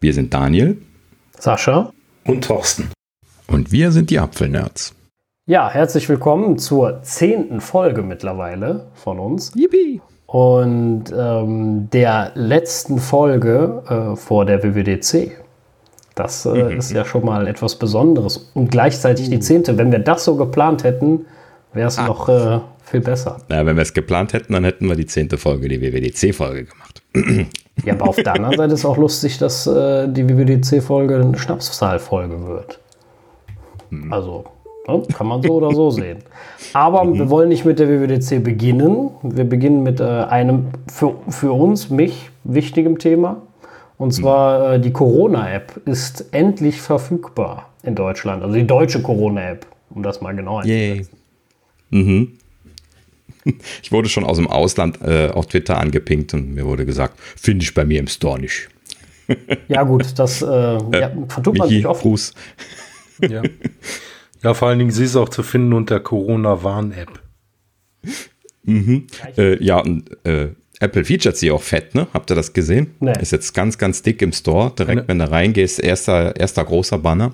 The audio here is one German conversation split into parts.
Wir sind Daniel, Sascha und Thorsten. Und wir sind die Apfelnerds. Ja, herzlich willkommen zur zehnten Folge mittlerweile von uns. Yippie! Und ähm, der letzten Folge äh, vor der WWDC. Das äh, mhm. ist ja schon mal etwas Besonderes. Und gleichzeitig die zehnte. Wenn wir das so geplant hätten, wäre es ah. noch äh, viel besser. Na, wenn wir es geplant hätten, dann hätten wir die zehnte Folge, die WWDC-Folge gemacht. Ja, aber auf der anderen Seite ist auch lustig, dass äh, die WWDC-Folge eine Schnapszahl-Folge wird. Hm. Also, ne, kann man so oder so sehen. Aber mhm. wir wollen nicht mit der WWDC beginnen. Wir beginnen mit äh, einem für, für uns, mich, wichtigem Thema. Und zwar äh, die Corona-App ist endlich verfügbar in Deutschland. Also die deutsche Corona-App, um das mal genau einzusetzen. Mhm. Ich wurde schon aus dem Ausland äh, auf Twitter angepinkt und mir wurde gesagt, finde ich bei mir im Store nicht. Ja, gut, das äh, äh, ja, vertut man sich oft. Gruß. Ja. ja, vor allen Dingen, sie ist auch zu finden unter Corona-Warn-App. Mhm. Äh, ja, und äh, Apple featuret sie auch fett, ne? Habt ihr das gesehen? Nee. Ist jetzt ganz, ganz dick im Store. Direkt, Eine wenn du reingehst, erster, erster großer Banner.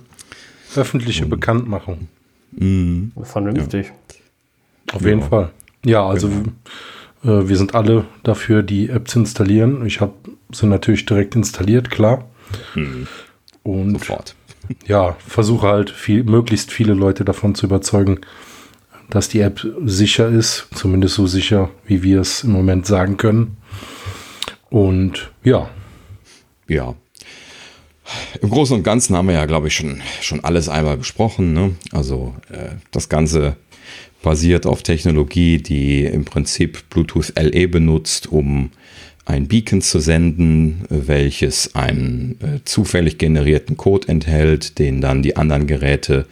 Öffentliche mhm. Bekanntmachung. Mhm. Vernünftig. Ja. Auf jeden ja. Fall. Ja, also genau. äh, wir sind alle dafür, die App zu installieren. Ich habe sie natürlich direkt installiert, klar. Hm. Und Sofort. Ja, versuche halt viel, möglichst viele Leute davon zu überzeugen, dass die App sicher ist, zumindest so sicher, wie wir es im Moment sagen können. Und ja. Ja. Im Großen und Ganzen haben wir ja, glaube ich, schon, schon alles einmal besprochen. Ne? Also äh, das Ganze basiert auf Technologie, die im Prinzip Bluetooth LE benutzt, um ein Beacon zu senden, welches einen äh, zufällig generierten Code enthält, den dann die anderen Geräte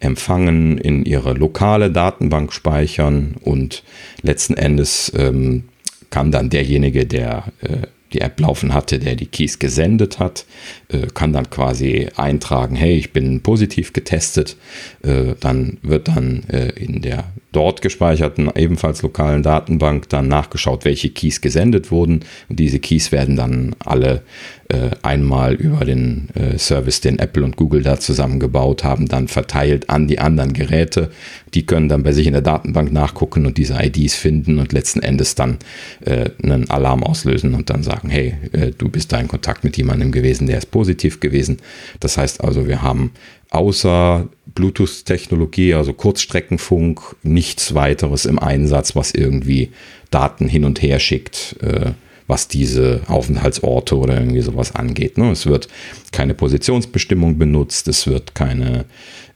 empfangen, in ihre lokale Datenbank speichern und letzten Endes ähm, kann dann derjenige, der äh, die App laufen hatte, der die Keys gesendet hat, äh, kann dann quasi eintragen, hey, ich bin positiv getestet. Äh, dann wird dann äh, in der dort gespeicherten, ebenfalls lokalen Datenbank dann nachgeschaut, welche Keys gesendet wurden. Und diese Keys werden dann alle äh, einmal über den äh, Service, den Apple und Google da zusammengebaut haben, dann verteilt an die anderen Geräte. Die können dann bei sich in der Datenbank nachgucken und diese IDs finden und letzten Endes dann äh, einen Alarm auslösen und dann sagen, hey, äh, du bist da in Kontakt mit jemandem gewesen, der ist positiv gewesen. Das heißt also, wir haben außer Bluetooth-Technologie, also Kurzstreckenfunk, nichts weiteres im Einsatz, was irgendwie Daten hin und her schickt, äh, was diese Aufenthaltsorte oder irgendwie sowas angeht. Ne? Es wird keine Positionsbestimmung benutzt, es wird keine,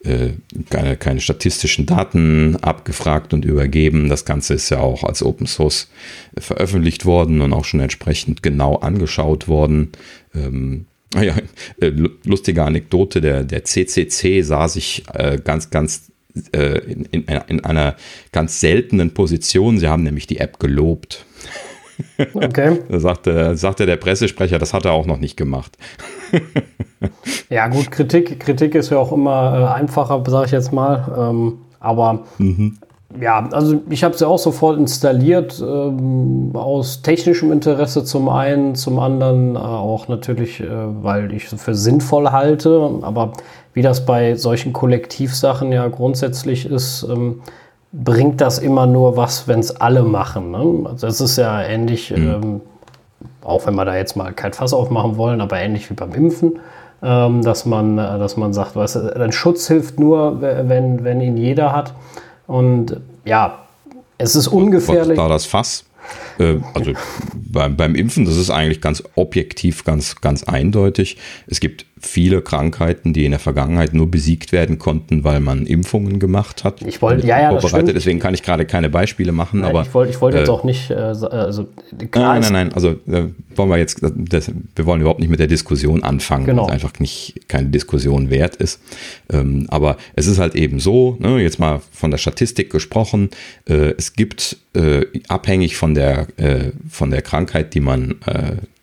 äh, keine, keine statistischen Daten abgefragt und übergeben. Das Ganze ist ja auch als Open Source veröffentlicht worden und auch schon entsprechend genau angeschaut worden. Ähm, Ah ja, äh, lustige Anekdote, der, der CCC sah sich äh, ganz, ganz äh, in, in, in, einer ganz seltenen Position. Sie haben nämlich die App gelobt. Okay. da sagte, sagte der Pressesprecher, das hat er auch noch nicht gemacht. ja, gut, Kritik, Kritik ist ja auch immer äh, einfacher, sage ich jetzt mal. Ähm, aber mhm ja, also ich habe sie auch sofort installiert, ähm, aus technischem Interesse zum einen, zum anderen äh, auch natürlich, äh, weil ich es für sinnvoll halte. Aber wie das bei solchen Kollektivsachen ja grundsätzlich ist, ähm, bringt das immer nur was, wenn es alle machen. Ne? Also es ist ja ähnlich, mhm. ähm, auch wenn wir da jetzt mal kein Fass aufmachen wollen, aber ähnlich wie beim Impfen. Ähm, dass man, äh, dass man sagt, weißt du, ein Schutz hilft nur, wenn, wenn ihn jeder hat. Und ja, es ist ungefährlich. Da das Fass? Äh, also beim, beim Impfen, das ist eigentlich ganz objektiv, ganz, ganz eindeutig. Es gibt viele Krankheiten, die in der Vergangenheit nur besiegt werden konnten, weil man Impfungen gemacht hat. Ich wollte, ja, ja, vorbereitet. Deswegen kann ich gerade keine Beispiele machen. Nein, aber ich wollte, ich wollte äh, jetzt auch nicht, äh, also nein, nein, nein. Also äh, wollen wir jetzt, das, wir wollen überhaupt nicht mit der Diskussion anfangen, genau. weil es einfach nicht keine Diskussion wert ist. Ähm, aber es ist halt eben so, ne, jetzt mal von der Statistik gesprochen, äh, es gibt äh, abhängig von der äh, von der Krankheit, die man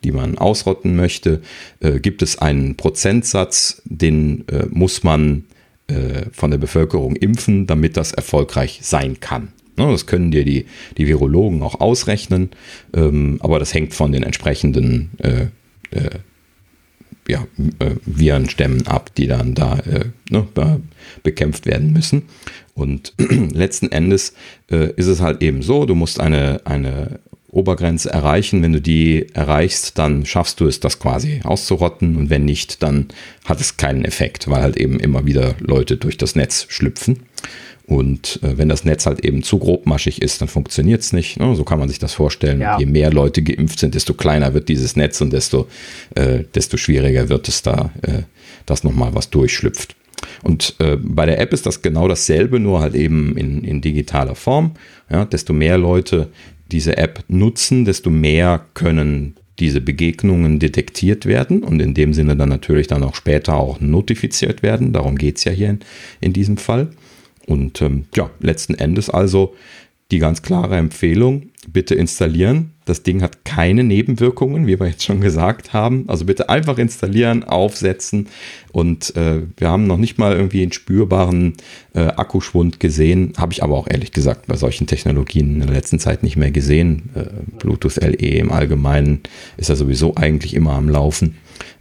die man ausrotten möchte, äh, gibt es einen Prozentsatz, den äh, muss man äh, von der Bevölkerung impfen, damit das erfolgreich sein kann. Ne, das können dir die, die Virologen auch ausrechnen, ähm, aber das hängt von den entsprechenden äh, äh, ja, äh, Virenstämmen ab, die dann da äh, ne, bekämpft werden müssen. Und letzten Endes äh, ist es halt eben so, du musst eine, eine Obergrenze erreichen. Wenn du die erreichst, dann schaffst du es, das quasi auszurotten. Und wenn nicht, dann hat es keinen Effekt, weil halt eben immer wieder Leute durch das Netz schlüpfen. Und äh, wenn das Netz halt eben zu grobmaschig ist, dann funktioniert es nicht. Ne? So kann man sich das vorstellen. Ja. Je mehr Leute geimpft sind, desto kleiner wird dieses Netz und desto, äh, desto schwieriger wird es da, äh, dass nochmal was durchschlüpft. Und äh, bei der App ist das genau dasselbe, nur halt eben in, in digitaler Form. Ja, desto mehr Leute diese App nutzen, desto mehr können diese Begegnungen detektiert werden und in dem Sinne dann natürlich dann auch später auch notifiziert werden. Darum geht es ja hier in, in diesem Fall. Und ähm, ja, letzten Endes also die ganz klare Empfehlung, bitte installieren. Das Ding hat keine Nebenwirkungen, wie wir jetzt schon gesagt haben. Also bitte einfach installieren, aufsetzen. Und äh, wir haben noch nicht mal irgendwie einen spürbaren äh, Akkuschwund gesehen. Habe ich aber auch ehrlich gesagt bei solchen Technologien in der letzten Zeit nicht mehr gesehen. Äh, Bluetooth LE im Allgemeinen ist ja sowieso eigentlich immer am Laufen.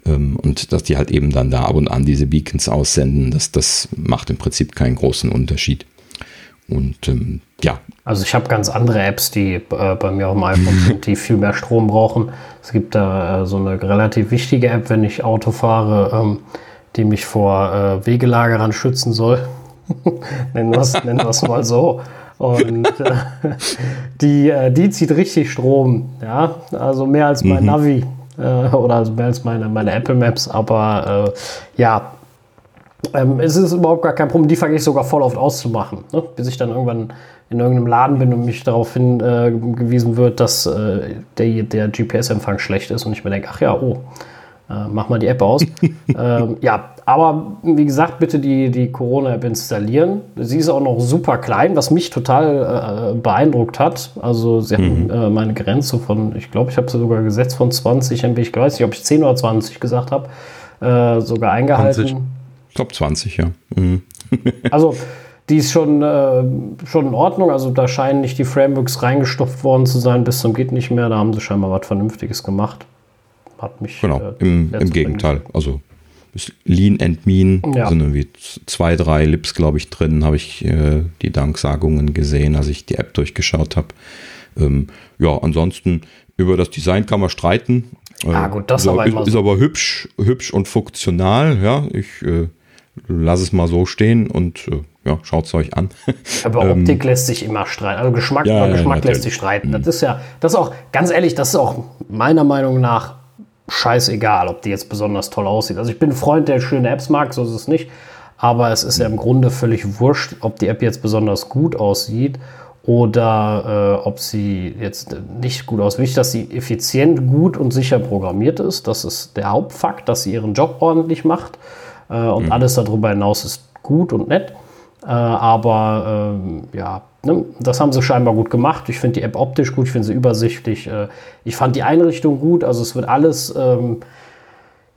Ähm, und dass die halt eben dann da ab und an diese Beacons aussenden, das, das macht im Prinzip keinen großen Unterschied. Und ähm, ja. Also ich habe ganz andere Apps, die äh, bei mir auf dem iPhone sind, die viel mehr Strom brauchen. Es gibt da äh, so eine relativ wichtige App, wenn ich Auto fahre, ähm, die mich vor äh, Wegelagerern schützen soll. nennen wir es mal so. Und äh, die, äh, die zieht richtig Strom, ja, also mehr als mein mhm. Navi äh, oder also mehr als meine, meine Apple Maps, aber ja, ähm, es ist überhaupt gar kein Problem. Die fange ich sogar voll oft auszumachen, ne? bis ich dann irgendwann in irgendeinem Laden bin und mich darauf hingewiesen äh, wird, dass äh, der, der GPS-Empfang schlecht ist und ich mir denke, ach ja, oh, äh, mach mal die App aus. ähm, ja, aber wie gesagt, bitte die, die Corona-App installieren. Sie ist auch noch super klein, was mich total äh, beeindruckt hat. Also sie mhm. haben äh, meine Grenze von, ich glaube, ich habe sie sogar gesetzt von 20 MB. Ich weiß nicht, ob ich 10 oder 20 gesagt habe, äh, sogar eingehalten. 20. Top 20, ja. Mhm. also die ist schon, äh, schon in Ordnung. Also da scheinen nicht die Frameworks reingestopft worden zu sein bis zum geht nicht mehr. Da haben sie scheinbar was Vernünftiges gemacht. Hat mich. Genau, äh, im, im Gegenteil. Also Lean and Mean ja. sind irgendwie zwei, drei Lips, glaube ich, drin, habe ich äh, die Danksagungen gesehen, als ich die App durchgeschaut habe. Ähm, ja, ansonsten über das Design kann man streiten. Ah, gut, das ist, aber, ist, ist aber hübsch, hübsch und funktional. Ja, ich lasse es mal so stehen und äh, ja, schaut es euch an. Aber ähm, Optik lässt sich immer streiten. Also Geschmack ja, Geschmack ja, lässt sich streiten. Das ist ja, das ist auch, ganz ehrlich, das ist auch meiner Meinung nach scheißegal, ob die jetzt besonders toll aussieht. Also ich bin ein Freund, der schöne Apps mag, so ist es nicht. Aber es ist ja im Grunde völlig wurscht, ob die App jetzt besonders gut aussieht oder äh, ob sie jetzt nicht gut aussieht. Wichtig, dass sie effizient, gut und sicher programmiert ist. Das ist der Hauptfakt, dass sie ihren Job ordentlich macht. Äh, und mhm. alles darüber hinaus ist gut und nett. Äh, aber ähm, ja, ne, das haben sie scheinbar gut gemacht. Ich finde die App optisch gut, ich finde sie übersichtlich. Äh, ich fand die Einrichtung gut. Also es wird alles ähm,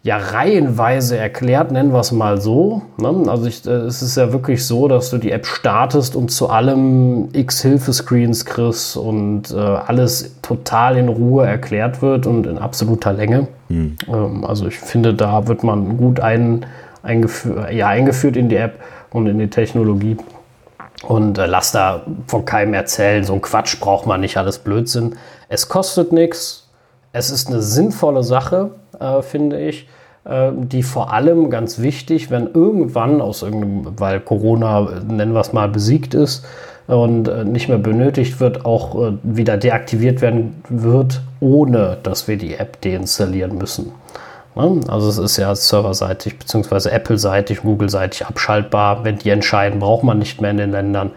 ja reihenweise erklärt, nennen wir es mal so. Ne? Also ich, äh, es ist ja wirklich so, dass du die App startest und zu allem x Hilfescreens kriegst und äh, alles total in Ruhe erklärt wird und in absoluter Länge. Mhm. Ähm, also ich finde, da wird man gut ein, eingeführ ja, eingeführt in die App und in die Technologie. Und äh, lass da von keinem erzählen, so ein Quatsch braucht man nicht, alles Blödsinn. Es kostet nichts, es ist eine sinnvolle Sache, äh, finde ich, äh, die vor allem ganz wichtig, wenn irgendwann aus irgendeinem, weil Corona, nennen wir es mal, besiegt ist und äh, nicht mehr benötigt wird, auch äh, wieder deaktiviert werden wird, ohne dass wir die App deinstallieren müssen. Ne? Also es ist ja serverseitig bzw. Apple-seitig, Google-seitig abschaltbar. Wenn die entscheiden, braucht man nicht mehr in den Ländern.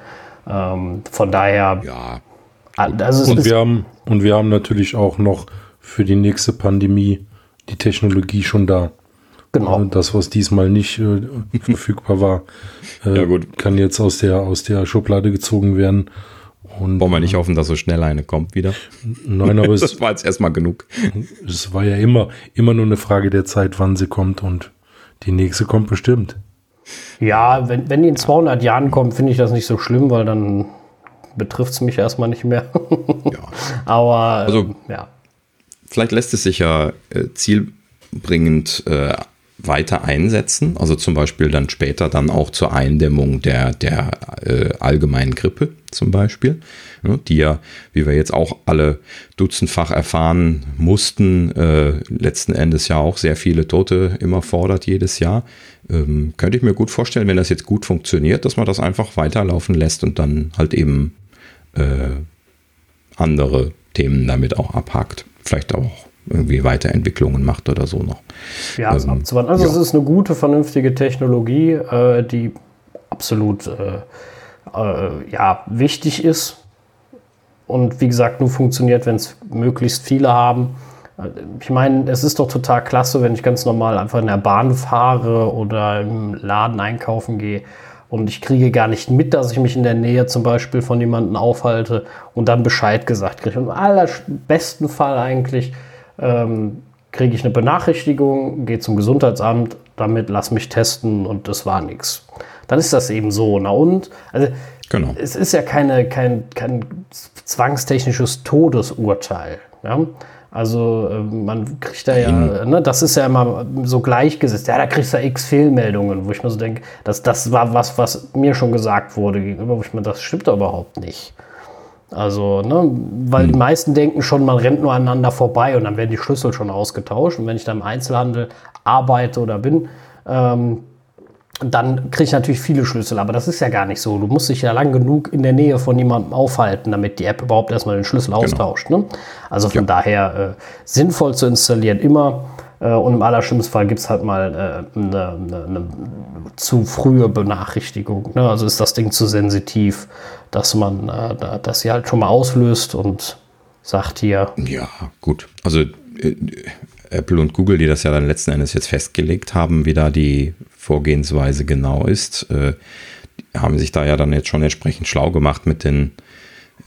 Ähm, von daher. Ja. Also und, wir haben, und wir haben natürlich auch noch für die nächste Pandemie die Technologie schon da. Genau. Das, was diesmal nicht äh, verfügbar war, äh, ja, kann jetzt aus der, aus der Schublade gezogen werden. Und, Wollen wir nicht hoffen, dass so schnell eine kommt wieder? Nein, aber es, das war jetzt erstmal genug. Es war ja immer, immer nur eine Frage der Zeit, wann sie kommt und die nächste kommt bestimmt. Ja, wenn, wenn die in 200 Jahren kommt, finde ich das nicht so schlimm, weil dann betrifft es mich erstmal nicht mehr. ja. Aber also, ja. Vielleicht lässt es sich ja äh, Ziel nutzbringend äh, weiter einsetzen, also zum Beispiel dann später dann auch zur Eindämmung der, der äh, allgemeinen Grippe zum Beispiel, ne, die ja, wie wir jetzt auch alle dutzendfach erfahren mussten, äh, letzten Endes ja auch sehr viele Tote immer fordert jedes Jahr. Ähm, könnte ich mir gut vorstellen, wenn das jetzt gut funktioniert, dass man das einfach weiterlaufen lässt und dann halt eben äh, andere Themen damit auch abhakt. Vielleicht auch irgendwie Weiterentwicklungen macht oder so noch. Ja, abzuwarten. Also ja. es ist eine gute, vernünftige Technologie, äh, die absolut äh, äh, ja, wichtig ist. Und wie gesagt, nur funktioniert, wenn es möglichst viele haben. Ich meine, es ist doch total klasse, wenn ich ganz normal einfach in der Bahn fahre oder im Laden einkaufen gehe und ich kriege gar nicht mit, dass ich mich in der Nähe zum Beispiel von jemandem aufhalte und dann Bescheid gesagt kriege. Im allerbesten Fall eigentlich ähm, kriege ich eine Benachrichtigung, gehe zum Gesundheitsamt, damit lass mich testen und das war nichts. Dann ist das eben so. Na und? Also, genau. es ist ja keine, kein, kein zwangstechnisches Todesurteil. Ja? Also äh, man kriegt da ja, ne, das ist ja immer so gleichgesetzt. Ja, da kriegst du ja x Fehlmeldungen, wo ich mir so denke, das, das war was, was mir schon gesagt wurde gegenüber, wo ich mir, das stimmt doch überhaupt nicht. Also, ne, weil hm. die meisten denken schon, man rennt nur aneinander vorbei und dann werden die Schlüssel schon ausgetauscht. Und wenn ich da im Einzelhandel arbeite oder bin, ähm, dann kriege ich natürlich viele Schlüssel, aber das ist ja gar nicht so. Du musst dich ja lang genug in der Nähe von jemandem aufhalten, damit die App überhaupt erstmal den Schlüssel genau. austauscht. Ne? Also von ja. daher äh, sinnvoll zu installieren immer. Äh, und im allerschlimmsten Fall gibt es halt mal äh, eine, eine, eine, zu frühe Benachrichtigung. Ne? Also ist das Ding zu sensitiv, dass man äh, dass sie halt schon mal auslöst und sagt hier. Ja, gut. Also äh, Apple und Google, die das ja dann letzten Endes jetzt festgelegt haben, wie da die Vorgehensweise genau ist, äh, haben sich da ja dann jetzt schon entsprechend schlau gemacht mit den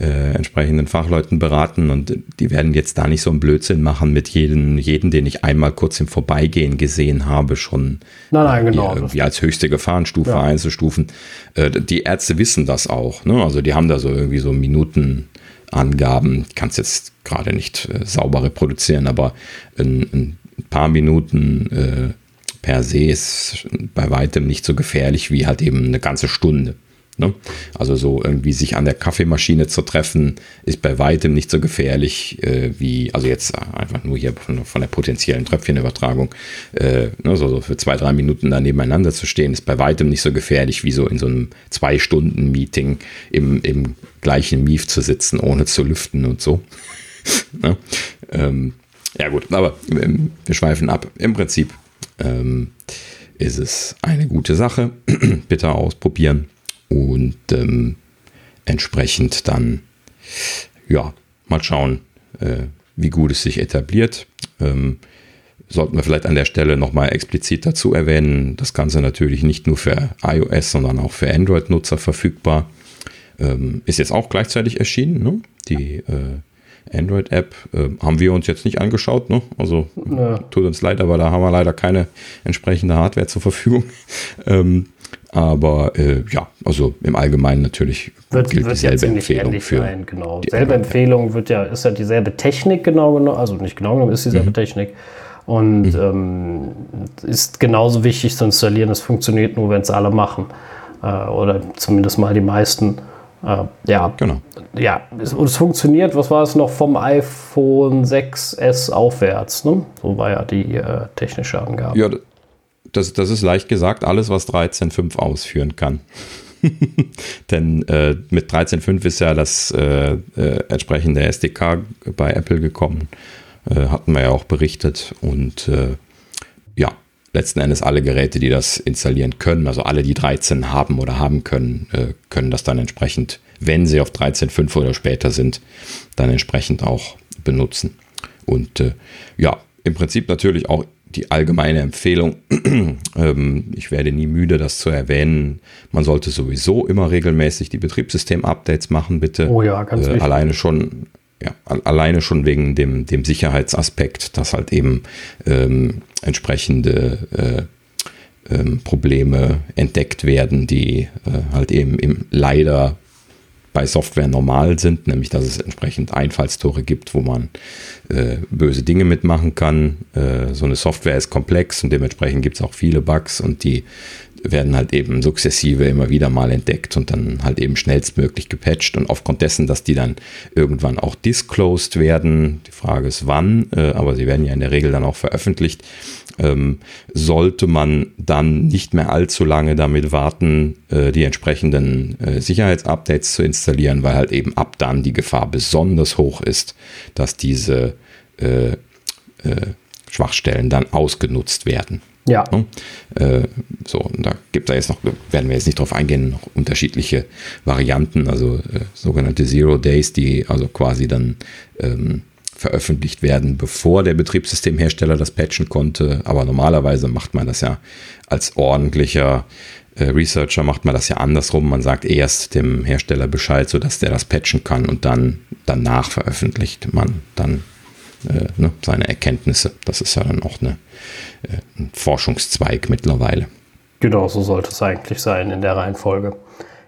äh, entsprechenden Fachleuten beraten und die werden jetzt da nicht so einen Blödsinn machen mit jedem, jeden, den ich einmal kurz im Vorbeigehen gesehen habe, schon nein, nein, genau, irgendwie als höchste Gefahrenstufe ja. einzustufen. Äh, die Ärzte wissen das auch, ne? Also die haben da so irgendwie so Minutenangaben. Ich kann es jetzt gerade nicht äh, sauber reproduzieren, aber ein, ein paar Minuten äh, per se ist bei weitem nicht so gefährlich wie halt eben eine ganze Stunde. Ne? Also so irgendwie sich an der Kaffeemaschine zu treffen, ist bei weitem nicht so gefährlich äh, wie, also jetzt einfach nur hier von, von der potenziellen Tröpfchenübertragung, äh, ne, so, so, für zwei, drei Minuten da nebeneinander zu stehen, ist bei weitem nicht so gefährlich wie so in so einem Zwei-Stunden-Meeting im, im gleichen Mief zu sitzen, ohne zu lüften und so. ne? ähm, ja gut, aber ähm, wir schweifen ab. Im Prinzip ähm, ist es eine gute Sache. Bitte ausprobieren und ähm, entsprechend dann, ja, mal schauen, äh, wie gut es sich etabliert. Ähm, sollten wir vielleicht an der Stelle nochmal explizit dazu erwähnen, das Ganze natürlich nicht nur für iOS, sondern auch für Android-Nutzer verfügbar. Ähm, ist jetzt auch gleichzeitig erschienen, ne? die äh, Android-App äh, haben wir uns jetzt nicht angeschaut. Ne? Also ja. tut uns leid, aber da haben wir leider keine entsprechende Hardware zur Verfügung. ähm, aber äh, ja, also im Allgemeinen natürlich wird, gilt wird dieselbe ja Empfehlung für sein, genau. Selbe Empfehlung wird ja, ist ja dieselbe Technik genau genommen, also nicht genau genommen, ist dieselbe mhm. Technik. Und mhm. ähm, ist genauso wichtig zu installieren. Es funktioniert nur, wenn es alle machen. Äh, oder zumindest mal die meisten. Äh, ja, genau. Ja, es, es funktioniert, was war es noch, vom iPhone 6S aufwärts. Ne? So war ja die äh, technische Angabe. Ja, das, das ist leicht gesagt, alles, was 13.5 ausführen kann. Denn äh, mit 13.5 ist ja das äh, äh, entsprechende SDK bei Apple gekommen. Äh, hatten wir ja auch berichtet. Und ja, letzten Endes alle Geräte, die das installieren können, also alle, die 13 haben oder haben können, äh, können das dann entsprechend, wenn sie auf 13.5 oder später sind, dann entsprechend auch benutzen. Und äh, ja, im Prinzip natürlich auch die allgemeine Empfehlung. ähm, ich werde nie müde, das zu erwähnen. Man sollte sowieso immer regelmäßig die Betriebssystem-Updates machen, bitte. Oh ja, ganz äh, Alleine schon ja, alleine schon wegen dem, dem Sicherheitsaspekt, dass halt eben ähm, entsprechende äh, ähm, Probleme entdeckt werden, die äh, halt eben im, leider bei Software normal sind, nämlich dass es entsprechend Einfallstore gibt, wo man äh, böse Dinge mitmachen kann. Äh, so eine Software ist komplex und dementsprechend gibt es auch viele Bugs und die werden halt eben sukzessive immer wieder mal entdeckt und dann halt eben schnellstmöglich gepatcht und aufgrund dessen, dass die dann irgendwann auch disclosed werden, die Frage ist wann, äh, aber sie werden ja in der Regel dann auch veröffentlicht, ähm, sollte man dann nicht mehr allzu lange damit warten, äh, die entsprechenden äh, Sicherheitsupdates zu installieren, weil halt eben ab dann die Gefahr besonders hoch ist, dass diese äh, äh, Schwachstellen dann ausgenutzt werden. Ja. Ne? Äh, so, da gibt es jetzt noch, werden wir jetzt nicht drauf eingehen, noch unterschiedliche Varianten, also äh, sogenannte Zero Days, die also quasi dann ähm, veröffentlicht werden, bevor der Betriebssystemhersteller das patchen konnte. Aber normalerweise macht man das ja als ordentlicher äh, Researcher, macht man das ja andersrum. Man sagt erst dem Hersteller Bescheid, sodass der das patchen kann und dann danach veröffentlicht man dann äh, ne, seine Erkenntnisse. Das ist ja dann auch eine, äh, ein Forschungszweig mittlerweile. Genau, so sollte es eigentlich sein in der Reihenfolge.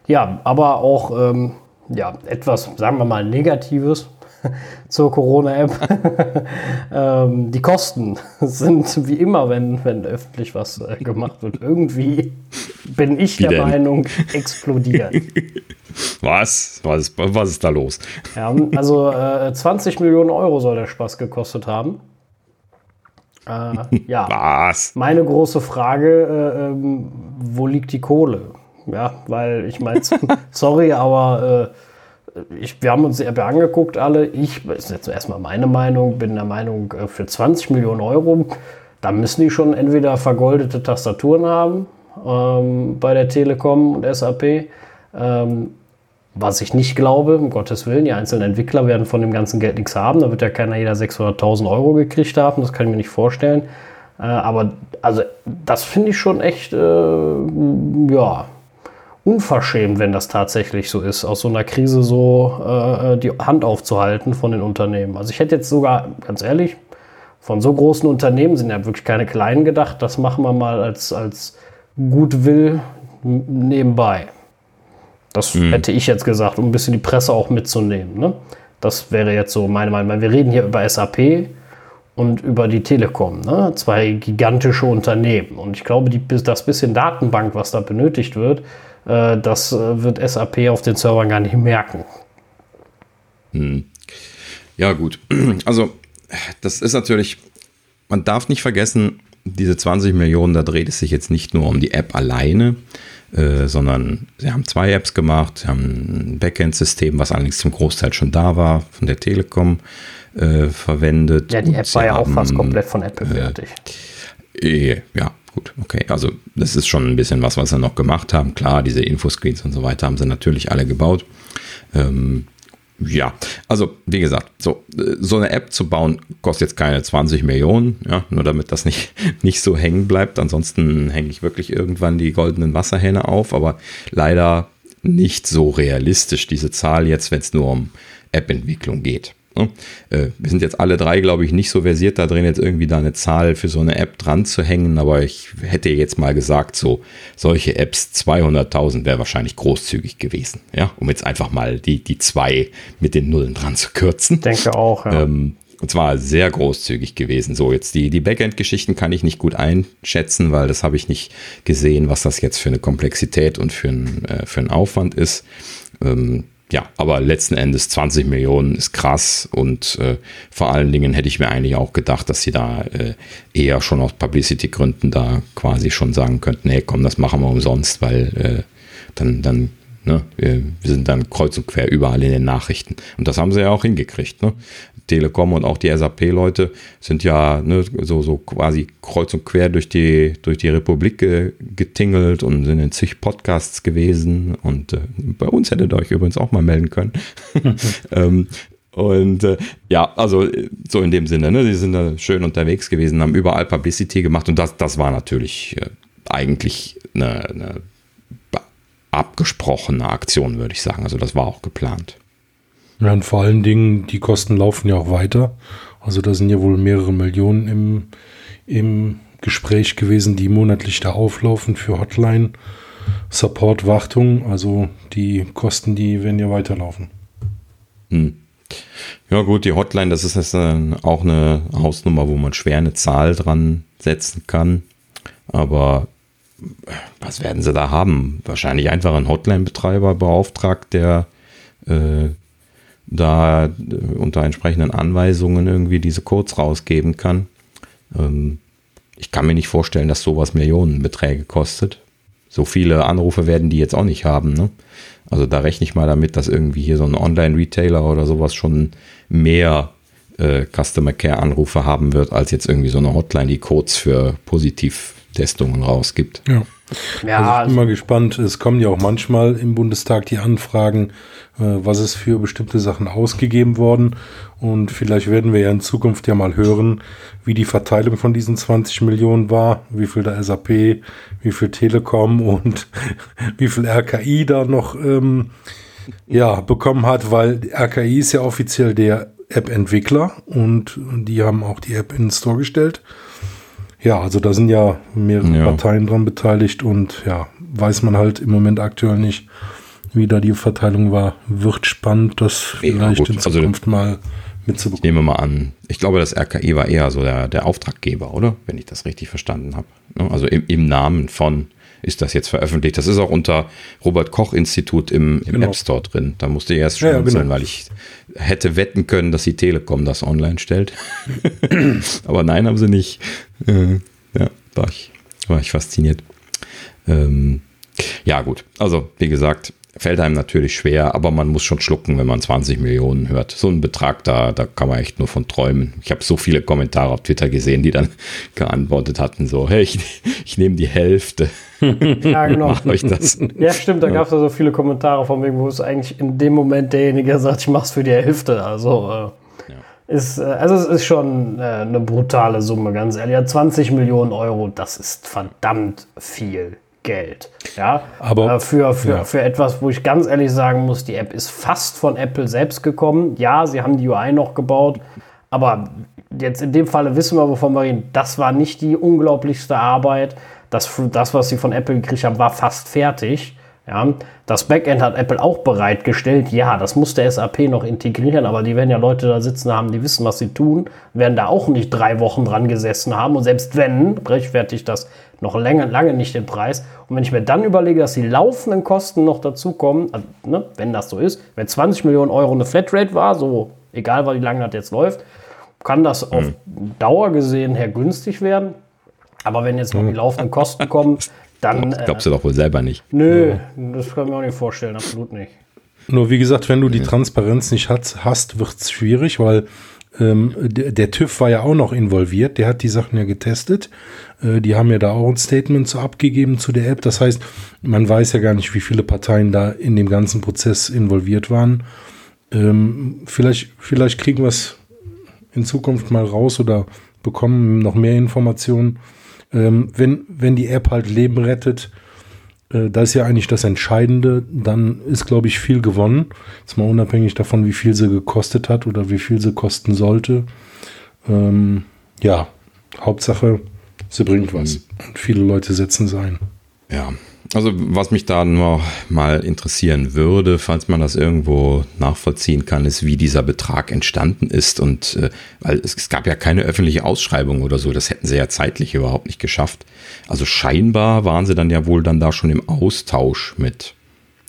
Ja, aber auch ähm, ja, etwas, sagen wir mal, Negatives zur Corona-App. ähm, die Kosten sind wie immer, wenn, wenn öffentlich was äh, gemacht wird, irgendwie bin ich Wie der denn? Meinung, explodiert. Was? Was ist, was ist da los? Ja, also äh, 20 Millionen Euro soll der Spaß gekostet haben. Äh, ja, Was? meine große Frage, äh, ähm, wo liegt die Kohle? Ja, weil ich meine, sorry, aber äh, ich, wir haben uns die App angeguckt alle. Ich, das ist jetzt erstmal meine Meinung, bin der Meinung, äh, für 20 Millionen Euro, da müssen die schon entweder vergoldete Tastaturen haben ähm, bei der Telekom und SAP. Ähm, was ich nicht glaube, um Gottes Willen, die einzelnen Entwickler werden von dem ganzen Geld nichts haben. Da wird ja keiner jeder 600.000 Euro gekriegt haben, das kann ich mir nicht vorstellen. Äh, aber also das finde ich schon echt, äh, ja, unverschämt, wenn das tatsächlich so ist, aus so einer Krise so äh, die Hand aufzuhalten von den Unternehmen. Also ich hätte jetzt sogar, ganz ehrlich, von so großen Unternehmen sind ja wirklich keine kleinen gedacht, das machen wir mal als, als Goodwill nebenbei. Das hätte ich jetzt gesagt, um ein bisschen die Presse auch mitzunehmen. Ne? Das wäre jetzt so meine Meinung. Wir reden hier über SAP und über die Telekom. Ne? Zwei gigantische Unternehmen. Und ich glaube, die, das bisschen Datenbank, was da benötigt wird, äh, das äh, wird SAP auf den Servern gar nicht merken. Ja, gut. Also, das ist natürlich, man darf nicht vergessen, diese 20 Millionen, da dreht es sich jetzt nicht nur um die App alleine, äh, sondern sie haben zwei Apps gemacht, sie haben ein Backend-System, was allerdings zum Großteil schon da war, von der Telekom äh, verwendet. Ja, die App war ja auch fast komplett von Apple fertig. äh, Ja, gut, okay. Also das ist schon ein bisschen was, was sie noch gemacht haben. Klar, diese Infoscreens und so weiter haben sie natürlich alle gebaut. Ähm, ja, also wie gesagt, so, äh, so eine App zu bauen kostet jetzt keine 20 Millionen, ja, nur damit das nicht, nicht so hängen bleibt. Ansonsten hänge ich wirklich irgendwann die goldenen Wasserhähne auf, aber leider nicht so realistisch, diese Zahl jetzt, wenn es nur um App-Entwicklung geht. Ne? Äh, Wir sind jetzt alle drei, glaube ich, nicht so versiert da drin, jetzt irgendwie da eine Zahl für so eine App dran zu hängen, aber ich hätte jetzt mal gesagt, so solche Apps 200.000 wäre wahrscheinlich großzügig gewesen, ja, um jetzt einfach mal die, die zwei mit den Nullen dran zu kürzen. Ich denke auch, ja. Ähm, und zwar sehr großzügig gewesen. So, jetzt die, die Backend-Geschichten kann ich nicht gut einschätzen, weil das habe ich nicht gesehen, was das jetzt für eine Komplexität und für, ein, äh, für einen Aufwand ist. Ähm, ja, aber letzten Endes 20 Millionen ist krass und äh, vor allen Dingen hätte ich mir eigentlich auch gedacht, dass sie da äh, eher schon aus Publicity-Gründen da quasi schon sagen könnten, hey komm, das machen wir umsonst, weil äh, dann, dann Ne? Wir, wir sind dann kreuz und quer überall in den Nachrichten. Und das haben sie ja auch hingekriegt. Ne? Telekom und auch die SAP-Leute sind ja ne, so, so quasi kreuz und quer durch die, durch die Republik ge, getingelt und sind in zig Podcasts gewesen. Und äh, bei uns hättet ihr euch übrigens auch mal melden können. ähm, und äh, ja, also so in dem Sinne, ne, die sind da schön unterwegs gewesen, haben überall Publicity gemacht und das, das war natürlich äh, eigentlich eine, eine abgesprochene Aktion, würde ich sagen. Also das war auch geplant. Ja, und vor allen Dingen, die Kosten laufen ja auch weiter. Also da sind ja wohl mehrere Millionen im, im Gespräch gewesen, die monatlich da auflaufen für Hotline. Support, Wartung, also die Kosten, die werden ja weiterlaufen. Hm. Ja gut, die Hotline, das ist jetzt auch eine Hausnummer, wo man schwer eine Zahl dran setzen kann. Aber was werden sie da haben? Wahrscheinlich einfach einen Hotline-Betreiber beauftragt, der äh, da äh, unter entsprechenden Anweisungen irgendwie diese Codes rausgeben kann. Ähm, ich kann mir nicht vorstellen, dass sowas Millionenbeträge kostet. So viele Anrufe werden die jetzt auch nicht haben. Ne? Also da rechne ich mal damit, dass irgendwie hier so ein Online-Retailer oder sowas schon mehr äh, Customer Care-Anrufe haben wird, als jetzt irgendwie so eine Hotline, die Codes für Positivtestungen rausgibt. Ja. Ja, also ich bin mal gespannt. Es kommen ja auch manchmal im Bundestag die Anfragen, äh, was ist für bestimmte Sachen ausgegeben worden. Und vielleicht werden wir ja in Zukunft ja mal hören, wie die Verteilung von diesen 20 Millionen war, wie viel der SAP, wie viel Telekom und wie viel RKI da noch ähm, ja, bekommen hat, weil RKI ist ja offiziell der App-Entwickler und die haben auch die App in den Store gestellt. Ja, also da sind ja mehrere ja. Parteien dran beteiligt und ja, weiß man halt im Moment aktuell nicht, wie da die Verteilung war. Wird spannend, das vielleicht in also Zukunft also, mal mitzubekommen. Ich nehme mal an, ich glaube, das RKI war eher so der, der Auftraggeber, oder? Wenn ich das richtig verstanden habe. Ne? Also im, im Namen von ist das jetzt veröffentlicht. Das ist auch unter Robert Koch Institut im, im genau. App Store drin. Da musste ich erst schmunzeln, ja, genau. weil ich hätte wetten können, dass die Telekom das online stellt. Aber nein, haben sie nicht. Äh, ja, war ich, war ich fasziniert. Ähm, ja, gut. Also, wie gesagt, fällt einem natürlich schwer, aber man muss schon schlucken, wenn man 20 Millionen hört. So ein Betrag, da, da kann man echt nur von träumen. Ich habe so viele Kommentare auf Twitter gesehen, die dann geantwortet hatten, so, hey, ich, ich nehme die Hälfte. Ja, genau. Macht euch das. Ja, stimmt, da ja. gab es ja so viele Kommentare von wegen, wo es eigentlich in dem Moment derjenige sagt, ich mach's für die Hälfte. Also, äh, ja. ist, äh, also es ist schon äh, eine brutale Summe, ganz ehrlich. Ja, 20 Millionen Euro, das ist verdammt viel. Geld. Ja, aber äh, für, für, ja. für etwas, wo ich ganz ehrlich sagen muss, die App ist fast von Apple selbst gekommen. Ja, sie haben die UI noch gebaut, aber jetzt in dem Falle wissen wir, wovon wir reden. Das war nicht die unglaublichste Arbeit. Das, das was sie von Apple gekriegt haben, war fast fertig. Ja, das Backend hat Apple auch bereitgestellt. Ja, das muss der SAP noch integrieren, aber die werden ja Leute da sitzen haben, die wissen, was sie tun, werden da auch nicht drei Wochen dran gesessen haben. Und selbst wenn, rechtfertigt das noch länger, lange nicht den Preis. Und wenn ich mir dann überlege, dass die laufenden Kosten noch dazukommen, also, ne, wenn das so ist, wenn 20 Millionen Euro eine Flatrate war, so egal, wie lange das jetzt läuft, kann das auf mhm. Dauer gesehen her günstig werden. Aber wenn jetzt noch die hm. laufenden Kosten kommen, dann. Das glaubst du doch wohl selber nicht. Nö, das kann ich mir auch nicht vorstellen, absolut nicht. Nur wie gesagt, wenn du die Transparenz nicht hast, hast wird es schwierig, weil ähm, der, TÜV war ja auch noch involviert, der hat die Sachen ja getestet. Äh, die haben ja da auch ein Statement so abgegeben zu der App. Das heißt, man weiß ja gar nicht, wie viele Parteien da in dem ganzen Prozess involviert waren. Ähm, vielleicht, vielleicht kriegen wir es in Zukunft mal raus oder bekommen noch mehr Informationen. Ähm, wenn, wenn die App halt Leben rettet, äh, das ist ja eigentlich das Entscheidende, dann ist, glaube ich, viel gewonnen. Jetzt mal unabhängig davon, wie viel sie gekostet hat oder wie viel sie kosten sollte. Ähm, ja, Hauptsache, sie bringt was. Und mhm. viele Leute setzen es ein. Ja, also was mich da nur mal interessieren würde, falls man das irgendwo nachvollziehen kann, ist, wie dieser Betrag entstanden ist. Und äh, weil es, es, gab ja keine öffentliche Ausschreibung oder so, das hätten sie ja zeitlich überhaupt nicht geschafft. Also scheinbar waren sie dann ja wohl dann da schon im Austausch mit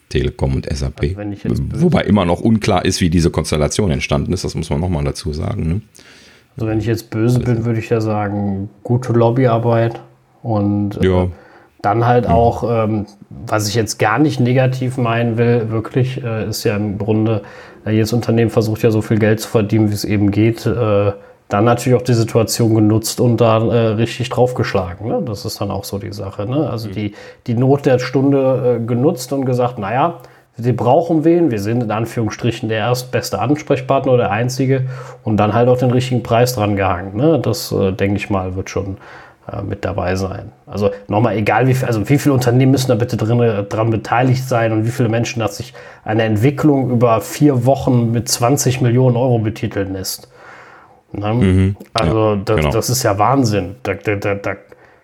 Telekom und SAP. Also Wobei immer noch unklar ist, wie diese Konstellation entstanden ist, das muss man nochmal dazu sagen. Ne? Also wenn ich jetzt böse bin, würde ich ja sagen, gute Lobbyarbeit und äh, ja dann halt mhm. auch, ähm, was ich jetzt gar nicht negativ meinen will, wirklich, äh, ist ja im Grunde, äh, jedes Unternehmen versucht ja so viel Geld zu verdienen, wie es eben geht. Äh, dann natürlich auch die Situation genutzt und da äh, richtig draufgeschlagen. Ne? Das ist dann auch so die Sache. Ne? Also mhm. die, die Not der Stunde äh, genutzt und gesagt, naja, wir brauchen wen, wir sind in Anführungsstrichen der erstbeste Ansprechpartner oder der einzige und dann halt auch den richtigen Preis dran gehangen. Ne? Das, äh, denke ich mal, wird schon äh, mit dabei sein. Also nochmal, egal wie viel, also wie viele Unternehmen müssen da bitte drin, dran beteiligt sein und wie viele Menschen, dass sich eine Entwicklung über vier Wochen mit 20 Millionen Euro betiteln lässt. Ne? Mhm, also ja, das, genau. das, ist ja Wahnsinn. Da, da, da,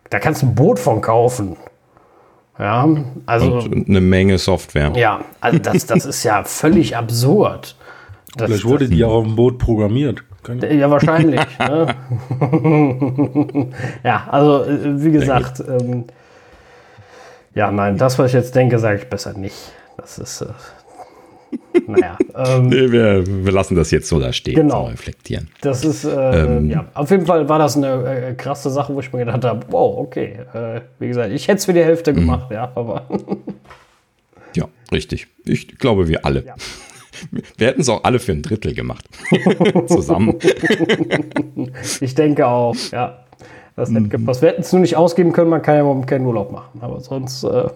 da, kannst du ein Boot von kaufen. Ja, also. Und eine Menge Software. Ja, also das, das ist ja völlig absurd. Das, Vielleicht wurde das, die auch auf dem Boot programmiert. Ja, wahrscheinlich. ne? ja, also wie gesagt, ähm, ja, nein, das, was ich jetzt denke, sage ich besser nicht. Das ist, äh, naja. Ähm, nee, wir, wir, lassen das jetzt so da stehen, genau. so reflektieren. Das ist, äh, ähm, ja, auf jeden Fall war das eine äh, krasse Sache, wo ich mir gedacht habe, wow, okay, äh, wie gesagt, ich hätte es für die Hälfte mhm. gemacht, ja, aber. ja, richtig. Ich glaube, wir alle. Ja. Wir hätten es auch alle für ein Drittel gemacht. Zusammen. ich denke auch, ja. Das hätte mhm. gepasst. Wir hätten es nur nicht ausgeben können, man kann ja im keinen Urlaub machen. Aber sonst. Äh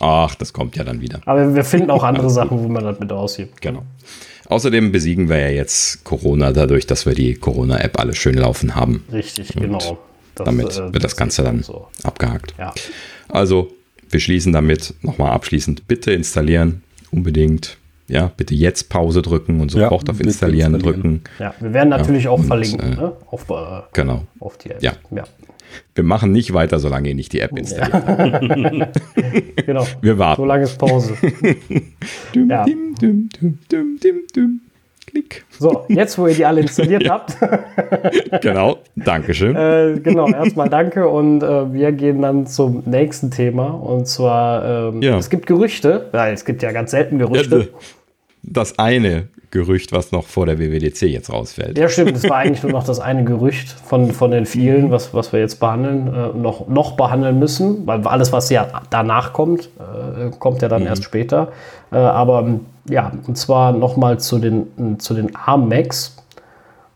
Ach, das kommt ja dann wieder. Aber wir finden auch andere Sachen, wo man das mit ausgibt. Genau. Außerdem besiegen wir ja jetzt Corona dadurch, dass wir die Corona-App alle schön laufen haben. Richtig, Und genau. Das, damit äh, wird das Ganze dann so. abgehakt. Ja. Also, wir schließen damit nochmal abschließend. Bitte installieren, unbedingt ja, bitte jetzt Pause drücken und sofort ja, auf installieren, installieren, drücken. Ja, wir werden natürlich ja, auch und, verlinken, äh, ne? Auf, äh, genau. auf die App. Ja. ja. Wir machen nicht weiter, solange ihr nicht die App installiert. genau. Wir warten. Solange ist Pause. dum, ja. Dim, dum, dum, dum, dum, Klick. So, jetzt, wo ihr die alle installiert habt. genau, Dankeschön. Äh, genau, erstmal danke und äh, wir gehen dann zum nächsten Thema. Und zwar, ähm, ja. es gibt Gerüchte, ja, es gibt ja ganz selten Gerüchte. Das eine Gerücht, was noch vor der WWDC jetzt rausfällt. Ja, stimmt. Das war eigentlich nur noch das eine Gerücht von, von den vielen, was, was wir jetzt behandeln, äh, noch, noch behandeln müssen, weil alles, was ja danach kommt, äh, kommt ja dann mhm. erst später. Äh, aber ja, und zwar nochmal zu den, zu den ARM-Macs.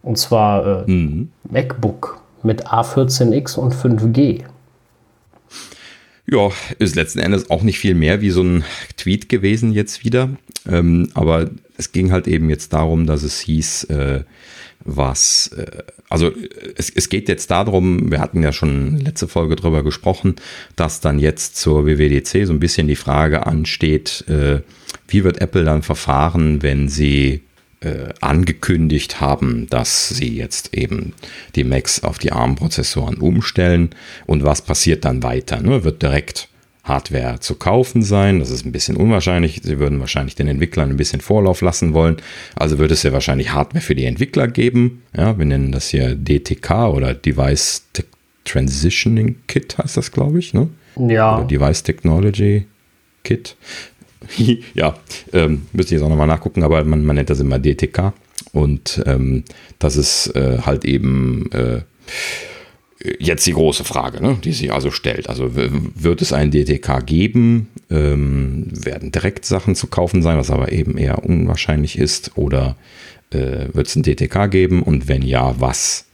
Und zwar äh, mhm. MacBook mit A14X und 5G. Ja, ist letzten Endes auch nicht viel mehr wie so ein Tweet gewesen jetzt wieder. Ähm, aber es ging halt eben jetzt darum, dass es hieß, äh, was, äh, also es, es geht jetzt darum, wir hatten ja schon letzte Folge drüber gesprochen, dass dann jetzt zur WWDC so ein bisschen die Frage ansteht, äh, wie wird Apple dann verfahren, wenn sie äh, angekündigt haben, dass sie jetzt eben die Macs auf die ARM-Prozessoren umstellen und was passiert dann weiter? Ne? Wird direkt Hardware zu kaufen sein. Das ist ein bisschen unwahrscheinlich. Sie würden wahrscheinlich den Entwicklern ein bisschen Vorlauf lassen wollen. Also würde es ja wahrscheinlich Hardware für die Entwickler geben. Ja, wir nennen das hier DTK oder Device Te Transitioning Kit heißt das, glaube ich. Ne? Ja. Oder Device Technology Kit. ja, ähm, müsste ich jetzt auch nochmal nachgucken, aber man, man, nennt das immer DTK. Und ähm, das ist äh, halt eben äh, jetzt die große Frage, ne, die sich also stellt. Also wird es einen DTK geben? Ähm, werden direkt Sachen zu kaufen sein, was aber eben eher unwahrscheinlich ist? Oder äh, wird es einen DTK geben? Und wenn ja, was?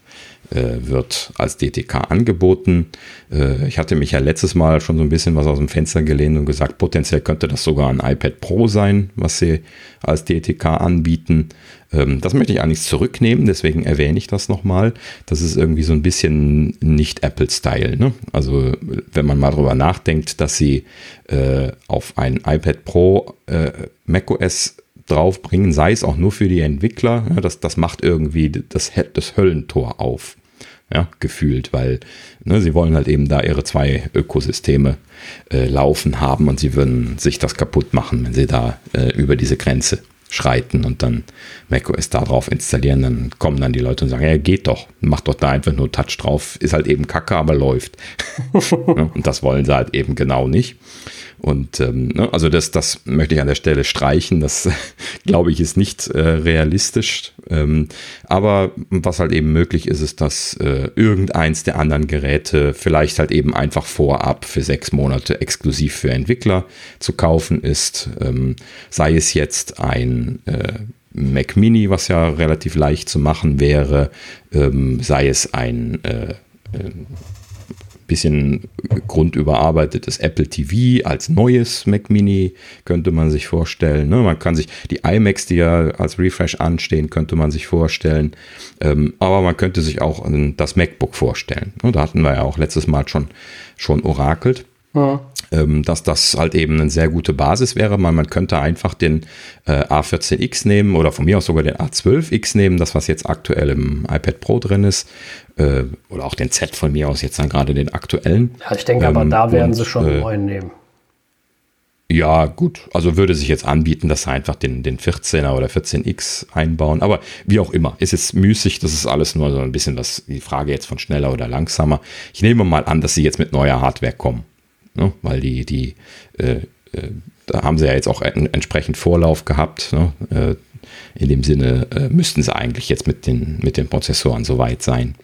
Äh, wird als DTK angeboten. Äh, ich hatte mich ja letztes Mal schon so ein bisschen was aus dem Fenster gelehnt und gesagt, potenziell könnte das sogar ein iPad Pro sein, was sie als DTK anbieten. Ähm, das möchte ich eigentlich zurücknehmen, deswegen erwähne ich das nochmal. Das ist irgendwie so ein bisschen nicht Apple-Style. Ne? Also wenn man mal drüber nachdenkt, dass sie äh, auf ein iPad Pro äh, macOS draufbringen, sei es auch nur für die Entwickler. Ja, das, das macht irgendwie das, das Höllentor auf, ja, gefühlt, weil ne, sie wollen halt eben da ihre zwei Ökosysteme äh, laufen haben und sie würden sich das kaputt machen, wenn sie da äh, über diese Grenze schreiten und dann macOS da drauf installieren, dann kommen dann die Leute und sagen, ja, geht doch, macht doch da einfach nur Touch drauf, ist halt eben kacke, aber läuft. und das wollen sie halt eben genau nicht. Und ähm, ne, also das, das möchte ich an der Stelle streichen. Das glaube ich ist nicht äh, realistisch. Ähm, aber was halt eben möglich ist, ist, dass äh, irgendeins der anderen Geräte vielleicht halt eben einfach vorab für sechs Monate exklusiv für Entwickler zu kaufen ist. Ähm, sei es jetzt ein äh, Mac Mini, was ja relativ leicht zu machen wäre, ähm, sei es ein äh, äh bisschen grundüberarbeitetes Apple TV als neues Mac Mini könnte man sich vorstellen. Ne? Man kann sich die iMacs, die ja als Refresh anstehen, könnte man sich vorstellen. Ähm, aber man könnte sich auch das MacBook vorstellen. Ne? Da hatten wir ja auch letztes Mal schon, schon orakelt. Ja. Ähm, dass das halt eben eine sehr gute Basis wäre. Man, man könnte einfach den äh, A14X nehmen oder von mir aus sogar den A12X nehmen, das was jetzt aktuell im iPad Pro drin ist. Äh, oder auch den Z von mir aus jetzt dann gerade den aktuellen. Ja, ich denke ähm, aber da werden und, sie schon einen äh, neuen nehmen. Ja, gut. Also würde sich jetzt anbieten, dass sie einfach den, den 14er oder 14X einbauen. Aber wie auch immer, ist es müßig. Das ist alles nur so ein bisschen das, die Frage jetzt von schneller oder langsamer. Ich nehme mal an, dass sie jetzt mit neuer Hardware kommen. Ne? Weil die, die, äh, äh, da haben sie ja jetzt auch en entsprechend Vorlauf gehabt. Ne? Äh, in dem Sinne äh, müssten sie eigentlich jetzt mit den, mit den Prozessoren soweit sein.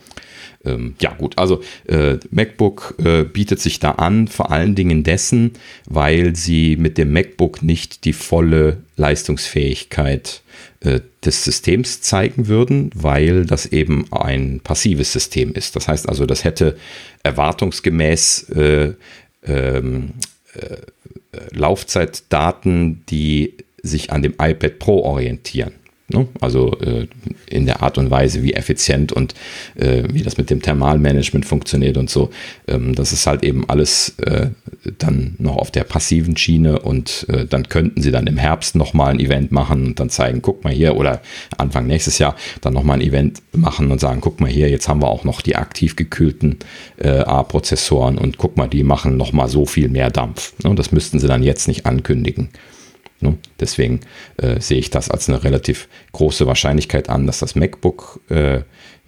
Ähm, ja gut, also äh, MacBook bietet sich da an, vor allen Dingen dessen, weil sie mit dem MacBook nicht die volle Leistungsfähigkeit äh, des Systems zeigen würden, weil das eben ein passives System ist. Das heißt also, das hätte erwartungsgemäß äh, ähm, äh, Laufzeitdaten, die sich an dem iPad Pro orientieren. Ne? Also äh, in der Art und Weise, wie effizient und äh, wie das mit dem Thermalmanagement funktioniert und so. Ähm, das ist halt eben alles äh, dann noch auf der passiven Schiene und äh, dann könnten sie dann im Herbst nochmal ein Event machen und dann zeigen, guck mal hier, oder Anfang nächstes Jahr dann nochmal ein Event machen und sagen, guck mal hier, jetzt haben wir auch noch die aktiv gekühlten äh, A-Prozessoren und guck mal, die machen nochmal so viel mehr Dampf. Ne? Das müssten sie dann jetzt nicht ankündigen. Ne? Deswegen äh, sehe ich das als eine relativ große Wahrscheinlichkeit an, dass das MacBook äh,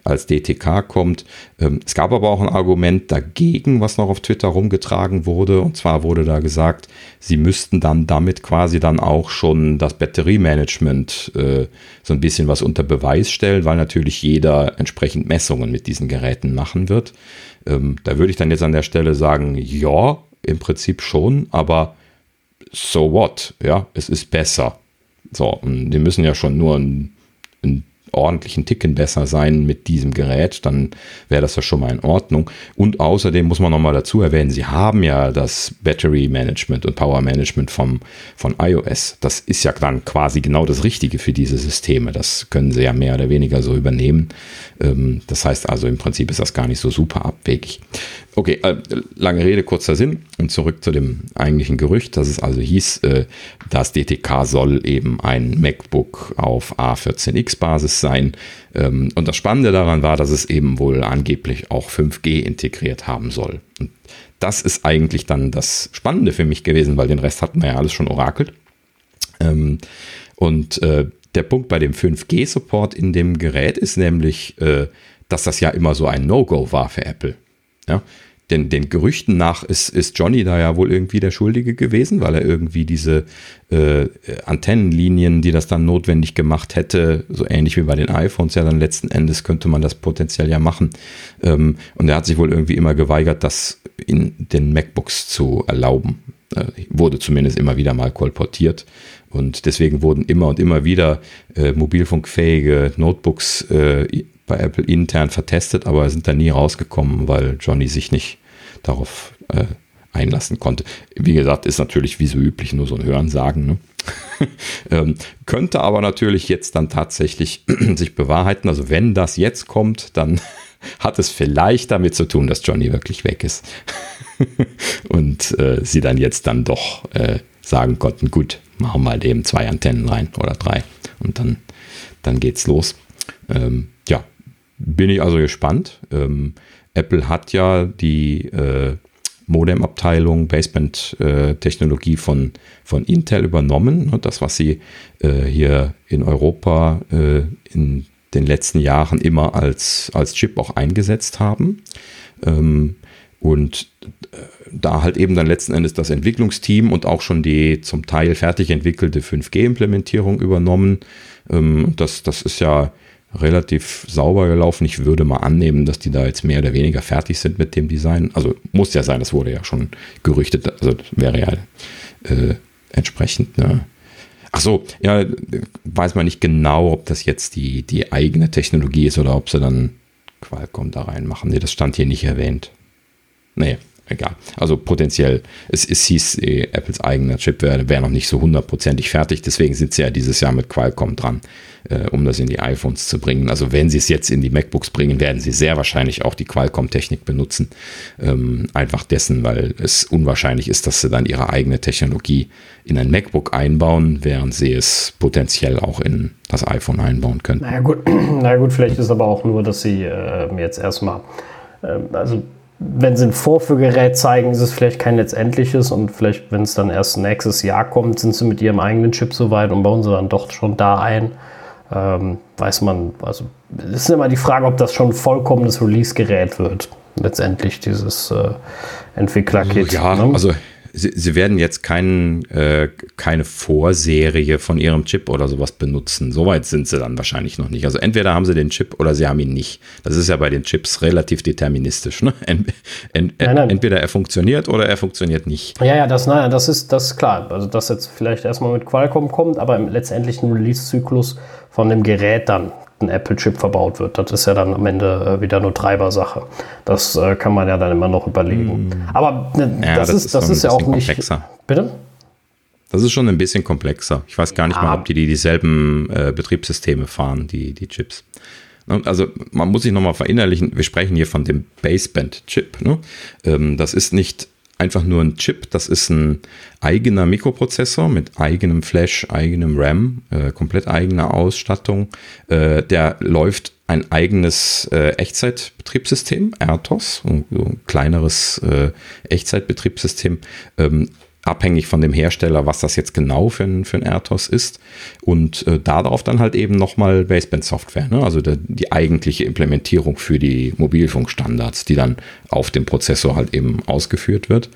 als DTK kommt. Ähm, es gab aber auch ein Argument dagegen, was noch auf Twitter rumgetragen wurde. Und zwar wurde da gesagt, sie müssten dann damit quasi dann auch schon das Batteriemanagement äh, so ein bisschen was unter Beweis stellen, weil natürlich jeder entsprechend Messungen mit diesen Geräten machen wird. Ähm, da würde ich dann jetzt an der Stelle sagen, ja, im Prinzip schon, aber so what? Ja, es ist besser. So, und die müssen ja schon nur ein, ein ordentlichen Ticken besser sein mit diesem Gerät, dann wäre das ja schon mal in Ordnung. Und außerdem muss man nochmal dazu erwähnen, sie haben ja das Battery Management und Power Management vom, von iOS. Das ist ja dann quasi genau das Richtige für diese Systeme. Das können sie ja mehr oder weniger so übernehmen. Ähm, das heißt also, im Prinzip ist das gar nicht so super abwegig. Okay, äh, lange Rede, kurzer Sinn und zurück zu dem eigentlichen Gerücht, dass es also hieß, äh, das DTK soll eben ein MacBook auf A14X-Basis sein. Ähm, und das Spannende daran war, dass es eben wohl angeblich auch 5G integriert haben soll. Und das ist eigentlich dann das Spannende für mich gewesen, weil den Rest hatten wir ja alles schon orakelt. Ähm, und äh, der Punkt bei dem 5G-Support in dem Gerät ist nämlich, äh, dass das ja immer so ein No-Go war für Apple. Ja? Denn den Gerüchten nach ist, ist Johnny da ja wohl irgendwie der Schuldige gewesen, weil er irgendwie diese äh, Antennenlinien, die das dann notwendig gemacht hätte, so ähnlich wie bei den iPhones, ja dann letzten Endes könnte man das potenziell ja machen. Ähm, und er hat sich wohl irgendwie immer geweigert, das in den MacBooks zu erlauben. Äh, wurde zumindest immer wieder mal kolportiert. Und deswegen wurden immer und immer wieder äh, mobilfunkfähige Notebooks äh, bei Apple intern vertestet, aber sind da nie rausgekommen, weil Johnny sich nicht darauf äh, einlassen konnte. Wie gesagt, ist natürlich wie so üblich nur so ein Hörensagen. Ne? ähm, könnte aber natürlich jetzt dann tatsächlich sich bewahrheiten. Also wenn das jetzt kommt, dann hat es vielleicht damit zu tun, dass Johnny wirklich weg ist. und äh, sie dann jetzt dann doch äh, sagen konnten, gut, machen wir mal eben zwei Antennen rein oder drei. Und dann, dann geht's los. Ähm, ja, bin ich also gespannt. Ähm, Apple hat ja die äh, Modem-Abteilung, Baseband-Technologie äh, von, von Intel übernommen. Und das, was sie äh, hier in Europa äh, in den letzten Jahren immer als, als Chip auch eingesetzt haben. Ähm, und äh, da halt eben dann letzten Endes das Entwicklungsteam und auch schon die zum Teil fertig entwickelte 5G-Implementierung übernommen. Ähm, das, das ist ja relativ sauber gelaufen. Ich würde mal annehmen, dass die da jetzt mehr oder weniger fertig sind mit dem Design. Also muss ja sein, das wurde ja schon gerüchtet. Also wäre ja äh, entsprechend. Ne? Ach so, ja, weiß man nicht genau, ob das jetzt die, die eigene Technologie ist oder ob sie dann Qualcomm da reinmachen. Nee, das stand hier nicht erwähnt. Nee, egal. Also potenziell, es, es hieß, äh, Apples eigener Chip wäre wär noch nicht so hundertprozentig fertig, deswegen sind sie ja dieses Jahr mit Qualcomm dran, äh, um das in die iPhones zu bringen. Also wenn sie es jetzt in die MacBooks bringen, werden sie sehr wahrscheinlich auch die Qualcomm-Technik benutzen. Ähm, einfach dessen, weil es unwahrscheinlich ist, dass sie dann ihre eigene Technologie in ein MacBook einbauen, während sie es potenziell auch in das iPhone einbauen könnten. Na gut, na gut vielleicht ist aber auch nur, dass sie äh, jetzt erstmal, äh, also wenn sie ein Vorführgerät zeigen, ist es vielleicht kein letztendliches und vielleicht, wenn es dann erst nächstes Jahr kommt, sind sie mit ihrem eigenen Chip soweit und bauen sie dann doch schon da ein. Ähm, weiß man, also es ist immer die Frage, ob das schon ein vollkommenes Release-Gerät wird, letztendlich dieses äh, Entwicklerkit. Ja, ne? also Sie, sie werden jetzt kein, äh, keine Vorserie von ihrem Chip oder sowas benutzen. Soweit sind sie dann wahrscheinlich noch nicht. Also entweder haben sie den Chip oder sie haben ihn nicht. Das ist ja bei den Chips relativ deterministisch. Ne? Ent, ent, nein, nein. Entweder er funktioniert oder er funktioniert nicht. Ja, ja, das, nein, das ist, das ist klar. Also dass jetzt vielleicht erstmal mit Qualcomm kommt, aber im letztendlichen Release-Zyklus von dem Gerät dann ein Apple-Chip verbaut wird. Das ist ja dann am Ende äh, wieder nur Treibersache. Das äh, kann man ja dann immer noch überlegen. Mm. Aber ne, ja, das, das, ist, das ist ja auch nicht. Komplexer. Bitte? Das ist schon ein bisschen komplexer. Ich weiß gar nicht ja. mal, ob die, die dieselben äh, Betriebssysteme fahren, die, die Chips. Ne, also man muss sich nochmal verinnerlichen, wir sprechen hier von dem Baseband-Chip. Ne? Ähm, das ist nicht einfach nur ein Chip, das ist ein eigener Mikroprozessor mit eigenem Flash, eigenem RAM, äh, komplett eigener Ausstattung. Äh, der läuft ein eigenes äh, Echtzeitbetriebssystem, RTOS, ein, ein kleineres äh, Echtzeitbetriebssystem, ähm, abhängig von dem Hersteller, was das jetzt genau für ein, für ein RTOS ist. Und äh, darauf dann halt eben nochmal Baseband-Software, ne? also der, die eigentliche Implementierung für die Mobilfunkstandards, die dann auf dem Prozessor halt eben ausgeführt wird.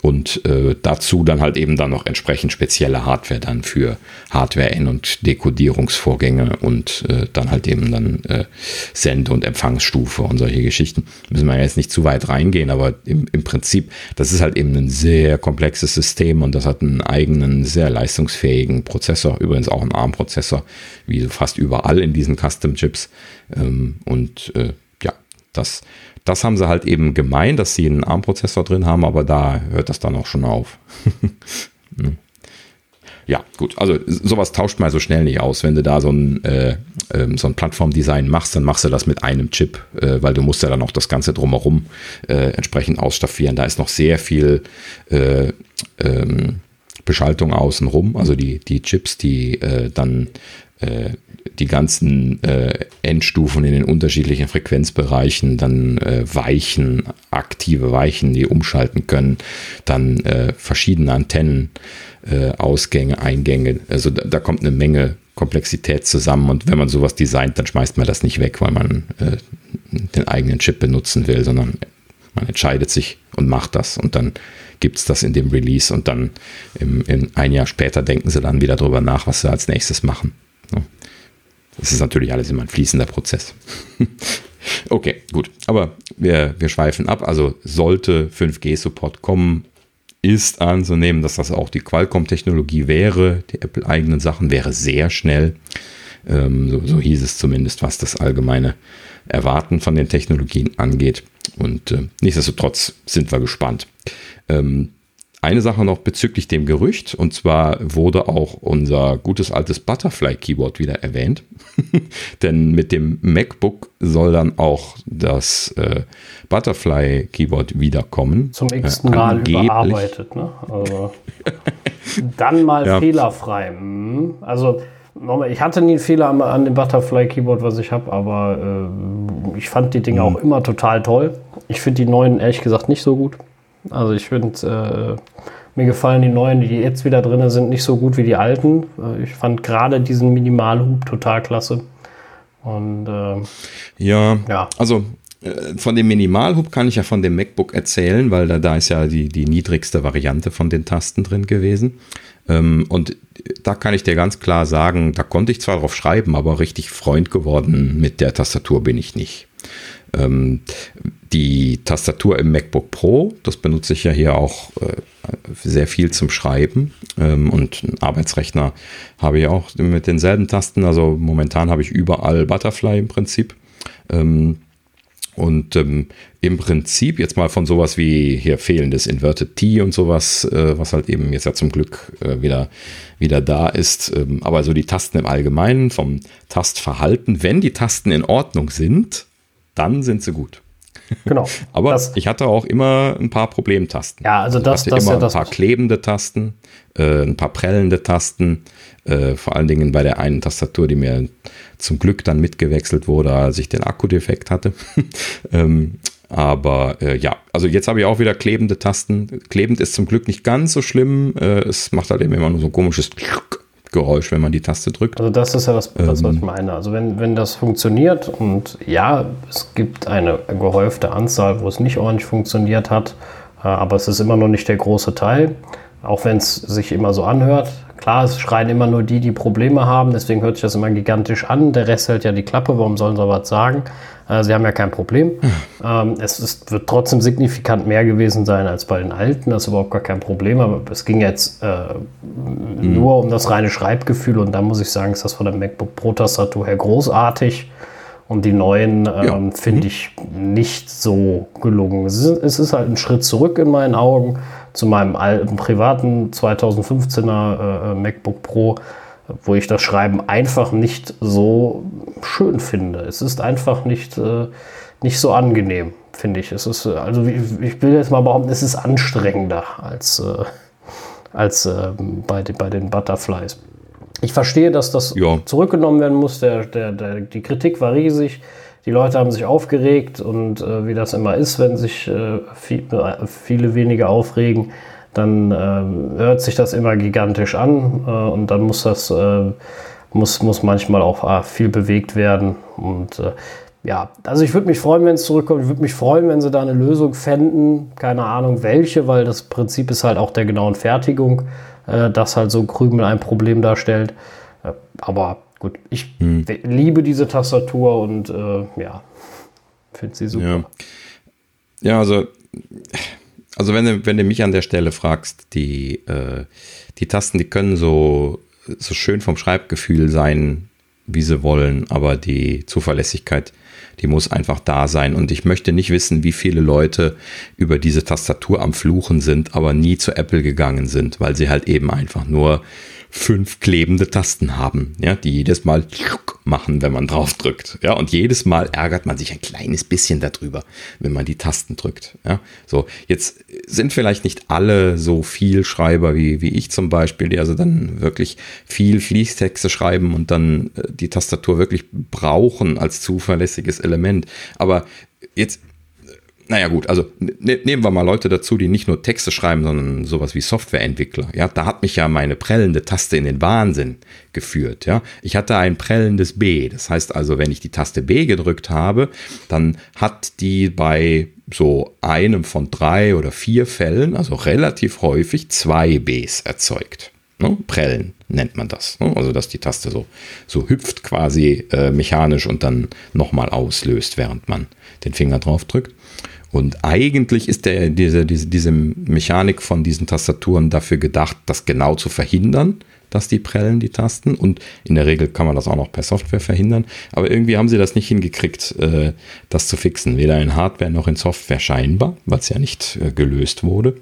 Und äh, dazu dann halt eben dann noch entsprechend spezielle Hardware dann für Hardware-End- und Dekodierungsvorgänge und äh, dann halt eben dann äh, Send- und Empfangsstufe und solche Geschichten. Müssen wir jetzt nicht zu weit reingehen, aber im, im Prinzip, das ist halt eben ein sehr komplexes System System und das hat einen eigenen, sehr leistungsfähigen Prozessor, übrigens auch einen ARM-Prozessor, wie so fast überall in diesen Custom-Chips. Ähm, und äh, ja, das, das haben sie halt eben gemeint, dass sie einen ARM-Prozessor drin haben, aber da hört das dann auch schon auf. Ja, gut, also sowas tauscht mal so schnell nicht aus. Wenn du da so ein, äh, äh, so ein Plattformdesign machst, dann machst du das mit einem Chip, äh, weil du musst ja dann auch das Ganze drumherum äh, entsprechend ausstaffieren. Da ist noch sehr viel äh, ähm, Beschaltung außenrum, also die, die Chips, die äh, dann die ganzen äh, Endstufen in den unterschiedlichen Frequenzbereichen, dann äh, Weichen, aktive Weichen, die umschalten können, dann äh, verschiedene Antennen, äh, Ausgänge, Eingänge. Also da, da, kommt eine Menge Komplexität zusammen und wenn man sowas designt, dann schmeißt man das nicht weg, weil man äh, den eigenen Chip benutzen will, sondern man entscheidet sich und macht das und dann gibt es das in dem Release und dann im, in ein Jahr später denken sie dann wieder darüber nach, was sie als nächstes machen. Das ist natürlich alles immer ein fließender Prozess. okay, gut. Aber wir, wir schweifen ab. Also sollte 5G-Support kommen, ist anzunehmen, dass das auch die Qualcomm-Technologie wäre. Die Apple-eigenen Sachen wäre sehr schnell. Ähm, so, so, hieß es zumindest, was das allgemeine Erwarten von den Technologien angeht. Und äh, nichtsdestotrotz sind wir gespannt. Ähm, eine Sache noch bezüglich dem Gerücht, und zwar wurde auch unser gutes altes Butterfly Keyboard wieder erwähnt. Denn mit dem MacBook soll dann auch das äh, Butterfly Keyboard wiederkommen. Zum x äh, Mal überarbeitet, ne? Also, dann mal ja. fehlerfrei. Hm. Also nochmal, ich hatte nie einen Fehler an, dem Butterfly Keyboard, was ich habe, aber äh, ich fand die Dinge mhm. auch immer total toll. Ich finde die neuen ehrlich gesagt nicht so gut. Also ich finde, äh, mir gefallen die neuen, die jetzt wieder drin sind, nicht so gut wie die alten. Äh, ich fand gerade diesen Minimalhub total klasse. Und äh, ja, ja, also äh, von dem Minimalhub kann ich ja von dem MacBook erzählen, weil da, da ist ja die, die niedrigste Variante von den Tasten drin gewesen. Ähm, und da kann ich dir ganz klar sagen, da konnte ich zwar drauf schreiben, aber richtig Freund geworden mit der Tastatur bin ich nicht. Ähm, die Tastatur im MacBook Pro, das benutze ich ja hier auch äh, sehr viel zum Schreiben. Ähm, und einen Arbeitsrechner habe ich auch mit denselben Tasten. Also momentan habe ich überall Butterfly im Prinzip. Ähm, und ähm, im Prinzip jetzt mal von sowas wie hier fehlendes Inverted T und sowas, äh, was halt eben jetzt ja zum Glück äh, wieder, wieder da ist. Ähm, aber so die Tasten im Allgemeinen vom Tastverhalten, wenn die Tasten in Ordnung sind, dann sind sie gut. Genau. Aber das, ich hatte auch immer ein paar Problemtasten. Ja, also das, ich hatte das immer ja ein paar klebende Tasten, äh, ein paar prellende Tasten. Äh, vor allen Dingen bei der einen Tastatur, die mir zum Glück dann mitgewechselt wurde, als ich den Akkudefekt hatte. ähm, Aber äh, ja, also jetzt habe ich auch wieder klebende Tasten. Klebend ist zum Glück nicht ganz so schlimm. Äh, es macht halt eben immer nur so ein komisches Geräusch, wenn man die Taste drückt. Also das ist ja das, das ähm, was ich meine. Also wenn, wenn das funktioniert und ja, es gibt eine gehäufte Anzahl, wo es nicht ordentlich funktioniert hat, äh, aber es ist immer noch nicht der große Teil, auch wenn es sich immer so anhört. Klar, es schreien immer nur die, die Probleme haben, deswegen hört sich das immer gigantisch an. Der Rest hält ja die Klappe, warum sollen sie was sagen? Äh, sie haben ja kein Problem. Ähm, es ist, wird trotzdem signifikant mehr gewesen sein als bei den alten, das ist überhaupt gar kein Problem. Aber es ging jetzt äh, mhm. nur um das reine Schreibgefühl und da muss ich sagen, ist das von der MacBook Pro Tastatur her großartig. Und die neuen ähm, ja. finde mhm. ich nicht so gelungen. Es ist, es ist, halt ein Schritt zurück in meinen Augen zu meinem alten privaten 2015er äh, MacBook Pro wo ich das Schreiben einfach nicht so schön finde. Es ist einfach nicht, äh, nicht so angenehm, finde ich. Es ist, also ich will jetzt mal behaupten, es ist anstrengender als, äh, als äh, bei, bei den Butterflies. Ich verstehe, dass das ja. zurückgenommen werden muss. Der, der, der, die Kritik war riesig. Die Leute haben sich aufgeregt und äh, wie das immer ist, wenn sich äh, viel, viele wenige aufregen, dann äh, hört sich das immer gigantisch an äh, und dann muss das äh, muss, muss manchmal auch äh, viel bewegt werden. Und äh, ja, also ich würde mich freuen, wenn es zurückkommt. Ich würde mich freuen, wenn sie da eine Lösung fänden. Keine Ahnung welche, weil das Prinzip ist halt auch der genauen Fertigung, äh, dass halt so Krümel ein Problem darstellt. aber gut, ich hm. liebe diese Tastatur und ja, finde sie super. Ja. ja, also also wenn du, wenn du mich an der Stelle fragst, die, äh, die Tasten, die können so, so schön vom Schreibgefühl sein, wie sie wollen, aber die Zuverlässigkeit, die muss einfach da sein. Und ich möchte nicht wissen, wie viele Leute über diese Tastatur am Fluchen sind, aber nie zu Apple gegangen sind, weil sie halt eben einfach nur fünf klebende Tasten haben, ja, die jedes Mal machen, wenn man drauf drückt. Ja, und jedes Mal ärgert man sich ein kleines bisschen darüber, wenn man die Tasten drückt. Ja, so, jetzt sind vielleicht nicht alle so viel Schreiber wie, wie ich zum Beispiel, die also dann wirklich viel Fließtexte schreiben und dann äh, die Tastatur wirklich brauchen als zuverlässiges Element. Aber jetzt naja gut, also ne, nehmen wir mal Leute dazu, die nicht nur Texte schreiben, sondern sowas wie Softwareentwickler. Ja, da hat mich ja meine prellende Taste in den Wahnsinn geführt. Ja, ich hatte ein prellendes B. Das heißt also, wenn ich die Taste B gedrückt habe, dann hat die bei so einem von drei oder vier Fällen, also relativ häufig, zwei Bs erzeugt. Ne? Prellen nennt man das. Ne? Also, dass die Taste so, so hüpft quasi äh, mechanisch und dann nochmal auslöst, während man den Finger drauf drückt. Und eigentlich ist der, diese, diese, diese Mechanik von diesen Tastaturen dafür gedacht, das genau zu verhindern, dass die prellen, die Tasten. Und in der Regel kann man das auch noch per Software verhindern. Aber irgendwie haben sie das nicht hingekriegt, äh, das zu fixen. Weder in Hardware noch in Software scheinbar, weil es ja nicht äh, gelöst wurde.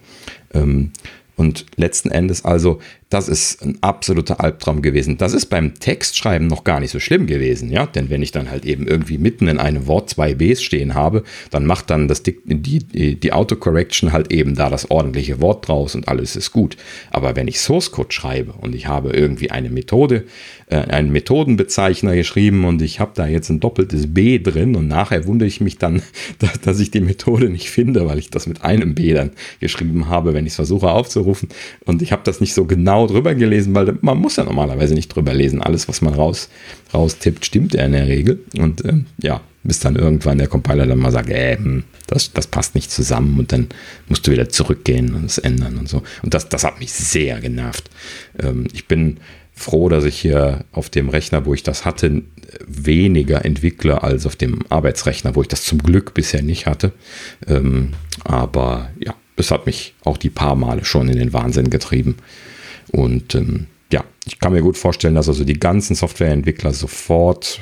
Ähm, und letzten Endes also, das ist ein absoluter Albtraum gewesen. Das ist beim Textschreiben noch gar nicht so schlimm gewesen, ja. Denn wenn ich dann halt eben irgendwie mitten in einem Wort zwei Bs stehen habe, dann macht dann das, die, die, Autocorrection halt eben da das ordentliche Wort draus und alles ist gut. Aber wenn ich Source Code schreibe und ich habe irgendwie eine Methode, äh, einen Methodenbezeichner geschrieben und ich habe da jetzt ein doppeltes B drin und nachher wundere ich mich dann, dass, ich die Methode nicht finde, weil ich das mit einem B dann geschrieben habe, wenn ich es versuche aufzurufen und ich habe das nicht so genau drüber gelesen, weil man muss ja normalerweise nicht drüber lesen. Alles, was man raus, raustippt, stimmt ja in der Regel. Und ähm, ja, bis dann irgendwann der Compiler dann mal sagt, äh, hm, das, das passt nicht zusammen und dann musst du wieder zurückgehen und es ändern und so. Und das, das hat mich sehr genervt. Ähm, ich bin froh, dass ich hier auf dem Rechner, wo ich das hatte, weniger entwickle als auf dem Arbeitsrechner, wo ich das zum Glück bisher nicht hatte. Ähm, aber ja, es hat mich auch die paar Male schon in den Wahnsinn getrieben. Und ähm, ja, ich kann mir gut vorstellen, dass also die ganzen Softwareentwickler sofort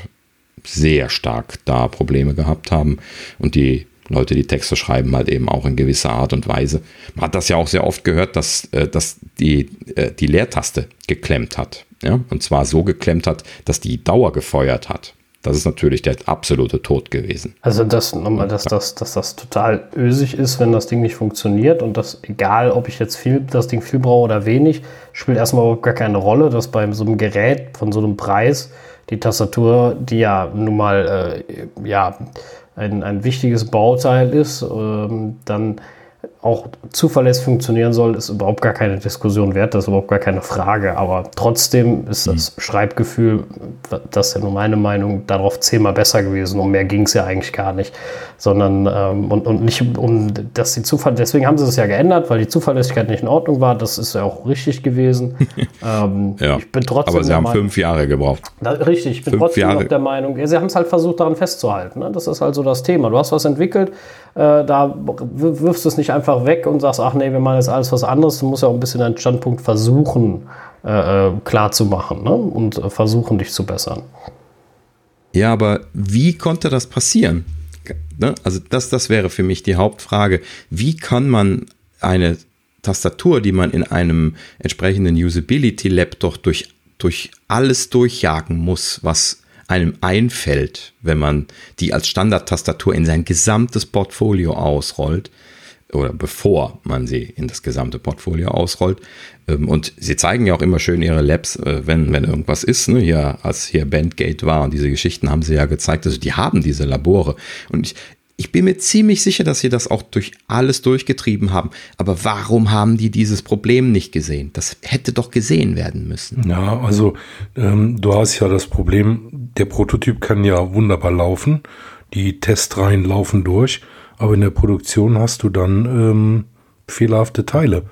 sehr stark da Probleme gehabt haben und die Leute, die Texte schreiben, halt eben auch in gewisser Art und Weise. Man hat das ja auch sehr oft gehört, dass, äh, dass die, äh, die Leertaste geklemmt hat. Ja? Und zwar so geklemmt hat, dass die Dauer gefeuert hat. Das ist natürlich der absolute Tod gewesen. Also, dass, nochmal, dass, das, dass das total ösig ist, wenn das Ding nicht funktioniert und das, egal ob ich jetzt viel, das Ding viel brauche oder wenig, spielt erstmal überhaupt gar keine Rolle, dass bei so einem Gerät von so einem Preis die Tastatur, die ja nun mal, äh, ja, ein, ein wichtiges Bauteil ist, ähm, dann auch zuverlässig funktionieren soll, ist überhaupt gar keine Diskussion wert, das ist überhaupt gar keine Frage. Aber trotzdem ist das mhm. Schreibgefühl, das ist ja nur meine Meinung, darauf zehnmal besser gewesen. Um mehr ging es ja eigentlich gar nicht. Sondern ähm, und, und nicht um dass die Zufall, deswegen haben sie es ja geändert, weil die Zuverlässigkeit nicht in Ordnung war. Das ist ja auch richtig gewesen. ähm, ja, ich bin trotzdem. Aber sie haben fünf Jahre gebraucht. Da, richtig, ich bin fünf trotzdem Jahre. noch der Meinung, ja, sie haben es halt versucht, daran festzuhalten. Ne? Das ist also das Thema. Du hast was entwickelt, äh, da wirfst du es nicht einfach weg und sagst, ach nee, wir machen jetzt alles was anderes. Du musst ja auch ein bisschen deinen Standpunkt versuchen äh, äh klar zu machen ne? und äh, versuchen, dich zu bessern. Ja, aber wie konnte das passieren? Ne? Also das, das wäre für mich die Hauptfrage. Wie kann man eine Tastatur, die man in einem entsprechenden Usability doch durch, durch alles durchjagen muss, was einem einfällt, wenn man die als Standardtastatur in sein gesamtes Portfolio ausrollt oder bevor man sie in das gesamte Portfolio ausrollt. Ähm, und sie zeigen ja auch immer schön ihre Labs, äh, wenn, wenn irgendwas ist. Ne? Hier, als hier Bandgate war und diese Geschichten haben sie ja gezeigt. Also die haben diese Labore. Und ich, ich bin mir ziemlich sicher, dass sie das auch durch alles durchgetrieben haben. Aber warum haben die dieses Problem nicht gesehen? Das hätte doch gesehen werden müssen. Ja, also ähm, du hast ja das Problem, der Prototyp kann ja wunderbar laufen. Die Testreihen laufen durch. Aber in der Produktion hast du dann ähm, fehlerhafte Teile.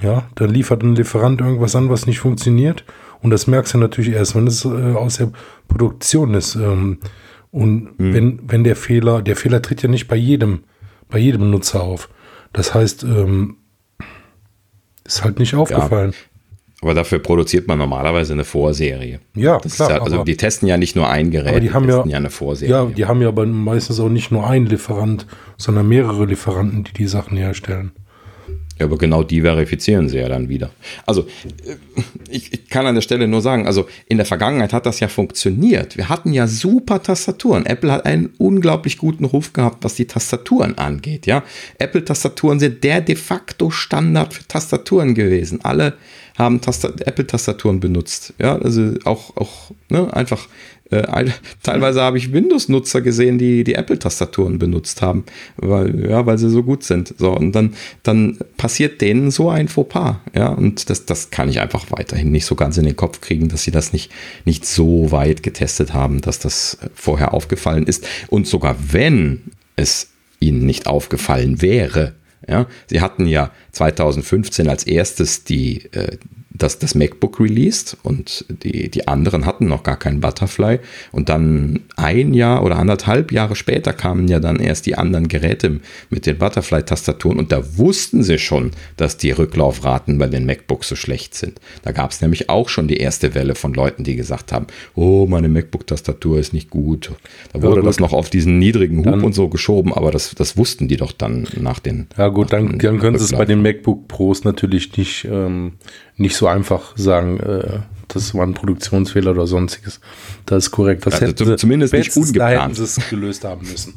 Ja, dann liefert ein Lieferant irgendwas an, was nicht funktioniert. Und das merkst du natürlich erst, wenn es äh, aus der Produktion ist. Ähm, und mhm. wenn, wenn der Fehler, der Fehler tritt ja nicht bei jedem, bei jedem Nutzer auf. Das heißt, ähm, ist halt nicht aufgefallen. Ja, aber dafür produziert man normalerweise eine Vorserie. Ja, das klar. Ja, also die testen ja nicht nur ein Gerät, aber die, haben testen ja, ja, eine Vorserie. Ja, die haben ja aber meistens auch nicht nur einen Lieferant, sondern mehrere Lieferanten, die die Sachen herstellen. Ja, aber genau die verifizieren sie ja dann wieder. Also, äh, ich, ich, kann an der Stelle nur sagen, also in der Vergangenheit hat das ja funktioniert. Wir hatten ja super Tastaturen. Apple hat einen unglaublich guten Ruf gehabt, was die Tastaturen angeht. Ja, Apple-Tastaturen sind der de facto Standard für Tastaturen gewesen. Alle haben Apple-Tastaturen benutzt. Ja, also auch, auch ne, einfach äh, teilweise habe ich Windows-Nutzer gesehen, die die Apple-Tastaturen benutzt haben, weil, ja, weil sie so gut sind. So, und dann, dann passiert denen so ein Fauxpas. Ja, und das, das kann ich einfach weiterhin nicht so ganz in den Kopf kriegen, dass sie das nicht, nicht so weit getestet haben, dass das vorher aufgefallen ist. Und sogar wenn es ihnen nicht aufgefallen wäre, ja, sie hatten ja 2015 als erstes die, äh, das, das MacBook released und die, die anderen hatten noch gar keinen Butterfly. Und dann ein Jahr oder anderthalb Jahre später kamen ja dann erst die anderen Geräte mit den Butterfly-Tastaturen und da wussten sie schon, dass die Rücklaufraten bei den MacBooks so schlecht sind. Da gab es nämlich auch schon die erste Welle von Leuten, die gesagt haben, oh, meine MacBook-Tastatur ist nicht gut. Da wurde ja, das noch auf diesen niedrigen Hub dann, und so geschoben, aber das, das wussten die doch dann nach den. Ja gut, dann, dann können sie es bei den MacBook Pros natürlich nicht, ähm, nicht so einfach sagen, äh, das war ein Produktionsfehler oder sonstiges. Das ist korrekt. Das also hätten sie, zumindest nicht ungeplant. Da hätten sie es gelöst haben müssen.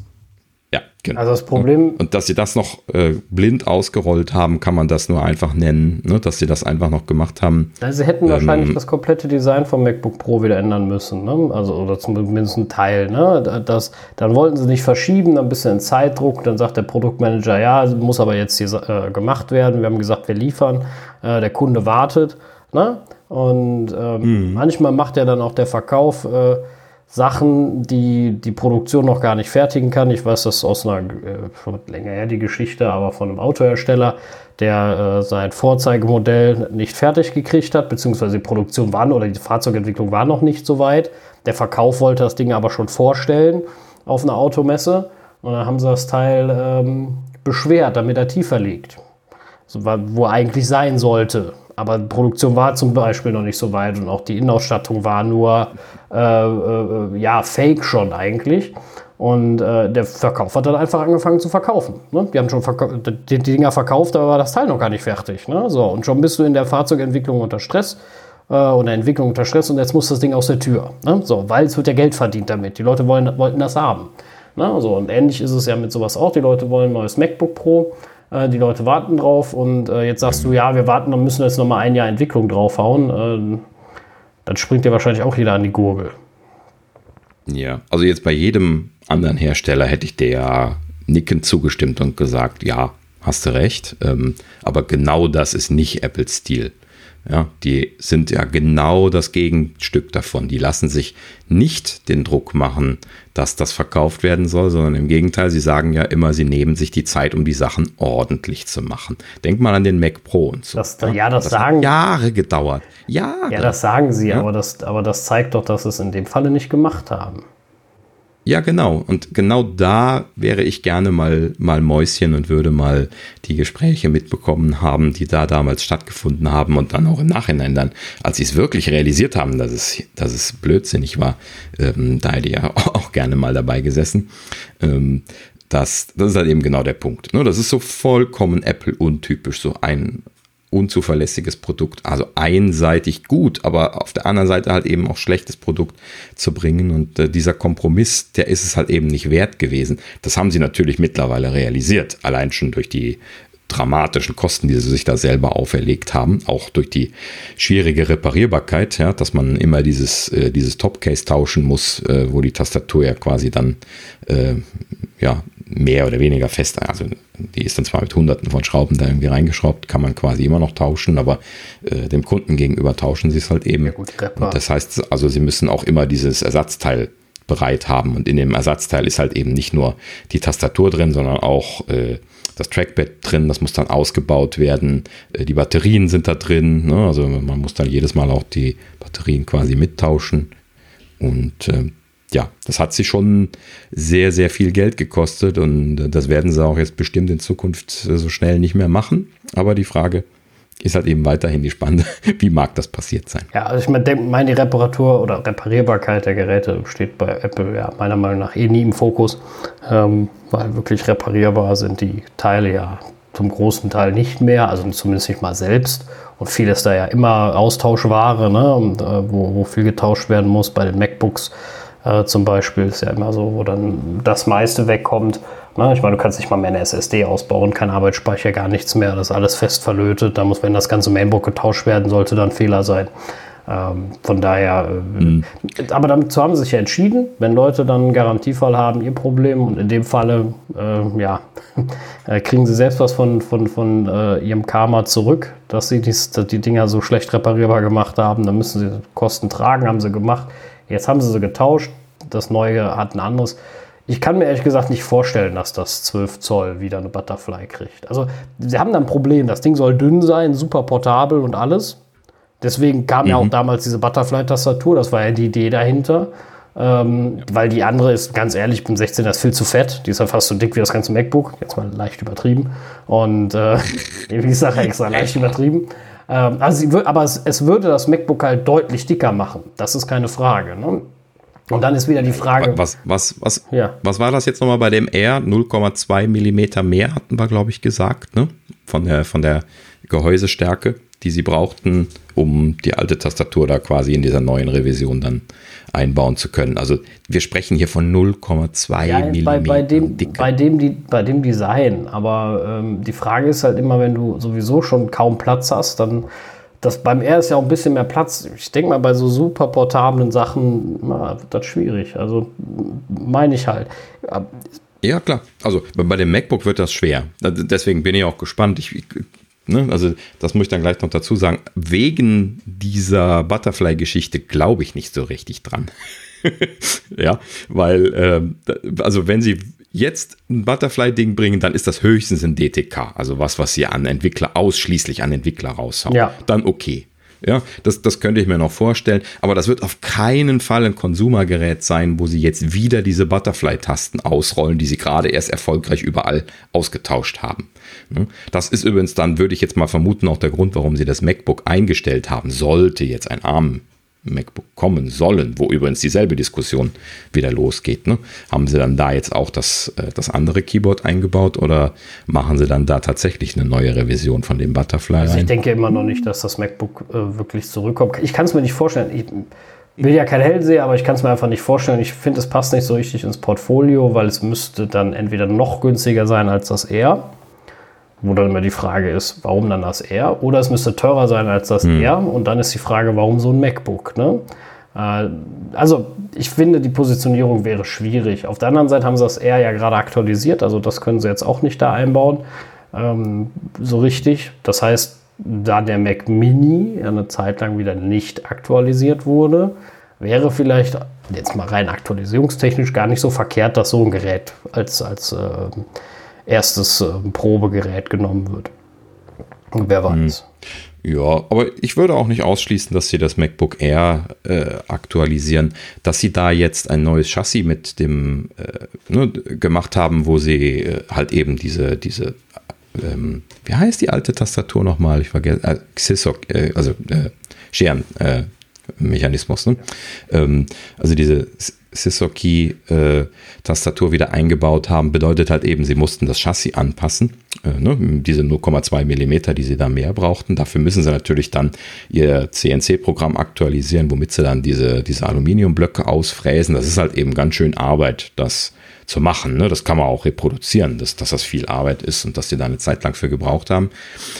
Genau. Also das Problem. Und, und dass sie das noch äh, blind ausgerollt haben, kann man das nur einfach nennen, ne? dass sie das einfach noch gemacht haben. Also sie hätten ähm, wahrscheinlich das komplette Design vom MacBook Pro wieder ändern müssen, ne? Also oder zumindest ein Teil, ne? Das, dann wollten sie nicht verschieben, dann ein bisschen in Zeitdruck, dann sagt der Produktmanager, ja, muss aber jetzt hier äh, gemacht werden. Wir haben gesagt, wir liefern, äh, der Kunde wartet, ne? Und ähm, mhm. manchmal macht ja dann auch der Verkauf äh, Sachen, die die Produktion noch gar nicht fertigen kann. Ich weiß das aus einer, äh, schon länger her die Geschichte, aber von einem Autohersteller, der äh, sein Vorzeigemodell nicht fertig gekriegt hat, beziehungsweise die Produktion war oder die Fahrzeugentwicklung war noch nicht so weit. Der Verkauf wollte das Ding aber schon vorstellen auf einer Automesse und dann haben sie das Teil ähm, beschwert, damit er tiefer liegt. Also, wo er eigentlich sein sollte. Aber die Produktion war zum Beispiel noch nicht so weit und auch die Innenausstattung war nur äh, äh, ja, fake schon eigentlich. Und äh, der Verkauf hat dann einfach angefangen zu verkaufen. Ne? Die haben schon die, Dinger verkauft, aber war das Teil noch gar nicht fertig. Ne? So, und schon bist du in der Fahrzeugentwicklung unter Stress äh, und der Entwicklung unter Stress und jetzt muss das Ding aus der Tür. Ne? So, weil es wird ja Geld verdient damit. Die Leute wollen, wollten das haben. Ne? So, und ähnlich ist es ja mit sowas auch. Die Leute wollen ein neues MacBook Pro. Äh, die Leute warten drauf und äh, jetzt sagst du, ja, wir warten, dann müssen wir jetzt nochmal ein Jahr Entwicklung draufhauen. Äh, dann springt dir wahrscheinlich auch jeder an die Gurgel. Ja, also jetzt bei jedem anderen Hersteller hätte ich der nickend zugestimmt und gesagt, ja, hast du recht. Ähm, aber genau das ist nicht Apples Stil. Ja, die sind ja genau das Gegenstück davon. Die lassen sich nicht den Druck machen, dass das verkauft werden soll, sondern im Gegenteil, sie sagen ja immer, sie nehmen sich die Zeit, um die Sachen ordentlich zu machen. Denk mal an den Mac Pro und so. Das, ja, das, das sagen Jahre gedauert. Jahre. Ja, das sagen sie, ja? aber, das, aber das zeigt doch, dass sie es in dem Falle nicht gemacht haben. Ja, genau. Und genau da wäre ich gerne mal, mal Mäuschen und würde mal die Gespräche mitbekommen haben, die da damals stattgefunden haben und dann auch im Nachhinein dann, als sie es wirklich realisiert haben, dass es, dass es blödsinnig war, ähm, da hätte ich ja auch gerne mal dabei gesessen. Ähm, das, das ist halt eben genau der Punkt. Ne? Das ist so vollkommen Apple-untypisch, so ein, unzuverlässiges Produkt, also einseitig gut, aber auf der anderen Seite halt eben auch schlechtes Produkt zu bringen. Und äh, dieser Kompromiss, der ist es halt eben nicht wert gewesen. Das haben sie natürlich mittlerweile realisiert, allein schon durch die dramatischen Kosten, die sie sich da selber auferlegt haben, auch durch die schwierige Reparierbarkeit, ja, dass man immer dieses, äh, dieses Topcase tauschen muss, äh, wo die Tastatur ja quasi dann äh, ja, mehr oder weniger fest, also die ist dann zwar mit hunderten von Schrauben da irgendwie reingeschraubt, kann man quasi immer noch tauschen, aber äh, dem Kunden gegenüber tauschen sie es halt eben. Ja, gut, das heißt, also sie müssen auch immer dieses Ersatzteil bereit haben und in dem Ersatzteil ist halt eben nicht nur die Tastatur drin, sondern auch äh, das Trackpad drin, das muss dann ausgebaut werden, äh, die Batterien sind da drin, ne? also man muss dann jedes Mal auch die Batterien quasi mittauschen und äh, ja, das hat sie schon sehr, sehr viel Geld gekostet und das werden sie auch jetzt bestimmt in Zukunft so schnell nicht mehr machen. Aber die Frage ist halt eben weiterhin die spannende, wie mag das passiert sein? Ja, also ich meine, mein, die Reparatur oder Reparierbarkeit der Geräte steht bei Apple ja meiner Meinung nach eh nie im Fokus, ähm, weil wirklich reparierbar sind die Teile ja zum großen Teil nicht mehr, also zumindest nicht mal selbst. Und viel ist da ja immer Austauschware, ne? Und, äh, wo, wo viel getauscht werden muss. Bei den MacBooks äh, zum Beispiel ist ja immer so, wo dann das meiste wegkommt. Na, ich meine, du kannst nicht mal mehr eine SSD ausbauen, kein Arbeitsspeicher, gar nichts mehr. Das ist alles fest verlötet. Da muss, wenn das ganze Mainbook getauscht werden sollte, dann Fehler sein. Ähm, von daher, äh, mhm. aber dazu haben sie sich ja entschieden, wenn Leute dann einen Garantiefall haben, ihr Problem und in dem Falle, äh, ja, äh, kriegen sie selbst was von, von, von äh, ihrem Karma zurück, dass sie dies, dass die Dinger so schlecht reparierbar gemacht haben, dann müssen sie Kosten tragen, haben sie gemacht. Jetzt haben sie sie getauscht. Das neue hat ein anderes. Ich kann mir ehrlich gesagt nicht vorstellen, dass das 12 Zoll wieder eine Butterfly kriegt. Also, sie haben da ein Problem. Das Ding soll dünn sein, super portabel und alles. Deswegen kam mhm. ja auch damals diese Butterfly-Tastatur. Das war ja die Idee dahinter. Ähm, weil die andere ist, ganz ehrlich, beim 16 er ist viel zu fett. Die ist ja fast so dick wie das ganze MacBook. Jetzt mal leicht übertrieben. Und äh, wie gesagt, extra leicht übertrieben. Ähm, also sie, aber es, es, würde das MacBook halt deutlich dicker machen. Das ist keine Frage. Ne? Und dann ist wieder die Frage. Was, was, was, ja. was war das jetzt nochmal bei dem R? 0,2 Millimeter mehr hatten wir, glaube ich, gesagt, ne? Von der, von der Gehäusestärke die sie brauchten, um die alte Tastatur da quasi in dieser neuen Revision dann einbauen zu können. Also wir sprechen hier von 0,2 ja, mm. Bei, bei, dem, bei, dem, bei dem Design. Aber ähm, die Frage ist halt immer, wenn du sowieso schon kaum Platz hast, dann das beim R ist ja auch ein bisschen mehr Platz. Ich denke mal, bei so super portablen Sachen na, wird das schwierig. Also meine ich halt. Ja, klar. Also bei dem MacBook wird das schwer. Deswegen bin ich auch gespannt. Ich Ne? Also das muss ich dann gleich noch dazu sagen. Wegen dieser Butterfly-Geschichte glaube ich nicht so richtig dran. ja, weil, äh, also wenn sie jetzt ein Butterfly-Ding bringen, dann ist das höchstens ein DTK, also was, was sie an Entwickler, ausschließlich an Entwickler raushauen. Ja. Dann okay. Ja, das, das könnte ich mir noch vorstellen. Aber das wird auf keinen Fall ein Konsumergerät sein, wo sie jetzt wieder diese Butterfly-Tasten ausrollen, die sie gerade erst erfolgreich überall ausgetauscht haben. Ne? Das ist übrigens dann, würde ich jetzt mal vermuten, auch der Grund, warum sie das MacBook eingestellt haben. Sollte jetzt ein ARM MacBook kommen sollen, wo übrigens dieselbe Diskussion wieder losgeht. Ne? Haben sie dann da jetzt auch das, äh, das andere Keyboard eingebaut oder machen sie dann da tatsächlich eine neue Revision von dem Butterfly? Also ich denke immer noch nicht, dass das MacBook äh, wirklich zurückkommt. Ich kann es mir nicht vorstellen. Ich will ja kein Hellseher, aber ich kann es mir einfach nicht vorstellen. Ich finde, es passt nicht so richtig ins Portfolio, weil es müsste dann entweder noch günstiger sein als das R wo dann immer die Frage ist, warum dann das R? Oder es müsste teurer sein als das hm. R. Und dann ist die Frage, warum so ein MacBook? Ne? Äh, also ich finde, die Positionierung wäre schwierig. Auf der anderen Seite haben sie das R ja gerade aktualisiert, also das können sie jetzt auch nicht da einbauen, ähm, so richtig. Das heißt, da der Mac Mini eine Zeit lang wieder nicht aktualisiert wurde, wäre vielleicht jetzt mal rein aktualisierungstechnisch gar nicht so verkehrt, dass so ein Gerät als, als äh, erstes äh, Probegerät genommen wird. Wer weiß. Hm. Ja, aber ich würde auch nicht ausschließen, dass sie das MacBook Air äh, aktualisieren, dass sie da jetzt ein neues Chassis mit dem äh, ne, gemacht haben, wo sie äh, halt eben diese, diese ähm, wie heißt die alte Tastatur nochmal? Ich vergesse, äh, Xisok, äh, also äh, Scheren, äh, Mechanismus. Ne? Ähm, also diese Sisoki-Tastatur äh, wieder eingebaut haben, bedeutet halt eben, sie mussten das Chassis anpassen. Äh, ne? Diese 0,2 Millimeter, die sie da mehr brauchten. Dafür müssen sie natürlich dann ihr CNC-Programm aktualisieren, womit sie dann diese, diese Aluminiumblöcke ausfräsen. Das ist halt eben ganz schön Arbeit, das zu machen. Ne? Das kann man auch reproduzieren, dass, dass das viel Arbeit ist und dass sie da eine Zeit lang für gebraucht haben.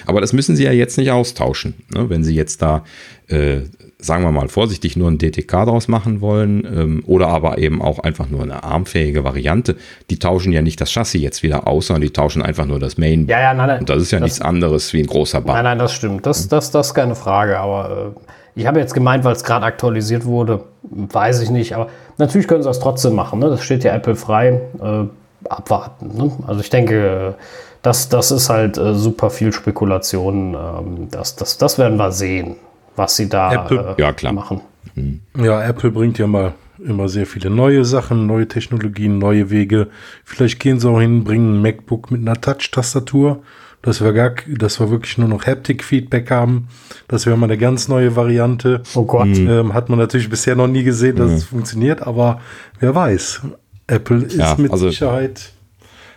Aber das müssen sie ja jetzt nicht austauschen. Ne? Wenn sie jetzt da äh, sagen wir mal vorsichtig, nur ein DTK draus machen wollen ähm, oder aber eben auch einfach nur eine armfähige Variante, die tauschen ja nicht das Chassis jetzt wieder aus, sondern die tauschen einfach nur das Main. Ja, ja, nein, nein. Und das ist ja das, nichts anderes wie ein großer Band. Nein, nein, das stimmt. Das, das, das ist keine Frage. Aber äh, ich habe jetzt gemeint, weil es gerade aktualisiert wurde, weiß ich nicht. Aber natürlich können sie das trotzdem machen. Ne? Das steht ja Apple frei. Äh, abwarten. Ne? Also ich denke, das, das ist halt äh, super viel Spekulation. Ähm, das, das, das werden wir sehen was sie da Apple, äh, ja, klar. machen. Mhm. Ja, Apple bringt ja mal immer sehr viele neue Sachen, neue Technologien, neue Wege. Vielleicht gehen sie auch hin, bringen ein MacBook mit einer Touch-Tastatur, dass wir gar, dass wir wirklich nur noch Haptic-Feedback haben. Das wäre mal eine ganz neue Variante. Oh Gott. Ähm, hat man natürlich bisher noch nie gesehen, dass mhm. es funktioniert, aber wer weiß. Apple ist ja, mit also Sicherheit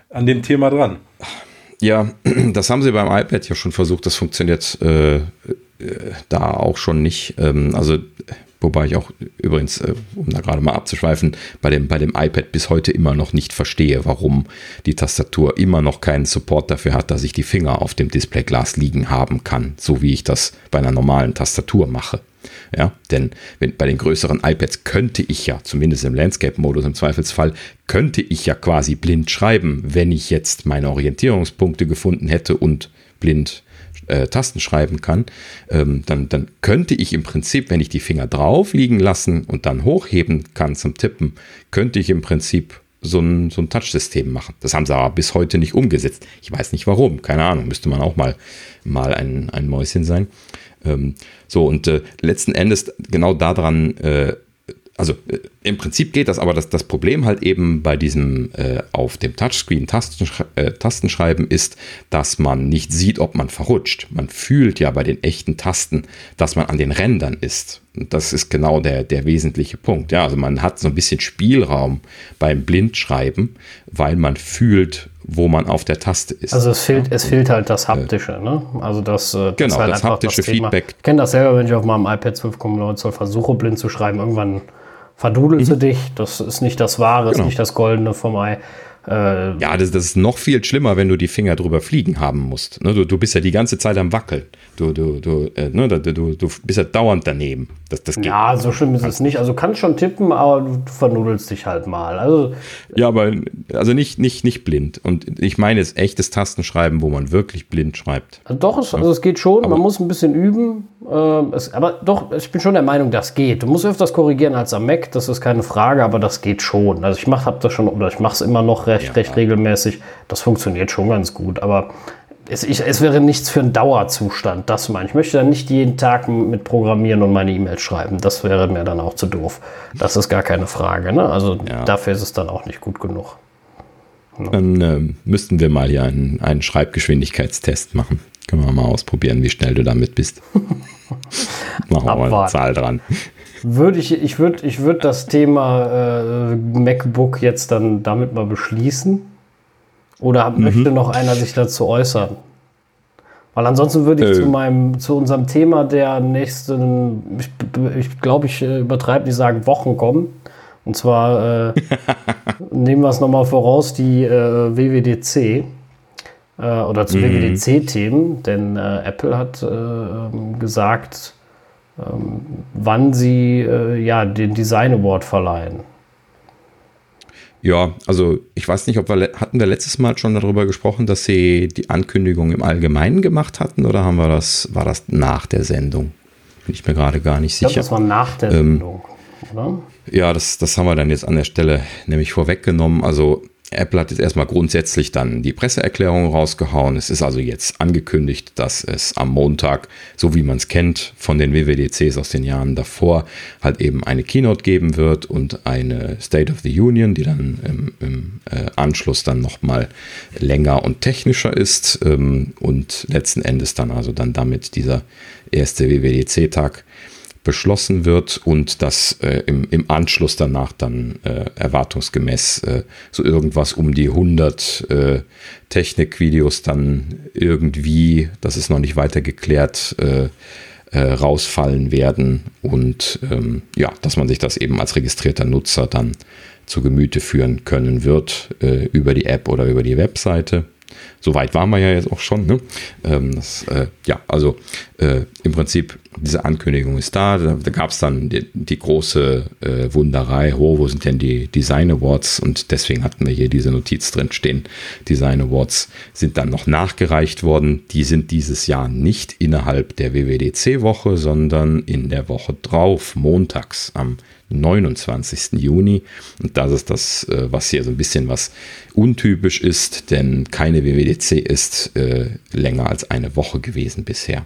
an dem Thema dran. Ja, das haben sie beim iPad ja schon versucht. Das funktioniert äh, da auch schon nicht. Ähm, also, wobei ich auch übrigens, äh, um da gerade mal abzuschweifen, bei dem, bei dem iPad bis heute immer noch nicht verstehe, warum die Tastatur immer noch keinen Support dafür hat, dass ich die Finger auf dem Displayglas liegen haben kann, so wie ich das bei einer normalen Tastatur mache. Ja, denn wenn, bei den größeren iPads könnte ich ja, zumindest im Landscape-Modus im Zweifelsfall, könnte ich ja quasi blind schreiben, wenn ich jetzt meine Orientierungspunkte gefunden hätte und blind äh, Tasten schreiben kann, ähm, dann, dann könnte ich im Prinzip, wenn ich die Finger drauf liegen lassen und dann hochheben kann zum Tippen, könnte ich im Prinzip so ein, so ein Touch-System machen. Das haben sie aber bis heute nicht umgesetzt. Ich weiß nicht warum, keine Ahnung, müsste man auch mal, mal ein, ein Mäuschen sein. Ähm, so, und äh, letzten Endes genau daran äh, also äh, im Prinzip geht das, aber das, das Problem halt eben bei diesem äh, auf dem Touchscreen Tastenschre äh, Tastenschreiben ist, dass man nicht sieht, ob man verrutscht. Man fühlt ja bei den echten Tasten, dass man an den Rändern ist. Und das ist genau der, der wesentliche Punkt. Ja, also man hat so ein bisschen Spielraum beim Blindschreiben, weil man fühlt, wo man auf der Taste ist. Also es fehlt, ja. es fehlt halt das Haptische, ne? Also das, äh, das genau, halt das haptische das Feedback. Ich kenne das selber, wenn ich auf meinem iPad 12,9 Zoll versuche, blind zu schreiben. Irgendwann verdudelst mhm. du dich. Das ist nicht das Wahre, genau. ist nicht das Goldene vom Ei. Äh, ja, das, das, ist noch viel schlimmer, wenn du die Finger drüber fliegen haben musst. Ne, du, du bist ja die ganze Zeit am Wackeln. Du, du, du, äh, ne, du, du, du bist ja dauernd daneben. Das, das ja, so schlimm ist es nicht. Also du kannst schon tippen, aber du vernudelst dich halt mal. Also, ja, aber also nicht, nicht, nicht blind. Und ich meine jetzt echtes Tastenschreiben, wo man wirklich blind schreibt. Also doch, es, also es geht schon. Aber man muss ein bisschen üben. Äh, es, aber doch, ich bin schon der Meinung, das geht. Du musst öfters korrigieren als am Mac, das ist keine Frage, aber das geht schon. Also ich mache das schon, oder ich mache es immer noch recht, ja. recht regelmäßig. Das funktioniert schon ganz gut. Aber es, ich, es wäre nichts für einen Dauerzustand, das meine ich. Möchte dann nicht jeden Tag mit programmieren und meine E-Mails schreiben. Das wäre mir dann auch zu doof. Das ist gar keine Frage. Ne? Also ja. dafür ist es dann auch nicht gut genug. No. Dann äh, müssten wir mal hier einen, einen Schreibgeschwindigkeitstest machen. Können wir mal ausprobieren, wie schnell du damit bist. Machen wir mal eine Zahl dran. Würde ich, ich würde ich würd das Thema äh, MacBook jetzt dann damit mal beschließen. Oder mhm. möchte noch einer sich dazu äußern? Weil ansonsten würde ich äh. zu meinem, zu unserem Thema der nächsten, ich, ich glaube, ich äh, übertreibe nicht sagen, Wochen kommen. Und zwar äh, nehmen wir es nochmal voraus, die äh, WWDC äh, oder zu mhm. WWDC-Themen, denn äh, Apple hat äh, gesagt, ähm, wann sie ja den Design Award verleihen. Ja, also ich weiß nicht, ob wir hatten wir letztes Mal schon darüber gesprochen, dass sie die Ankündigung im Allgemeinen gemacht hatten oder haben wir das, war das nach der Sendung? Bin ich mir gerade gar nicht sicher. Ich glaube, das war nach der ähm, Sendung, oder? Ja, das, das haben wir dann jetzt an der Stelle nämlich vorweggenommen. Also Apple hat jetzt erstmal grundsätzlich dann die Presseerklärung rausgehauen. Es ist also jetzt angekündigt, dass es am Montag, so wie man es kennt von den WWDCs aus den Jahren davor, halt eben eine Keynote geben wird und eine State of the Union, die dann im, im äh, Anschluss dann nochmal länger und technischer ist ähm, und letzten Endes dann also dann damit dieser erste WWDC-Tag beschlossen wird und dass äh, im, im Anschluss danach dann äh, erwartungsgemäß äh, so irgendwas um die 100 äh, Technikvideos dann irgendwie, das ist noch nicht weiter geklärt, äh, äh, rausfallen werden und ähm, ja, dass man sich das eben als registrierter Nutzer dann zu Gemüte führen können wird über die App oder über die Webseite. So weit waren wir ja jetzt auch schon. Ne? Ähm, das, äh, ja, also äh, im Prinzip, diese Ankündigung ist da. Da, da gab es dann die, die große äh, Wunderei, oh, wo sind denn die Design Awards? Und deswegen hatten wir hier diese Notiz drin stehen. Design Awards sind dann noch nachgereicht worden. Die sind dieses Jahr nicht innerhalb der WWDC-Woche, sondern in der Woche drauf, montags am 29. Juni. Und das ist das, äh, was hier so ein bisschen was untypisch ist, denn keine WWDC ist äh, länger als eine Woche gewesen bisher.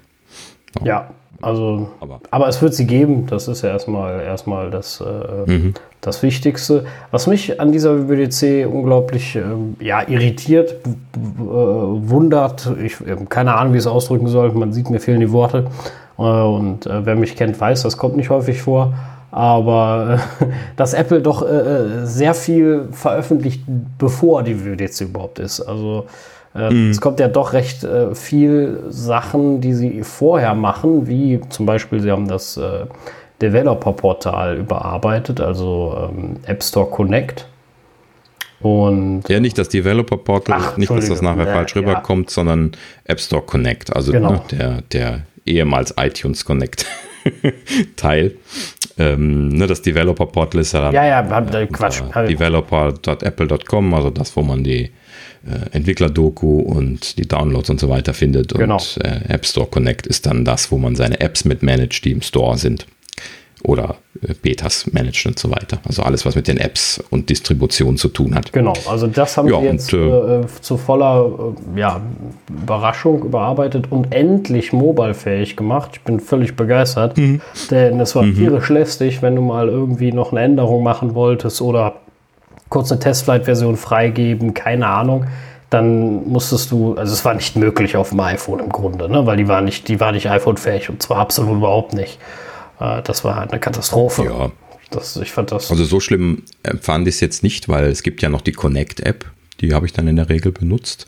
So. Ja, also, aber, aber, es wird sie geben. Das ist ja erstmal, erstmal das, äh, mhm. das Wichtigste. Was mich an dieser WWDC unglaublich äh, ja, irritiert, wundert, ich keine Ahnung, wie ich es ausdrücken soll. Man sieht, mir fehlen die Worte. und wer mich kennt, weiß, das kommt nicht häufig vor aber äh, dass Apple doch äh, äh, sehr viel veröffentlicht, bevor die WWDC überhaupt ist. Also äh, mm. es kommt ja doch recht äh, viel Sachen, die sie vorher machen, wie zum Beispiel, sie haben das äh, Developer-Portal überarbeitet, also ähm, App Store Connect. Und ja, nicht das Developer Portal, Ach, nicht, dass das nachher falsch rüberkommt, ja. sondern App Store Connect, also genau. ne, der, der ehemals iTunes Connect Teil. Ähm, ne, das Developer Portal ist ja ja, ja, äh, Quatsch. Developer.apple.com, also das, wo man die äh, Entwickler-Doku und die Downloads und so weiter findet. Genau. Und äh, App Store Connect ist dann das, wo man seine Apps mit managt, die im Store sind oder äh, Betas managt und so weiter. Also alles, was mit den Apps und Distribution zu tun hat. Genau, also das haben ja, wir jetzt und, äh, äh, zu voller äh, ja, Überraschung überarbeitet und endlich mobile-fähig gemacht. Ich bin völlig begeistert, mhm. denn es war mhm. tierisch lästig, wenn du mal irgendwie noch eine Änderung machen wolltest oder kurz eine Testflight-Version freigeben, keine Ahnung dann musstest du, also es war nicht möglich auf dem iPhone im Grunde, ne? weil die war nicht, die war nicht iPhone-fähig und zwar absolut überhaupt nicht. Äh, das war halt eine Katastrophe. Ja. Das, ich fand das. Also so schlimm empfand ich es jetzt nicht, weil es gibt ja noch die Connect-App, die habe ich dann in der Regel benutzt.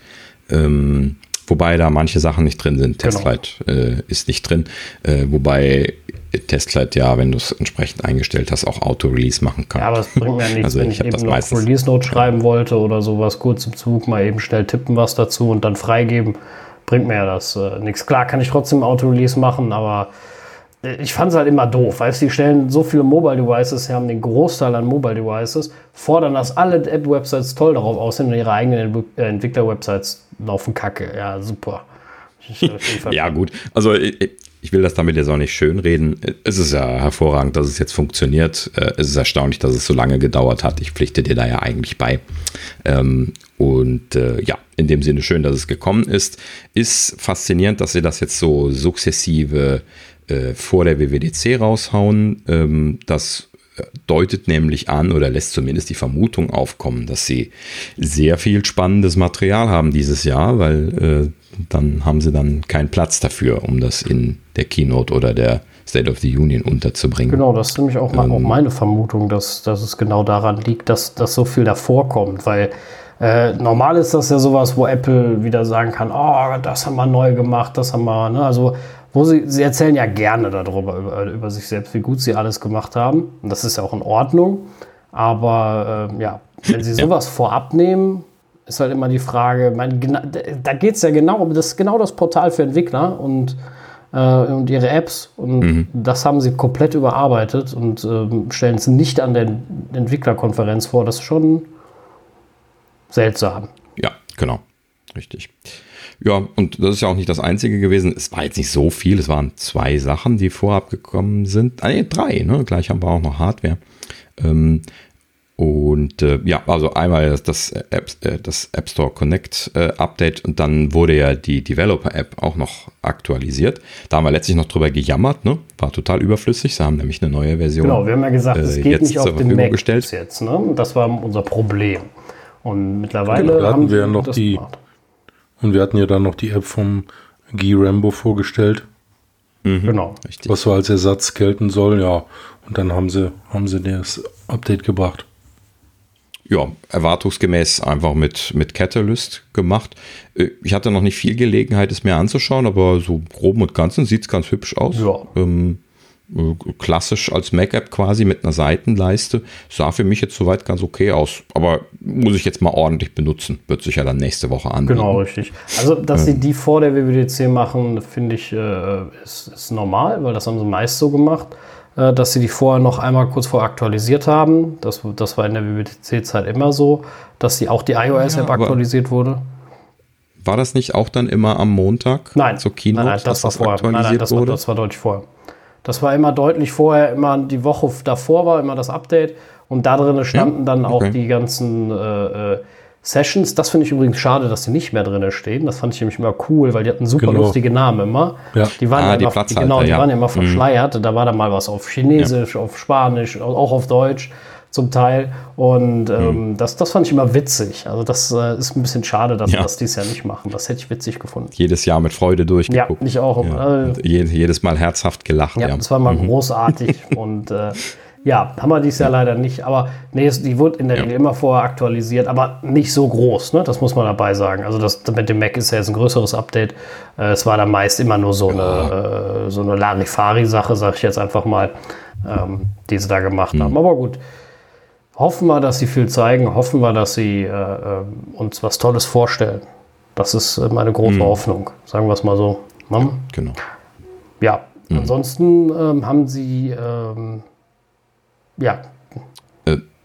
Ähm, wobei da manche Sachen nicht drin sind. Genau. Testlight äh, ist nicht drin. Äh, wobei Testlight ja, wenn du es entsprechend eingestellt hast, auch Auto-Release machen kann. Ja, aber es bringt mir nichts, also wenn ich, ich eben noch Release-Note schreiben wollte oder sowas, kurz im Zug mal eben schnell tippen was dazu und dann freigeben, bringt mir ja das äh, nichts. Klar kann ich trotzdem Auto-Release machen, aber ich fand es halt immer doof, weißt du, die stellen so viele Mobile Devices, sie haben den Großteil an Mobile Devices, fordern, dass alle App-Websites toll darauf aussehen und ihre eigenen äh, Entwickler-Websites laufen kacke. Ja, super. ja, gut. Also ich, ich, will das damit jetzt auch nicht schönreden. Es ist ja hervorragend, dass es jetzt funktioniert. Äh, es ist erstaunlich, dass es so lange gedauert hat. Ich pflichte dir da ja eigentlich bei. Ähm, und äh, ja, in dem Sinne schön, dass es gekommen ist. Ist faszinierend, dass sie das jetzt so sukzessive äh, vor der WWDC raushauen. Ähm, das deutet nämlich an oder lässt zumindest die Vermutung aufkommen, dass sie sehr viel spannendes Material haben dieses Jahr, weil äh, dann haben sie dann keinen Platz dafür, um das in der Keynote oder der State of the Union unterzubringen. Genau, das ist nämlich auch, ähm, auch meine Vermutung, dass, dass es genau daran liegt, dass, dass so viel davor kommt, weil äh, normal ist das ja sowas, wo Apple wieder sagen kann, oh, das haben wir neu gemacht, das haben wir, ne? also wo sie, sie erzählen ja gerne darüber, über, über sich selbst, wie gut sie alles gemacht haben. Und das ist ja auch in Ordnung. Aber äh, ja, wenn sie sowas ja. vorab nehmen, ist halt immer die Frage, mein, da geht es ja genau, das ist genau das Portal für Entwickler und äh, und ihre Apps. Und mhm. das haben sie komplett überarbeitet und ähm, stellen es nicht an der Entwicklerkonferenz vor. Das ist schon seltsam. Ja, genau. Richtig. Ja, und das ist ja auch nicht das Einzige gewesen. Es war jetzt nicht so viel. Es waren zwei Sachen, die vorab gekommen sind. Ah, nee, drei, ne? Gleich haben wir auch noch Hardware. Ähm, und äh, ja, also einmal das, das, App, äh, das App Store Connect äh, Update und dann wurde ja die Developer App auch noch aktualisiert. Da haben wir letztlich noch drüber gejammert, ne? War total überflüssig. Sie haben nämlich eine neue Version. Genau, wir haben ja gesagt, es äh, geht nicht auf den Mac gestellt. jetzt. Ne? Das war unser Problem. Und mittlerweile genau, haben wir noch die gemacht. Und wir hatten ja dann noch die App vom Guy Rambo vorgestellt. Mhm, genau. Richtig. Was so als Ersatz gelten soll, ja. Und dann haben sie, haben sie das Update gebracht ja, erwartungsgemäß einfach mit, mit Catalyst gemacht. Äh, ich hatte noch nicht viel Gelegenheit, es mir anzuschauen, aber so grob und ganzen sieht es ganz hübsch aus. Ja. Ähm, äh, klassisch als Mac-App quasi mit einer Seitenleiste. Sah für mich jetzt soweit ganz okay aus. Aber muss ich jetzt mal ordentlich benutzen. Wird sich ja dann nächste Woche an. Genau, richtig. Also, dass sie die vor der WWDC machen, finde ich, äh, ist, ist normal, weil das haben sie meist so gemacht. Äh, dass sie die vorher noch einmal kurz vor aktualisiert haben. Das, das war in der WWDC-Zeit immer so, dass die auch die iOS-App ja, aktualisiert wurde. War das nicht auch dann immer am Montag nein, zur Keynote, nein, nein, das war vorher. Nein, nein, das? War, das war deutlich vorher. Das war immer deutlich vorher, immer die Woche davor war immer das Update und da drin standen ja? dann auch okay. die ganzen äh, äh Sessions, das finde ich übrigens schade, dass die nicht mehr drin stehen. Das fand ich nämlich immer cool, weil die hatten super genau. lustige Namen immer. Ja. Die waren ah, ja immer, die genau, die ja. waren ja immer mhm. verschleiert. Mhm. Da war dann mal was auf Chinesisch, auf Spanisch, auch auf Deutsch zum Teil. Und ähm, mhm. das, das fand ich immer witzig. Also das äh, ist ein bisschen schade, dass ja. wir das dieses Jahr nicht machen. Das hätte ich witzig gefunden. Jedes Jahr mit Freude durchgeguckt. Ja, ich auch. Ja. Äh, jedes Mal herzhaft gelacht. Ja, das war mal mhm. großartig. und äh, ja, haben wir dieses Jahr leider nicht. Aber nee, die wird in der Regel immer vorher aktualisiert, aber nicht so groß, ne? Das muss man dabei sagen. Also das mit dem Mac ist ja jetzt ein größeres Update. Äh, es war dann meist immer nur so eine, äh, so eine Larifari-Sache, sag ich jetzt einfach mal, ähm, die sie da gemacht mhm. haben. Aber gut. Hoffen wir, dass sie viel zeigen, hoffen wir, dass sie äh, äh uns was Tolles vorstellen. Das ist äh, meine große mhm. Hoffnung, sagen wir es mal so. Ne? Ja, genau. Ja, mhm. ansonsten ähm, haben sie ähm, ja.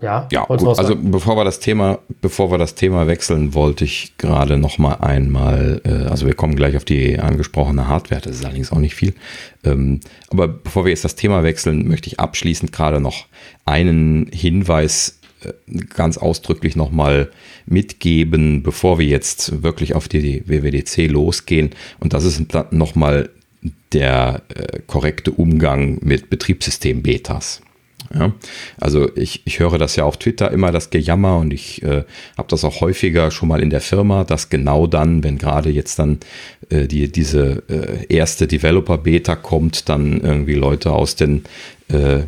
Ja, ja gut. also bevor wir das Thema, bevor wir das Thema wechseln, wollte ich gerade noch mal einmal, äh, also wir kommen gleich auf die angesprochene Hardware, das ist allerdings auch nicht viel. Ähm, aber bevor wir jetzt das Thema wechseln, möchte ich abschließend gerade noch einen Hinweis äh, ganz ausdrücklich noch mal mitgeben, bevor wir jetzt wirklich auf die WWDC losgehen. Und das ist noch mal der äh, korrekte Umgang mit Betriebssystem-Betas. Ja? Also ich, ich höre das ja auf Twitter immer, das Gejammer und ich äh, habe das auch häufiger schon mal in der Firma, dass genau dann, wenn gerade jetzt dann äh, die, diese äh, erste Developer-Beta kommt, dann irgendwie Leute aus den äh,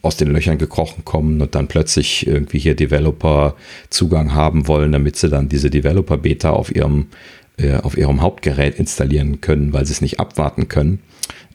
aus den Löchern gekrochen kommen und dann plötzlich irgendwie hier Developer Zugang haben wollen, damit sie dann diese Developer Beta auf ihrem äh, auf ihrem Hauptgerät installieren können, weil sie es nicht abwarten können,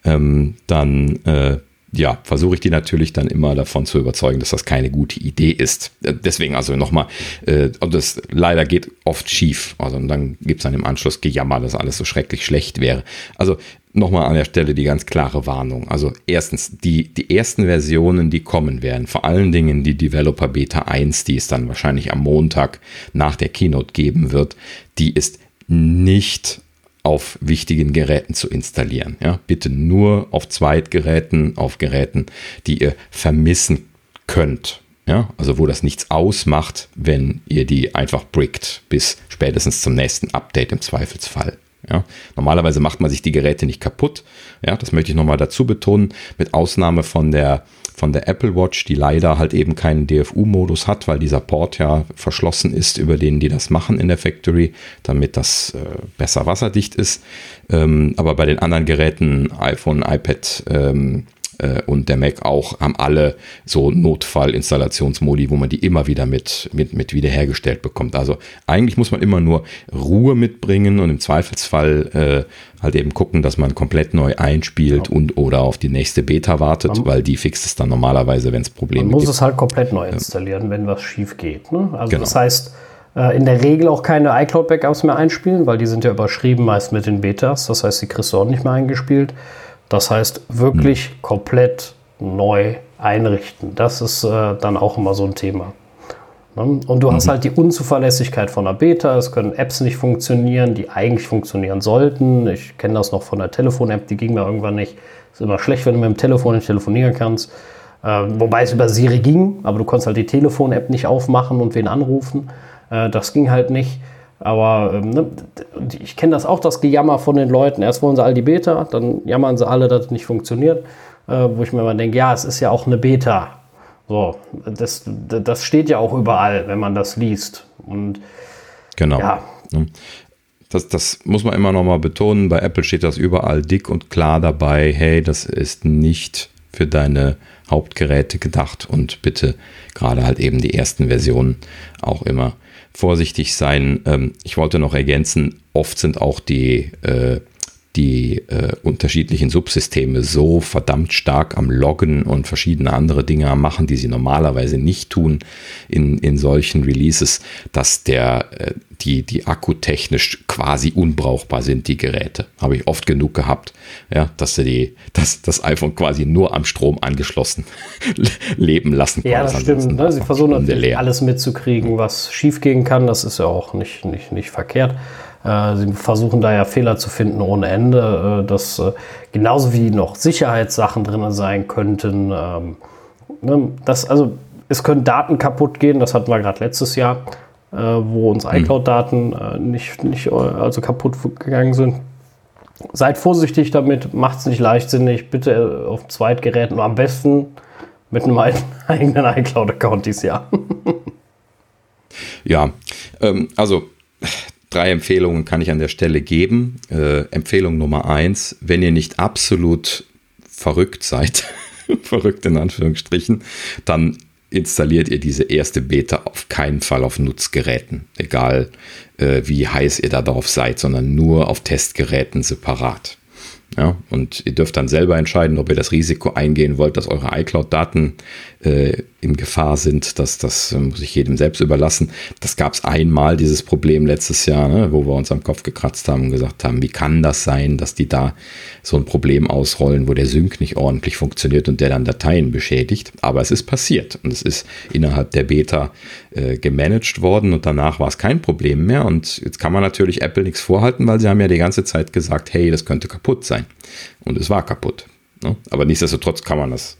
ähm, dann äh, ja, versuche ich die natürlich dann immer davon zu überzeugen, dass das keine gute Idee ist. Äh, deswegen also nochmal, äh, das leider geht oft schief. Also dann gibt es dann im Anschluss Gejammer, dass alles so schrecklich schlecht wäre. Also nochmal an der Stelle die ganz klare Warnung. Also erstens, die, die ersten Versionen, die kommen werden, vor allen Dingen die Developer Beta 1, die es dann wahrscheinlich am Montag nach der Keynote geben wird, die ist nicht auf wichtigen Geräten zu installieren. Ja, bitte nur auf Zweitgeräten, auf Geräten, die ihr vermissen könnt. Ja, also wo das nichts ausmacht, wenn ihr die einfach brickt bis spätestens zum nächsten Update im Zweifelsfall. Ja, normalerweise macht man sich die Geräte nicht kaputt. Ja, das möchte ich nochmal dazu betonen. Mit Ausnahme von der von der Apple Watch, die leider halt eben keinen DFU-Modus hat, weil dieser Port ja verschlossen ist, über den die das machen in der Factory, damit das äh, besser wasserdicht ist. Ähm, aber bei den anderen Geräten, iPhone, iPad, ähm, äh, und der Mac auch, haben alle so Notfallinstallationsmodi, wo man die immer wieder mit, mit, mit wiederhergestellt bekommt. Also eigentlich muss man immer nur Ruhe mitbringen und im Zweifelsfall äh, halt eben gucken, dass man komplett neu einspielt ja. und oder auf die nächste Beta wartet, man, weil die fixt es dann normalerweise, wenn es Probleme gibt. Man muss gibt. es halt komplett neu installieren, ja. wenn was schief geht. Ne? Also genau. das heißt, äh, in der Regel auch keine iCloud-Backups mehr einspielen, weil die sind ja überschrieben meist mit den Betas. Das heißt, die kriegst du auch nicht mehr eingespielt. Das heißt, wirklich hm. komplett neu einrichten. Das ist äh, dann auch immer so ein Thema. Ne? Und du mhm. hast halt die Unzuverlässigkeit von der Beta. Es können Apps nicht funktionieren, die eigentlich funktionieren sollten. Ich kenne das noch von der Telefon-App, die ging mir irgendwann nicht. Ist immer schlecht, wenn du mit dem Telefon nicht telefonieren kannst. Äh, wobei es über Siri ging, aber du konntest halt die Telefon-App nicht aufmachen und wen anrufen. Äh, das ging halt nicht. Aber ähm, ne, ich kenne das auch, das Gejammer von den Leuten. Erst wollen sie all die Beta, dann jammern sie alle, dass es nicht funktioniert. Äh, wo ich mir immer denke, ja, es ist ja auch eine Beta. So, das, das steht ja auch überall, wenn man das liest. Und genau. Ja. Das, das muss man immer noch mal betonen. Bei Apple steht das überall dick und klar dabei. Hey, das ist nicht für deine Hauptgeräte gedacht und bitte gerade halt eben die ersten Versionen auch immer vorsichtig sein. Ähm, ich wollte noch ergänzen, oft sind auch die äh, die äh, unterschiedlichen Subsysteme so verdammt stark am Loggen und verschiedene andere Dinge Machen, die sie normalerweise nicht tun in, in solchen Releases, dass der, äh, die, die akkutechnisch quasi unbrauchbar sind, die Geräte. Habe ich oft genug gehabt, ja, dass sie die, dass das iPhone quasi nur am Strom angeschlossen leben lassen kann. Ja, das stimmt. Ne? Sie versuchen natürlich alles mitzukriegen, was schiefgehen kann. Das ist ja auch nicht, nicht, nicht verkehrt. Äh, sie versuchen da ja Fehler zu finden ohne Ende, äh, dass äh, genauso wie noch Sicherheitssachen drin sein könnten. Ähm, ne, das, also, es können Daten kaputt gehen, das hatten wir gerade letztes Jahr, wo uns hm. iCloud-Daten nicht, nicht also kaputt gegangen sind. Seid vorsichtig damit, macht es nicht leichtsinnig, bitte auf Zweitgeräten am besten mit einem eigenen iCloud-Account dieses Jahr. ja, ähm, also Drei Empfehlungen kann ich an der Stelle geben. Äh, Empfehlung Nummer eins, wenn ihr nicht absolut verrückt seid, verrückt in Anführungsstrichen, dann installiert ihr diese erste Beta auf keinen Fall auf Nutzgeräten, egal äh, wie heiß ihr da drauf seid, sondern nur auf Testgeräten separat. Ja, und ihr dürft dann selber entscheiden, ob ihr das Risiko eingehen wollt, dass eure iCloud-Daten äh, in Gefahr sind. Das, das äh, muss ich jedem selbst überlassen. Das gab es einmal, dieses Problem letztes Jahr, ne, wo wir uns am Kopf gekratzt haben und gesagt haben, wie kann das sein, dass die da so ein Problem ausrollen, wo der Sync nicht ordentlich funktioniert und der dann Dateien beschädigt. Aber es ist passiert und es ist innerhalb der Beta äh, gemanagt worden und danach war es kein Problem mehr. Und jetzt kann man natürlich Apple nichts vorhalten, weil sie haben ja die ganze Zeit gesagt, hey, das könnte kaputt sein. Und es war kaputt. Ne? Aber nichtsdestotrotz kann man das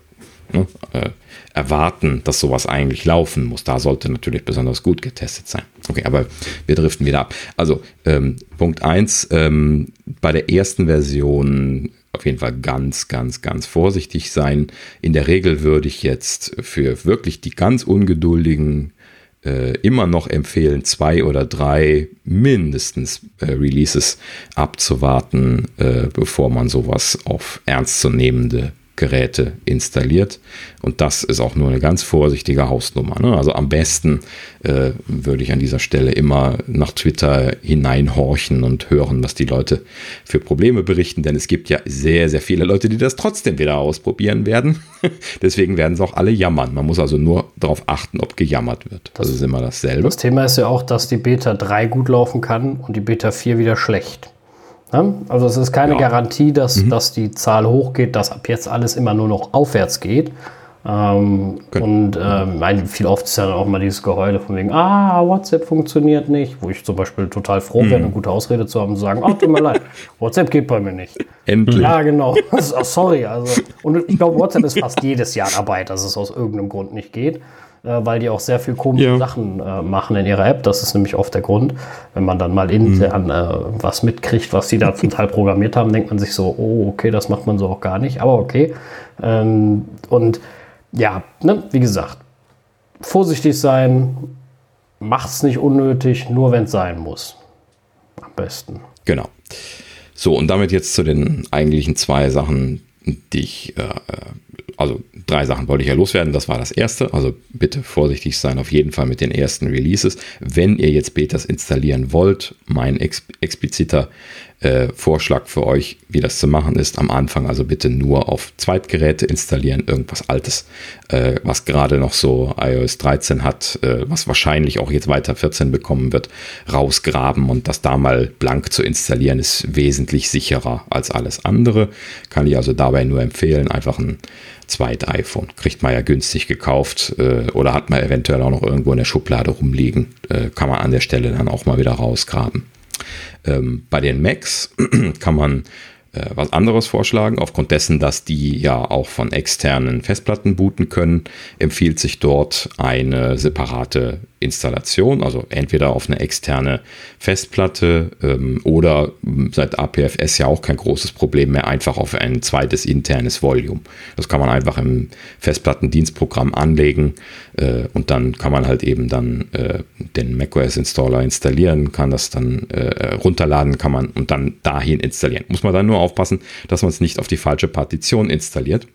ne, äh, erwarten, dass sowas eigentlich laufen muss. Da sollte natürlich besonders gut getestet sein. Okay, aber wir driften wieder ab. Also ähm, Punkt 1, ähm, bei der ersten Version auf jeden Fall ganz, ganz, ganz vorsichtig sein. In der Regel würde ich jetzt für wirklich die ganz ungeduldigen äh, immer noch empfehlen, zwei oder drei mindestens äh, Releases abzuwarten, äh, bevor man sowas auf ernstzunehmende Geräte installiert. Und das ist auch nur eine ganz vorsichtige Hausnummer. Ne? Also am besten äh, würde ich an dieser Stelle immer nach Twitter hineinhorchen und hören, was die Leute für Probleme berichten. Denn es gibt ja sehr, sehr viele Leute, die das trotzdem wieder ausprobieren werden. Deswegen werden sie auch alle jammern. Man muss also nur darauf achten, ob gejammert wird. Das, das ist immer dasselbe. Das Thema ist ja auch, dass die Beta 3 gut laufen kann und die Beta 4 wieder schlecht. Ne? Also es ist keine ja. Garantie, dass, mhm. dass die Zahl hochgeht, dass ab jetzt alles immer nur noch aufwärts geht. Ähm, und ähm, viel oft ist ja dann auch mal dieses Geheule von wegen, ah, WhatsApp funktioniert nicht, wo ich zum Beispiel total froh mhm. wäre, eine gute Ausrede zu haben, zu sagen, ach, tut mir leid, WhatsApp geht bei mir nicht. Endlich. Ja, genau. Also, sorry. Also, und ich glaube, WhatsApp ist fast jedes Jahr dabei, dass es aus irgendeinem Grund nicht geht. Äh, weil die auch sehr viel komische ja. Sachen äh, machen in ihrer App. Das ist nämlich oft der Grund. Wenn man dann mal intern mhm. äh, was mitkriegt, was die da zum Teil programmiert haben, denkt man sich so, oh, okay, das macht man so auch gar nicht, aber okay. Ähm, und ja, ne, wie gesagt, vorsichtig sein, macht es nicht unnötig, nur wenn es sein muss. Am besten. Genau. So, und damit jetzt zu den eigentlichen zwei Sachen, die ich äh, also drei Sachen wollte ich ja loswerden. Das war das erste. Also bitte vorsichtig sein, auf jeden Fall mit den ersten Releases. Wenn ihr jetzt Betas installieren wollt, mein ex expliziter äh, Vorschlag für euch, wie das zu machen ist. Am Anfang also bitte nur auf Zweitgeräte installieren, irgendwas Altes, äh, was gerade noch so iOS 13 hat, äh, was wahrscheinlich auch jetzt weiter 14 bekommen wird, rausgraben und das da mal blank zu installieren, ist wesentlich sicherer als alles andere. Kann ich also dabei nur empfehlen, einfach ein zweit iPhone. Kriegt man ja günstig gekauft äh, oder hat man eventuell auch noch irgendwo in der Schublade rumliegen. Äh, kann man an der Stelle dann auch mal wieder rausgraben. Ähm, bei den Macs kann man äh, was anderes vorschlagen. Aufgrund dessen, dass die ja auch von externen Festplatten booten können, empfiehlt sich dort eine separate Installation, also entweder auf eine externe Festplatte ähm, oder seit APFS ja auch kein großes Problem mehr, einfach auf ein zweites internes Volume. Das kann man einfach im Festplattendienstprogramm anlegen äh, und dann kann man halt eben dann äh, den macOS Installer installieren, kann das dann äh, runterladen, kann man und dann dahin installieren. Muss man dann nur aufpassen, dass man es nicht auf die falsche Partition installiert.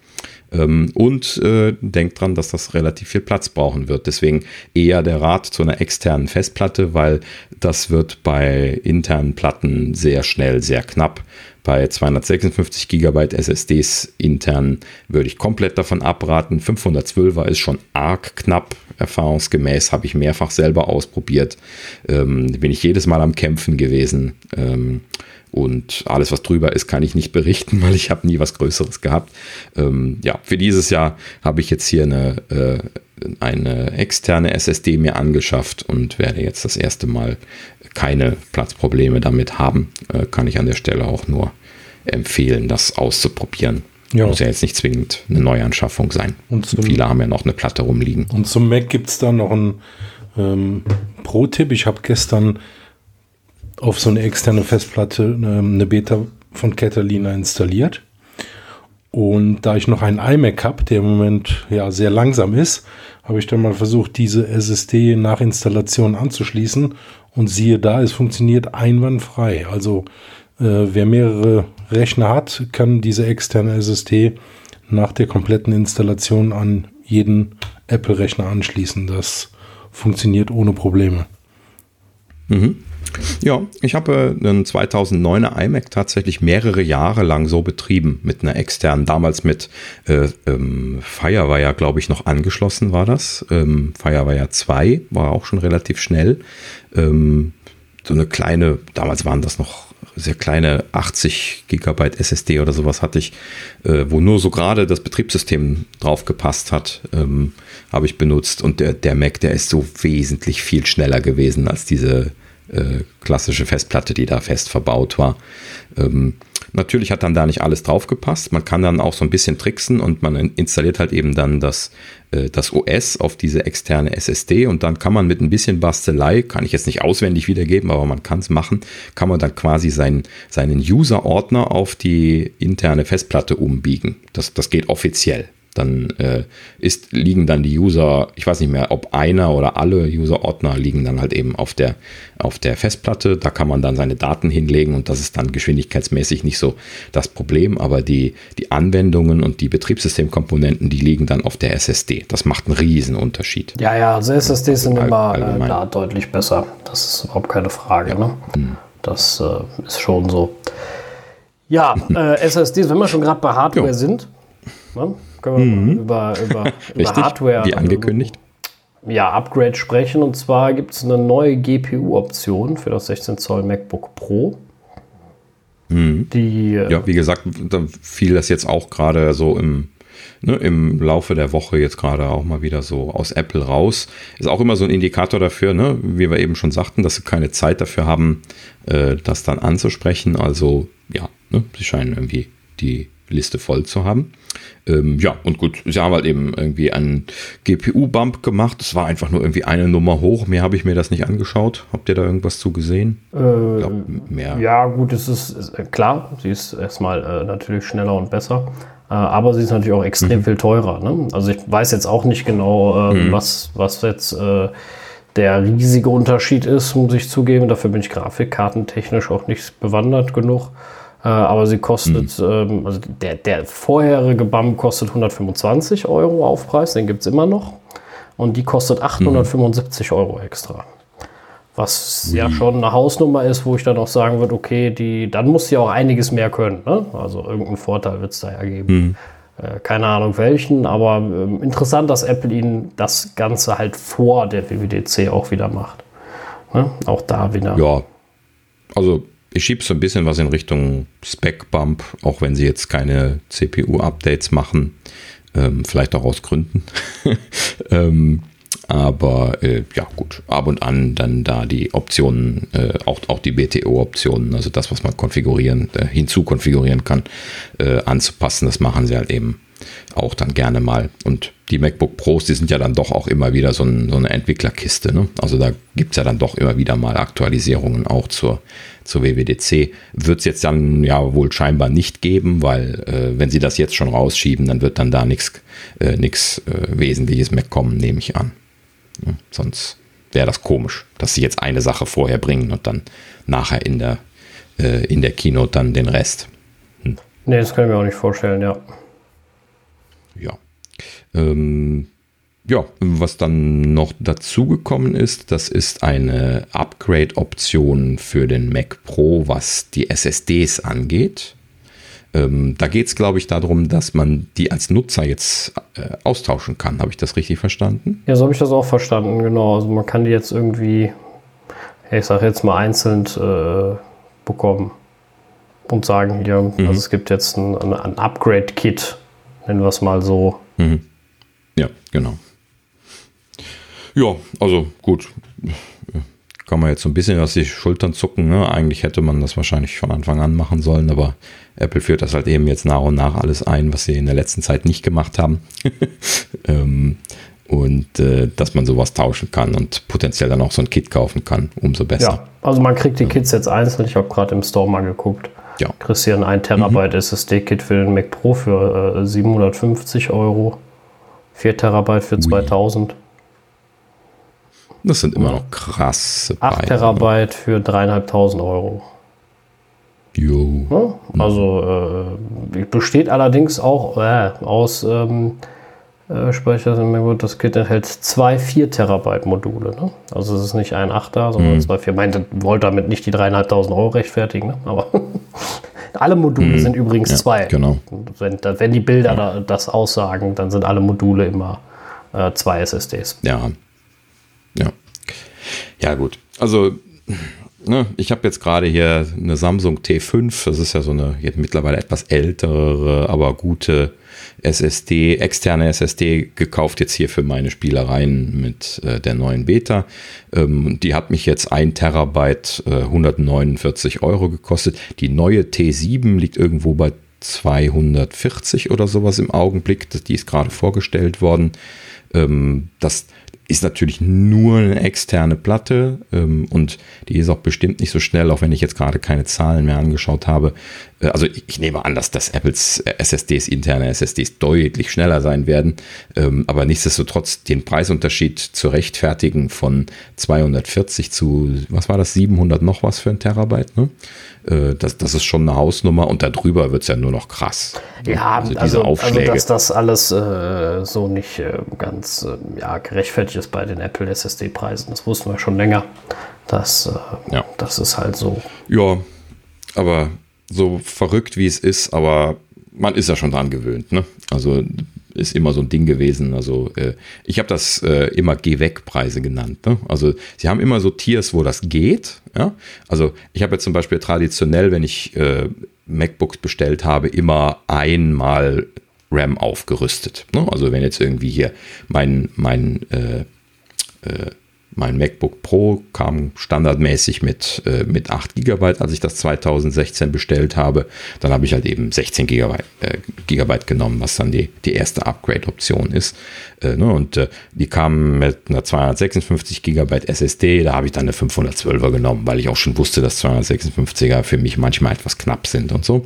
Ähm, und äh, denkt dran, dass das relativ viel Platz brauchen wird. Deswegen eher der Rat zu einer externen Festplatte, weil das wird bei internen Platten sehr schnell sehr knapp. Bei 256 GB SSDs intern würde ich komplett davon abraten. 512er ist schon arg knapp. Erfahrungsgemäß habe ich mehrfach selber ausprobiert. Ähm, bin ich jedes Mal am Kämpfen gewesen. Ähm, und alles, was drüber ist, kann ich nicht berichten, weil ich habe nie was Größeres gehabt. Ähm, ja, für dieses Jahr habe ich jetzt hier eine, äh, eine externe SSD mir angeschafft und werde jetzt das erste Mal keine Platzprobleme damit haben. Äh, kann ich an der Stelle auch nur empfehlen, das auszuprobieren. Ja. Muss ja jetzt nicht zwingend eine Neuanschaffung sein. Und zum, Viele haben ja noch eine Platte rumliegen. Und zum Mac gibt es da noch einen ähm, Pro-Tipp. Ich habe gestern auf so eine externe Festplatte eine Beta von Catalina installiert. Und da ich noch einen iMac habe, der im Moment ja sehr langsam ist, habe ich dann mal versucht, diese SSD nach Installation anzuschließen. Und siehe da, es funktioniert einwandfrei. Also äh, wer mehrere Rechner hat, kann diese externe SSD nach der kompletten Installation an jeden Apple-Rechner anschließen. Das funktioniert ohne Probleme. Mhm. Ja, ich habe äh, einen 2009er iMac tatsächlich mehrere Jahre lang so betrieben mit einer externen, damals mit äh, ähm, Firewire, glaube ich, noch angeschlossen war das. Ähm, Firewire 2 war auch schon relativ schnell. Ähm, so eine kleine, damals waren das noch sehr kleine 80 Gigabyte SSD oder sowas hatte ich, äh, wo nur so gerade das Betriebssystem drauf gepasst hat, ähm, habe ich benutzt. Und der, der Mac, der ist so wesentlich viel schneller gewesen als diese äh, klassische Festplatte, die da fest verbaut war. Ähm, natürlich hat dann da nicht alles drauf gepasst. Man kann dann auch so ein bisschen tricksen und man installiert halt eben dann das, äh, das OS auf diese externe SSD und dann kann man mit ein bisschen Bastelei, kann ich jetzt nicht auswendig wiedergeben, aber man kann es machen, kann man dann quasi sein, seinen User-Ordner auf die interne Festplatte umbiegen. Das, das geht offiziell dann äh, ist, liegen dann die User, ich weiß nicht mehr, ob einer oder alle User-Ordner liegen dann halt eben auf der, auf der Festplatte. Da kann man dann seine Daten hinlegen und das ist dann geschwindigkeitsmäßig nicht so das Problem, aber die, die Anwendungen und die Betriebssystemkomponenten, die liegen dann auf der SSD. Das macht einen riesen Unterschied. Ja, ja, also SSDs sind immer äh, da deutlich besser. Das ist überhaupt keine Frage. Ne? Hm. Das äh, ist schon so. Ja, äh, SSDs, wenn wir schon gerade bei Hardware jo. sind, ne? Können wir mhm. über, über, über Hardware. Wie angekündigt. Ja, Upgrade sprechen. Und zwar gibt es eine neue GPU-Option für das 16 Zoll MacBook Pro. Mhm. Die, ja, wie gesagt, da fiel das jetzt auch gerade so im, ne, im Laufe der Woche jetzt gerade auch mal wieder so aus Apple raus. Ist auch immer so ein Indikator dafür, ne, wie wir eben schon sagten, dass sie keine Zeit dafür haben, äh, das dann anzusprechen. Also ja, ne, sie scheinen irgendwie die Liste voll zu haben. Ähm, ja, und gut, sie haben halt eben irgendwie einen GPU-Bump gemacht. Es war einfach nur irgendwie eine Nummer hoch. Mehr habe ich mir das nicht angeschaut. Habt ihr da irgendwas zu gesehen? Äh, glaub, mehr. Ja, gut, es ist, ist äh, klar, sie ist erstmal äh, natürlich schneller und besser. Äh, aber sie ist natürlich auch extrem mhm. viel teurer. Ne? Also ich weiß jetzt auch nicht genau, ähm, mhm. was, was jetzt äh, der riesige Unterschied ist, muss ich zugeben. Dafür bin ich grafikkartentechnisch auch nicht bewandert genug. Äh, aber sie kostet, mhm. ähm, also der, der vorherige BAM kostet 125 Euro Aufpreis, den gibt es immer noch. Und die kostet 875 mhm. Euro extra. Was ja schon eine Hausnummer ist, wo ich dann auch sagen würde, okay, die, dann muss sie auch einiges mehr können. Ne? Also irgendeinen Vorteil wird es da ja geben. Mhm. Äh, keine Ahnung welchen, aber äh, interessant, dass Apple ihnen das Ganze halt vor der WWDC auch wieder macht. Ne? Auch da wieder. Ja, also ich schiebe so ein bisschen was in Richtung Spec-Bump, auch wenn sie jetzt keine CPU-Updates machen. Ähm, vielleicht auch aus Gründen. ähm, aber äh, ja, gut, ab und an dann da die Optionen, äh, auch, auch die BTO-Optionen, also das, was man konfigurieren, äh, hinzukonfigurieren kann, äh, anzupassen, das machen sie halt eben auch dann gerne mal. Und die MacBook Pros, die sind ja dann doch auch immer wieder so, ein, so eine Entwicklerkiste. Ne? Also da gibt es ja dann doch immer wieder mal Aktualisierungen auch zur, zur WWDC. Wird es jetzt dann ja wohl scheinbar nicht geben, weil äh, wenn sie das jetzt schon rausschieben, dann wird dann da nichts äh, äh, Wesentliches mehr kommen, nehme ich an. Ja, sonst wäre das komisch, dass sie jetzt eine Sache vorher bringen und dann nachher in der, äh, in der Keynote dann den Rest. Hm. Nee, das kann ich mir auch nicht vorstellen, ja. Ja. Ähm, ja, was dann noch dazugekommen ist, das ist eine Upgrade-Option für den Mac Pro, was die SSDs angeht. Ähm, da geht es, glaube ich, darum, dass man die als Nutzer jetzt äh, austauschen kann. Habe ich das richtig verstanden? Ja, so habe ich das auch verstanden, genau. Also man kann die jetzt irgendwie, ich sage jetzt mal einzeln äh, bekommen und sagen hier, mhm. also es gibt jetzt ein, ein Upgrade-Kit, nennen wir es mal so. Mhm. Ja, genau. Ja, also gut kann man jetzt so ein bisschen aus die Schultern zucken. Ne? Eigentlich hätte man das wahrscheinlich von Anfang an machen sollen, aber Apple führt das halt eben jetzt nach und nach alles ein, was sie in der letzten Zeit nicht gemacht haben. ähm, und äh, dass man sowas tauschen kann und potenziell dann auch so ein Kit kaufen kann, umso besser. Ja, also man kriegt die Kits jetzt einzeln. Ich habe gerade im Store mal geguckt. Ja. Hier ein 1 Terabyte mhm. SSD-Kit für den Mac Pro für äh, 750 Euro. 4 Terabyte für 2000. Das sind immer noch krasse 8 Preise. Terabyte für dreieinhalbtausend Euro. Jo. Ja, also äh, besteht allerdings auch äh, aus ähm, äh, Speicher. Das Kit enthält zwei 4 Terabyte Module. Ne? Also es ist nicht ein 8er, sondern mhm. zwei 4. Meinte, wollte damit nicht die dreieinhalbtausend Euro rechtfertigen, ne? aber alle Module mhm. sind übrigens ja, zwei. Genau. Wenn, wenn die Bilder ja. das aussagen, dann sind alle Module immer äh, zwei SSDs. Ja, ja. Ja, gut. Also, ne, ich habe jetzt gerade hier eine Samsung T5. Das ist ja so eine jetzt mittlerweile etwas ältere, aber gute SSD, externe SSD gekauft, jetzt hier für meine Spielereien mit äh, der neuen Beta. Ähm, die hat mich jetzt 1 Terabyte äh, 149 Euro gekostet. Die neue T7 liegt irgendwo bei 240 oder sowas im Augenblick. Die ist gerade vorgestellt worden. Ähm, das ist natürlich nur eine externe Platte ähm, und die ist auch bestimmt nicht so schnell, auch wenn ich jetzt gerade keine Zahlen mehr angeschaut habe. Äh, also ich, nehme an, dass das Apples SSDs, interne SSDs deutlich schneller sein werden, ähm, aber nichtsdestotrotz den Preisunterschied zu rechtfertigen von 240 zu, was war das, 700 noch was für ein Terabyte, ne? Äh, das, das ist schon eine Hausnummer und darüber wird es ja nur noch krass. Ja, also, diese also, Aufschläge. also dass das alles äh, so nicht äh, ganz äh, ja, gerechtfertigt ist bei den Apple SSD-Preisen, das wussten wir schon länger. Das, äh, ja. das ist halt so. Ja, aber so verrückt wie es ist, aber man ist ja schon dran gewöhnt. Ne? Also ist immer so ein Ding gewesen. Also äh, ich habe das äh, immer Geh-Weg-Preise genannt. Ne? Also sie haben immer so Tiers, wo das geht. Ja? Also ich habe jetzt zum Beispiel traditionell, wenn ich äh, MacBooks bestellt habe, immer einmal RAM aufgerüstet. Ne? Also wenn jetzt irgendwie hier mein, mein äh, äh, mein MacBook Pro kam standardmäßig mit, äh, mit 8 GB, als ich das 2016 bestellt habe. Dann habe ich halt eben 16 GB, äh, Gigabyte genommen, was dann die, die erste Upgrade-Option ist. Äh, ne? Und äh, die kamen mit einer 256 GB SSD, da habe ich dann eine 512er genommen, weil ich auch schon wusste, dass 256er für mich manchmal etwas knapp sind und so.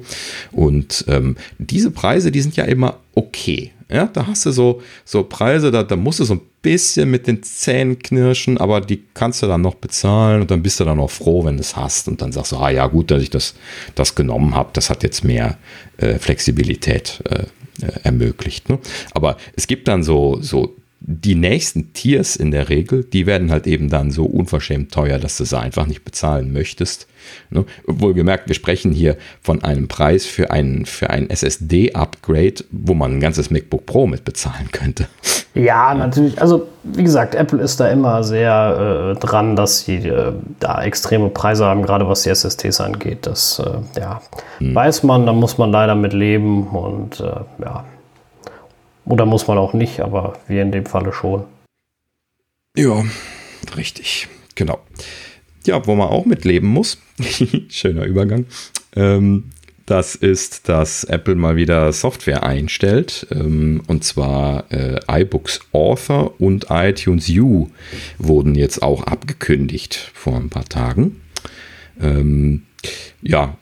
Und ähm, diese Preise, die sind ja immer okay. Ja, da hast du so, so Preise, da, da musst du so ein bisschen mit den Zähnen knirschen, aber die kannst du dann noch bezahlen und dann bist du dann auch froh, wenn du es hast und dann sagst du, ah ja, gut, dass ich das, das genommen habe, das hat jetzt mehr äh, Flexibilität äh, äh, ermöglicht. Ne? Aber es gibt dann so, so die nächsten Tiers in der Regel, die werden halt eben dann so unverschämt teuer, dass du sie einfach nicht bezahlen möchtest. Ne? Wohlgemerkt, wir sprechen hier von einem Preis für ein, für ein SSD-Upgrade, wo man ein ganzes MacBook Pro mit bezahlen könnte. Ja, natürlich. Also, wie gesagt, Apple ist da immer sehr äh, dran, dass sie äh, da extreme Preise haben, gerade was die SSDs angeht. Das äh, ja, hm. weiß man, da muss man leider mit leben und äh, ja. Oder muss man auch nicht, aber wir in dem Falle schon. Ja, richtig. Genau. Ja, wo man auch mitleben muss. Schöner Übergang. Ähm, das ist, dass Apple mal wieder Software einstellt. Ähm, und zwar äh, iBooks Author und iTunes U wurden jetzt auch abgekündigt vor ein paar Tagen. Ähm, ja,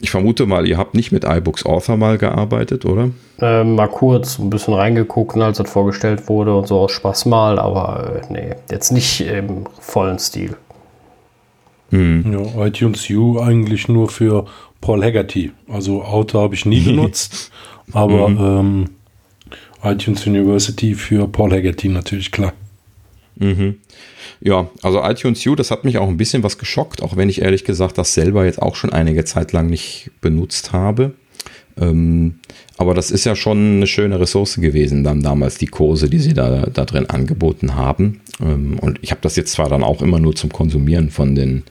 ich vermute mal, ihr habt nicht mit iBooks Author mal gearbeitet, oder? Äh, mal kurz ein bisschen reingeguckt, als das vorgestellt wurde und so aus Spaß mal, aber äh, nee, jetzt nicht im vollen Stil. Hm. Ja, iTunes U eigentlich nur für Paul Haggerty. Also Auto habe ich nie benutzt, aber mhm. ähm, iTunes University für Paul Haggerty natürlich klar. Mhm. Ja, also iTunes U, das hat mich auch ein bisschen was geschockt, auch wenn ich ehrlich gesagt das selber jetzt auch schon einige Zeit lang nicht benutzt habe. Ähm, aber das ist ja schon eine schöne Ressource gewesen, dann damals die Kurse, die sie da, da drin angeboten haben. Ähm, und ich habe das jetzt zwar dann auch immer nur zum Konsumieren von den,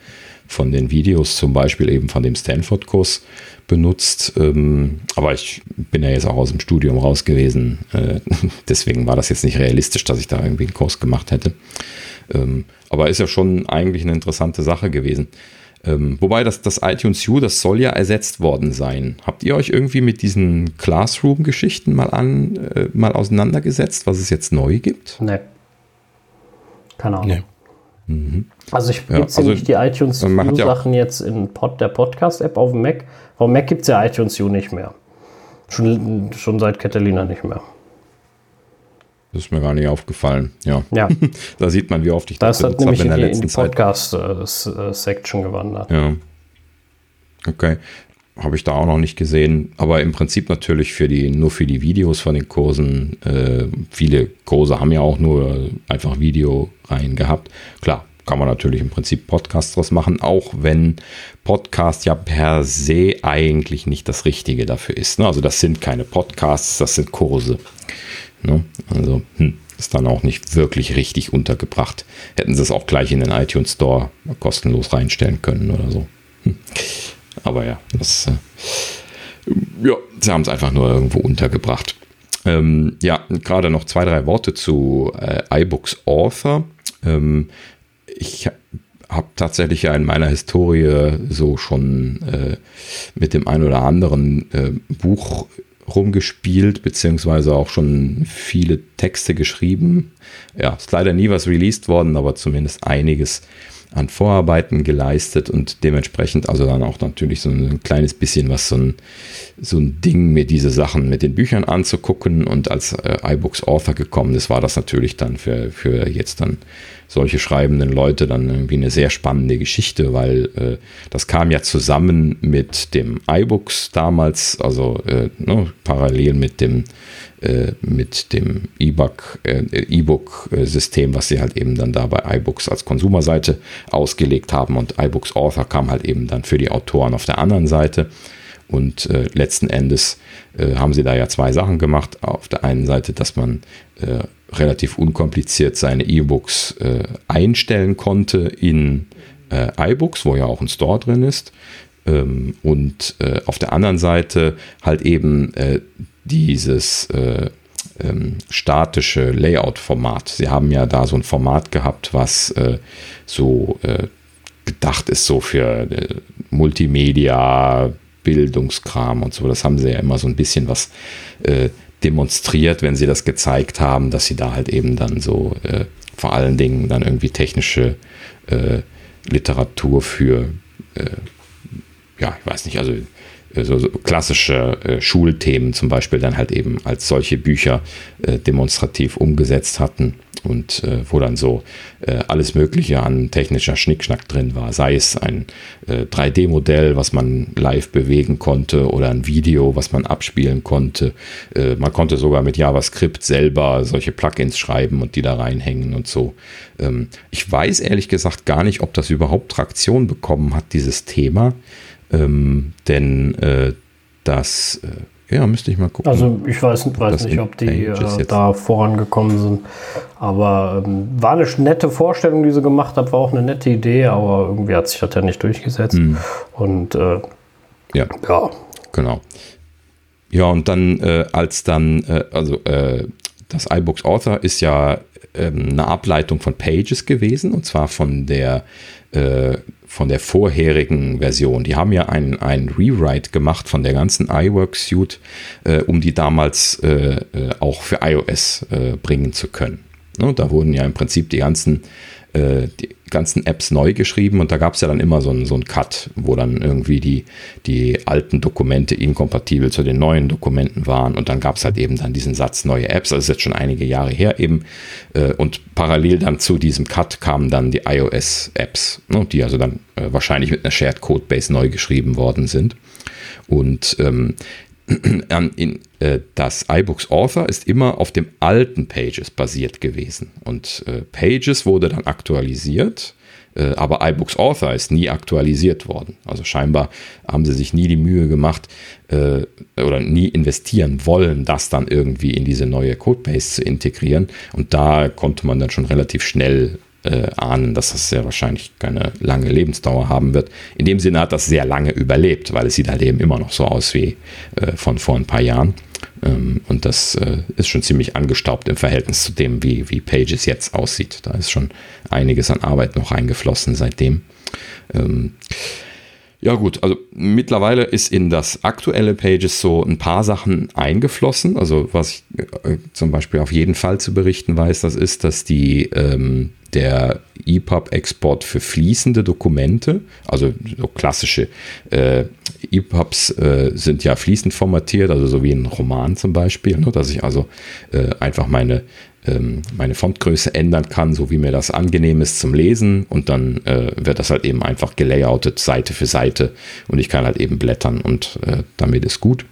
von den Videos, zum Beispiel eben von dem Stanford-Kurs benutzt. Ähm, aber ich bin ja jetzt auch aus dem Studium raus gewesen. Äh, deswegen war das jetzt nicht realistisch, dass ich da irgendwie einen Kurs gemacht hätte. Ähm, aber ist ja schon eigentlich eine interessante Sache gewesen. Ähm, wobei das, das iTunes U, das soll ja ersetzt worden sein. Habt ihr euch irgendwie mit diesen Classroom-Geschichten mal an, äh, mal auseinandergesetzt, was es jetzt neu gibt? Nee. Keine Ahnung. Nee. Mhm. Also ich ja, also nicht die iTunes U-Sachen ja jetzt in Pod, der Podcast-App auf dem Mac. Auf dem Mac gibt es ja iTunes U nicht mehr. Schon, schon seit Catalina nicht mehr. Das ist mir gar nicht aufgefallen. Ja. ja. da sieht man, wie oft ich das, das hat nämlich in, in, in die Podcast-Section gewandert. Ja. Okay. Habe ich da auch noch nicht gesehen. Aber im Prinzip natürlich für die, nur für die Videos von den Kursen. Äh, viele Kurse haben ja auch nur einfach Video rein gehabt. Klar, kann man natürlich im Prinzip Podcasts draus machen, auch wenn Podcast ja per se eigentlich nicht das Richtige dafür ist. Ne? Also das sind keine Podcasts, das sind Kurse. Ne? Also hm, ist dann auch nicht wirklich richtig untergebracht. Hätten sie es auch gleich in den iTunes Store kostenlos reinstellen können oder so. Hm. Aber ja, das, äh, ja, sie haben es einfach nur irgendwo untergebracht. Ähm, ja, gerade noch zwei, drei Worte zu äh, iBooks Author. Ähm, ich habe tatsächlich ja in meiner Historie so schon äh, mit dem ein oder anderen äh, Buch rumgespielt, beziehungsweise auch schon viele Texte geschrieben. Ja, ist leider nie was released worden, aber zumindest einiges an Vorarbeiten geleistet und dementsprechend also dann auch natürlich so ein kleines bisschen was so ein, so ein Ding mir diese Sachen mit den Büchern anzugucken und als äh, iBooks Author gekommen ist, war das natürlich dann für, für jetzt dann solche schreibenden Leute dann irgendwie eine sehr spannende Geschichte, weil äh, das kam ja zusammen mit dem iBooks damals, also äh, ne, parallel mit dem äh, mit dem äh, E-Book-System, was sie halt eben dann da bei iBooks als Konsumerseite ausgelegt haben und iBooks Author kam halt eben dann für die Autoren auf der anderen Seite. Und äh, letzten Endes äh, haben sie da ja zwei Sachen gemacht. Auf der einen Seite, dass man äh, relativ unkompliziert seine E-Books äh, einstellen konnte in äh, iBooks, wo ja auch ein Store drin ist. Ähm, und äh, auf der anderen Seite halt eben dieses äh, ähm, statische Layout-Format. Sie haben ja da so ein Format gehabt, was so gedacht ist, so für Multimedia, Bildungskram und so. Das haben sie ja immer so ein bisschen was äh, demonstriert, wenn sie das gezeigt haben, dass sie da halt eben dann so äh, vor allen Dingen dann irgendwie technische äh, Literatur für, äh, ja, ich weiß nicht, also so, so klassische äh, Schulthemen zum Beispiel dann halt eben als solche Bücher äh, demonstrativ umgesetzt hatten und äh, wo dann so äh, alles Mögliche an technischer Schnickschnack drin war, sei es ein äh, 3D-Modell, was man live bewegen konnte oder ein Video, was man abspielen konnte. Äh, man konnte sogar mit JavaScript selber solche Plugins schreiben und die da reinhängen und so. Ähm, ich weiß ehrlich gesagt gar nicht, ob das überhaupt Traktion bekommen hat, dieses Thema. Ähm, denn äh, das, äh, ja, müsste ich mal gucken. Also ich weiß, weiß nicht, ob die äh, da vorangekommen sind. Aber ähm, war eine nette Vorstellung, die sie gemacht hat, war auch eine nette Idee, aber irgendwie hat sich das ja nicht durchgesetzt. Mhm. Und äh, ja. ja. Genau. Ja, und dann, äh, als dann, äh, also äh, das iBooks Author ist ja ähm, eine Ableitung von Pages gewesen, und zwar von der von der vorherigen Version. Die haben ja ein, ein Rewrite gemacht von der ganzen iWork Suite, äh, um die damals äh, äh, auch für iOS äh, bringen zu können. Ne, da wurden ja im Prinzip die ganzen äh, die ganzen Apps neu geschrieben und da gab es ja dann immer so einen so Cut, wo dann irgendwie die, die alten Dokumente inkompatibel zu den neuen Dokumenten waren und dann gab es halt eben dann diesen Satz neue Apps, das ist jetzt schon einige Jahre her eben. Äh, und parallel dann zu diesem Cut kamen dann die iOS-Apps, ne, die also dann äh, wahrscheinlich mit einer Shared Codebase neu geschrieben worden sind. Und ähm, in, äh, das iBooks Author ist immer auf dem alten Pages basiert gewesen. Und äh, Pages wurde dann aktualisiert, äh, aber iBooks Author ist nie aktualisiert worden. Also scheinbar haben sie sich nie die Mühe gemacht äh, oder nie investieren wollen, das dann irgendwie in diese neue Codebase zu integrieren. Und da konnte man dann schon relativ schnell äh, ahnen, dass das sehr wahrscheinlich keine lange Lebensdauer haben wird. In dem Sinne hat das sehr lange überlebt, weil es sieht halt eben immer noch so aus wie äh, von vor ein paar Jahren. Ähm, und das äh, ist schon ziemlich angestaubt im Verhältnis zu dem, wie, wie Pages jetzt aussieht. Da ist schon einiges an Arbeit noch eingeflossen seitdem. Ähm, ja gut, also mittlerweile ist in das aktuelle Pages so ein paar Sachen eingeflossen. Also was ich äh, zum Beispiel auf jeden Fall zu berichten weiß, das ist, dass die ähm, der EPUB-Export für fließende Dokumente, also so klassische äh, EPUBs äh, sind ja fließend formatiert, also so wie ein Roman zum Beispiel, ne, dass ich also äh, einfach meine ähm, meine Fontgröße ändern kann, so wie mir das angenehm ist zum Lesen. Und dann äh, wird das halt eben einfach gelayoutet Seite für Seite. Und ich kann halt eben blättern und äh, damit ist gut.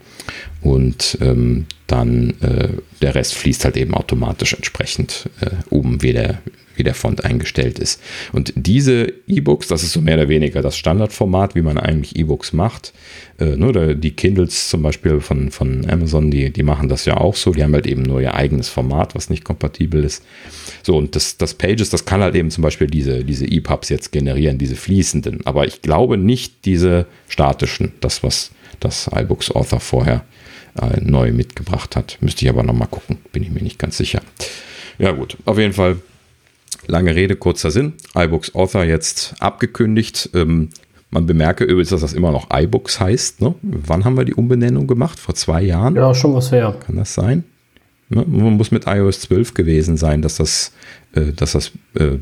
Und ähm, dann äh, der Rest fließt halt eben automatisch entsprechend äh, oben wie der, wie der Font eingestellt ist. Und diese E-Books, das ist so mehr oder weniger das Standardformat, wie man eigentlich E-Books macht. Äh, nur die Kindles zum Beispiel von, von Amazon, die, die machen das ja auch so. Die haben halt eben nur ihr eigenes Format, was nicht kompatibel ist. So, und das, das Pages, das kann halt eben zum Beispiel diese, diese EPUBs jetzt generieren, diese fließenden. Aber ich glaube nicht diese statischen, das, was das iBooks Author vorher äh, neu mitgebracht hat. Müsste ich aber nochmal gucken, bin ich mir nicht ganz sicher. Ja, gut, auf jeden Fall Lange Rede, kurzer Sinn. iBooks Author jetzt abgekündigt. Ähm, man bemerke übrigens, dass das immer noch iBooks heißt. Ne? Wann haben wir die Umbenennung gemacht? Vor zwei Jahren? Ja, schon was her. Kann das sein? Ne? Man muss mit iOS 12 gewesen sein, dass das, äh, dass das, äh,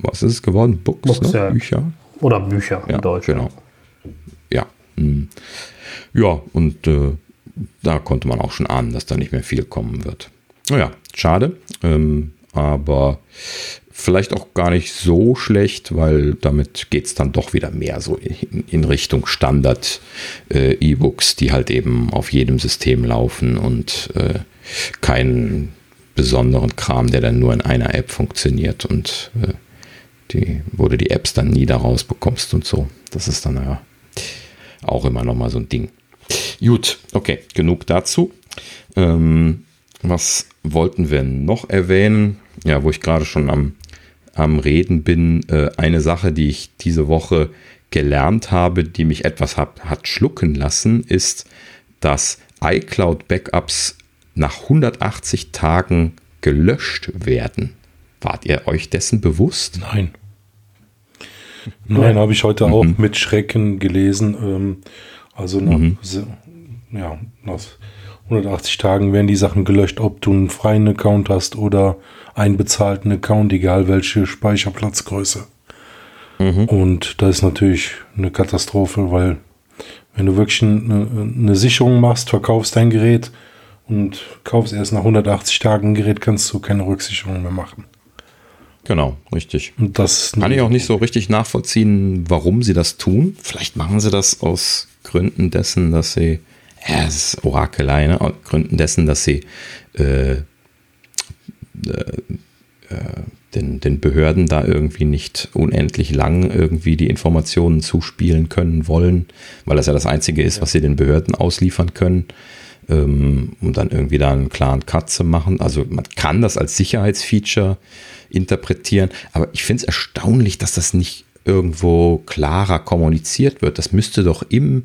was ist es geworden? Books, Books ne? ja. Bücher? Oder Bücher ja, in Deutsch. Genau. Ja. Hm. Ja, und äh, da konnte man auch schon ahnen, dass da nicht mehr viel kommen wird. Naja, schade. Ähm, aber vielleicht auch gar nicht so schlecht, weil damit geht es dann doch wieder mehr so in, in Richtung Standard äh, die halt eben auf jedem System laufen und äh, keinen besonderen Kram, der dann nur in einer App funktioniert und äh, die, wo du die Apps dann nie da rausbekommst und so. Das ist dann ja auch immer noch mal so ein Ding. Gut, okay, genug dazu. Ähm, was wollten wir noch erwähnen? ja, wo ich gerade schon am, am Reden bin, äh, eine Sache, die ich diese Woche gelernt habe, die mich etwas hat, hat schlucken lassen, ist, dass iCloud-Backups nach 180 Tagen gelöscht werden. Wart ihr euch dessen bewusst? Nein. Nein, habe ich heute auch mhm. mit Schrecken gelesen. Ähm, also nach, mhm. ja, nach 180 Tagen werden die Sachen gelöscht, ob du einen freien Account hast oder einen bezahlten Account, egal welche Speicherplatzgröße. Mhm. Und das ist natürlich eine Katastrophe, weil Wenn du wirklich eine, eine Sicherung machst, verkaufst dein Gerät und kaufst erst nach 180 Tagen ein Gerät, kannst du keine Rücksicherung mehr machen. Genau, richtig. Und das kann ich auch nicht so richtig nachvollziehen, warum sie das tun. Vielleicht machen sie das aus Gründen dessen, dass sie, ja, es ist Orakelei, ne? Gründen dessen, dass sie äh, äh, äh, den, den Behörden da irgendwie nicht unendlich lang irgendwie die Informationen zuspielen können wollen, weil das ja das Einzige ist, was sie den Behörden ausliefern können ähm, um dann irgendwie da einen klaren Cut zu machen. Also man kann das als Sicherheitsfeature interpretieren, aber ich finde es erstaunlich, dass das nicht irgendwo klarer kommuniziert wird. Das müsste doch im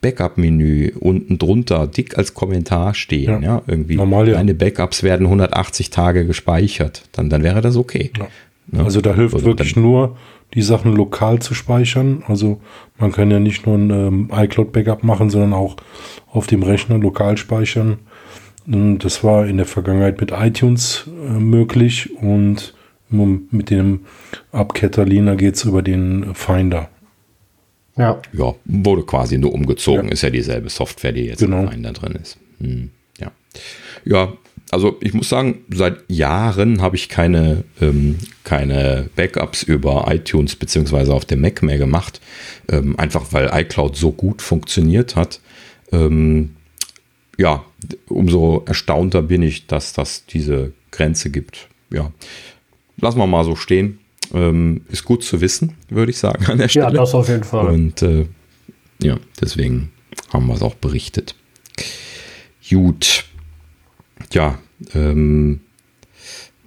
Backup-Menü unten drunter dick als Kommentar stehen. Ja, ja irgendwie. Normal, ja. Meine Backups werden 180 Tage gespeichert. Dann, dann wäre das okay. Ja. Ja. Also da hilft also wirklich nur, die Sachen lokal zu speichern. Also man kann ja nicht nur ein ähm, iCloud-Backup machen, sondern auch auf dem Rechner lokal speichern. Und das war in der Vergangenheit mit iTunes äh, möglich und mit dem Ab Catalina geht es über den Finder. Ja. Ja, wurde quasi nur umgezogen. Ja. Ist ja dieselbe Software, die jetzt genau. Finder drin ist. Hm, ja. Ja, also ich muss sagen, seit Jahren habe ich keine, ähm, keine Backups über iTunes beziehungsweise auf dem Mac mehr gemacht. Ähm, einfach weil iCloud so gut funktioniert hat. Ähm, ja, umso erstaunter bin ich, dass das diese Grenze gibt. Ja, lassen wir mal so stehen. Ähm, ist gut zu wissen, würde ich sagen an der Stelle. Ja, das auf jeden Fall. Und äh, ja, deswegen haben wir es auch berichtet. Gut. Ja, ähm,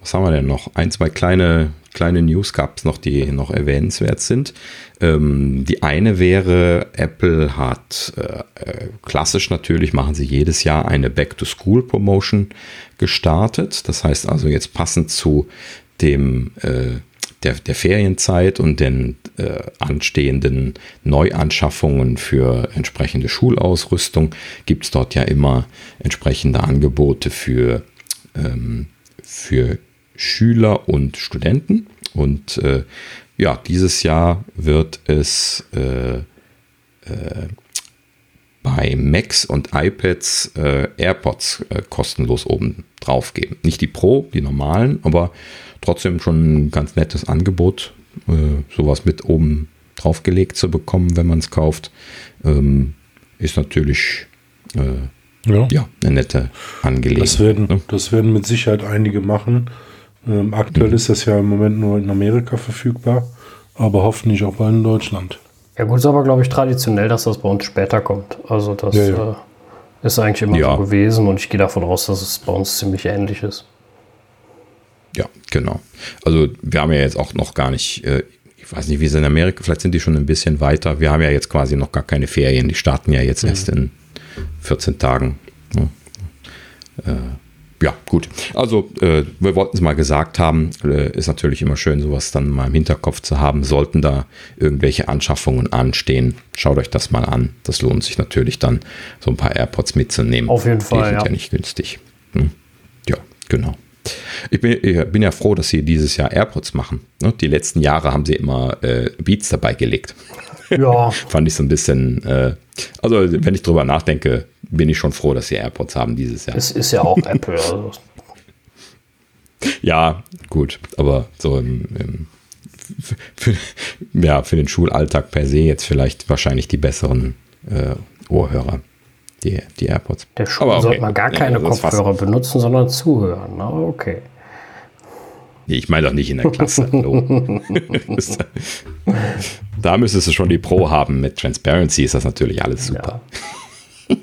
was haben wir denn noch? Ein, zwei kleine, kleine News gab es noch, die noch erwähnenswert sind. Ähm, die eine wäre, Apple hat äh, äh klassisch natürlich, machen sie jedes Jahr eine Back-to-School-Promotion gestartet. Das heißt also jetzt passend zu dem äh, der, der Ferienzeit und den äh, anstehenden Neuanschaffungen für entsprechende Schulausrüstung gibt es dort ja immer entsprechende Angebote für, ähm, für Schüler und Studenten. Und äh, ja, dieses Jahr wird es äh, äh, bei Macs und iPads äh, AirPods äh, kostenlos oben drauf geben. Nicht die Pro, die normalen, aber trotzdem schon ein ganz nettes Angebot, äh, sowas mit oben draufgelegt zu bekommen, wenn man es kauft. Ähm, ist natürlich äh, ja. ja. eine nette Angelegenheit. Das werden, ne? das werden mit Sicherheit einige machen. Ähm, aktuell mhm. ist das ja im Moment nur in Amerika verfügbar, aber hoffentlich auch bald in Deutschland. Ja gut, ist aber glaube ich traditionell, dass das bei uns später kommt. Also das ja, ja. Äh, ist eigentlich immer ja. so gewesen und ich gehe davon aus, dass es bei uns ziemlich ähnlich ist. Ja, genau. Also wir haben ja jetzt auch noch gar nicht, äh, ich weiß nicht, wie es in Amerika, vielleicht sind die schon ein bisschen weiter. Wir haben ja jetzt quasi noch gar keine Ferien. Die starten ja jetzt mhm. erst in 14 Tagen. Ja, äh, ja gut. Also äh, wir wollten es mal gesagt haben. Ist natürlich immer schön, sowas dann mal im Hinterkopf zu haben. Sollten da irgendwelche Anschaffungen anstehen, schaut euch das mal an. Das lohnt sich natürlich dann, so ein paar AirPods mitzunehmen. Auf jeden Fall. Die sind ja, ja nicht günstig. Hm? Ja, genau. Ich bin, ich bin, ja froh, dass sie dieses Jahr AirPods machen. Ne? Die letzten Jahre haben sie immer äh, Beats dabei gelegt. Ja. Fand ich so ein bisschen, äh, also wenn ich drüber nachdenke, bin ich schon froh, dass sie AirPods haben dieses Jahr. Es ist ja auch Apple. Also. Ja, gut, aber so im, im für, ja, für den Schulalltag per se jetzt vielleicht wahrscheinlich die besseren äh, Ohrhörer die, die AirPods. Der Schule okay. sollte man gar keine ja, Kopfhörer benutzen, sondern zuhören. Aber okay. Ich meine doch nicht in der Klasse. da müsstest du schon die Pro haben. Mit Transparency ist das natürlich alles super. Ja.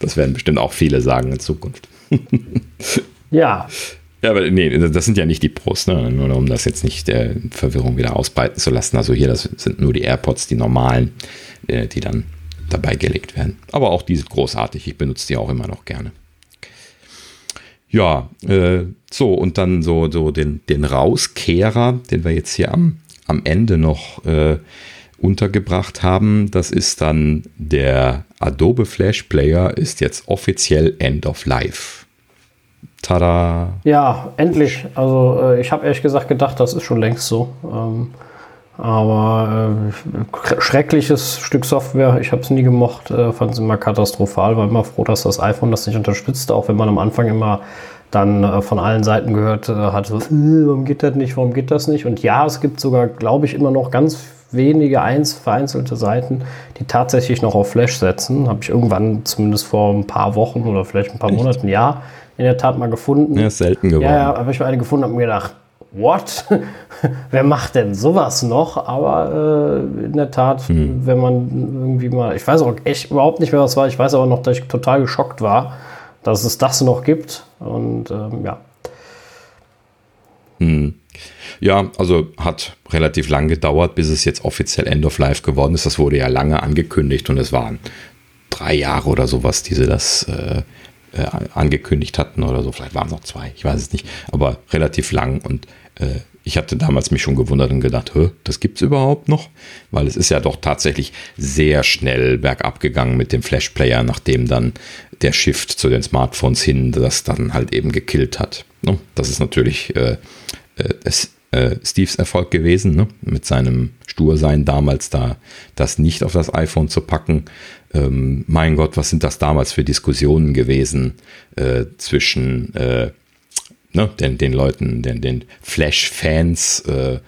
Das werden bestimmt auch viele sagen in Zukunft. Ja. Ja, aber nee, das sind ja nicht die Pros, ne? nur um das jetzt nicht der Verwirrung wieder ausbreiten zu lassen. Also hier, das sind nur die AirPods, die normalen, äh, die dann dabei gelegt werden. Aber auch die sind großartig. Ich benutze die auch immer noch gerne. Ja, äh, so und dann so, so den, den Rauskehrer, den wir jetzt hier am, am Ende noch äh, untergebracht haben. Das ist dann der Adobe Flash Player ist jetzt offiziell End of Life. Tada! Ja, endlich. Also äh, ich habe ehrlich gesagt gedacht, das ist schon längst so. Ähm, Aber äh, schreckliches Stück Software. Ich habe es nie gemocht, äh, fand es immer katastrophal, war immer froh, dass das iPhone das nicht unterstützte, auch wenn man am Anfang immer dann äh, von allen Seiten gehört äh, hat, äh, warum geht das nicht, warum geht das nicht? Und ja, es gibt sogar, glaube ich, immer noch ganz wenige eins, vereinzelte Seiten, die tatsächlich noch auf Flash setzen. Habe ich irgendwann zumindest vor ein paar Wochen oder vielleicht ein paar Echt? Monaten, ja, in der Tat mal gefunden. Ja, selten geworden. Ja, ja habe ich mal eine gefunden und mir gedacht, what? Wer macht denn sowas noch? Aber äh, in der Tat, hm. wenn man irgendwie mal, ich weiß auch echt überhaupt nicht mehr, was war. Ich weiß aber noch, dass ich total geschockt war, dass es das noch gibt. Und ähm, ja. Hm. Ja, also hat relativ lang gedauert, bis es jetzt offiziell End of Life geworden ist. Das wurde ja lange angekündigt und es waren drei Jahre oder sowas, die sie das äh, äh, angekündigt hatten oder so. Vielleicht waren es noch zwei, ich weiß es nicht, aber relativ lang und äh, ich hatte damals mich schon gewundert und gedacht, das gibt es überhaupt noch? Weil es ist ja doch tatsächlich sehr schnell bergab gegangen mit dem Flash-Player, nachdem dann der Shift zu den Smartphones hin das dann halt eben gekillt hat. Ne? Das ist natürlich äh, äh, äh, Steves Erfolg gewesen, ne? mit seinem Stursein damals da, das nicht auf das iPhone zu packen. Ähm, mein Gott, was sind das damals für Diskussionen gewesen äh, zwischen äh, ne, den, den Leuten, den, den Flash-Fans äh,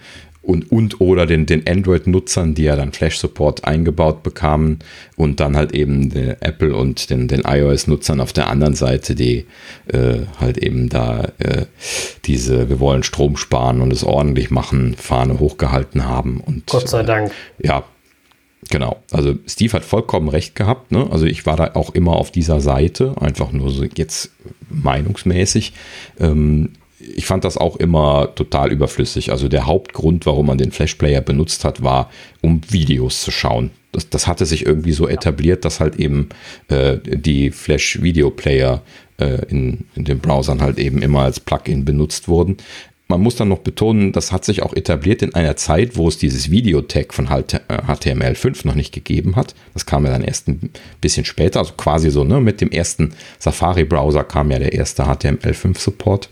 und, und oder den, den Android-Nutzern, die ja dann Flash-Support eingebaut bekamen und dann halt eben den Apple und den, den iOS-Nutzern auf der anderen Seite, die äh, halt eben da äh, diese Wir wollen Strom sparen und es ordentlich machen, Fahne hochgehalten haben. Und, Gott sei Dank. Äh, ja, Genau, also Steve hat vollkommen recht gehabt. Ne? Also ich war da auch immer auf dieser Seite, einfach nur so jetzt meinungsmäßig. Ähm, ich fand das auch immer total überflüssig. Also der Hauptgrund, warum man den Flash Player benutzt hat, war, um Videos zu schauen. Das, das hatte sich irgendwie so etabliert, dass halt eben äh, die Flash Video Player äh, in, in den Browsern halt eben immer als Plugin benutzt wurden. Man muss dann noch betonen, das hat sich auch etabliert in einer Zeit, wo es dieses Videotag von HTML5 äh, noch nicht gegeben hat. Das kam ja dann erst ein bisschen später, also quasi so, ne, mit dem ersten Safari-Browser kam ja der erste HTML5-Support.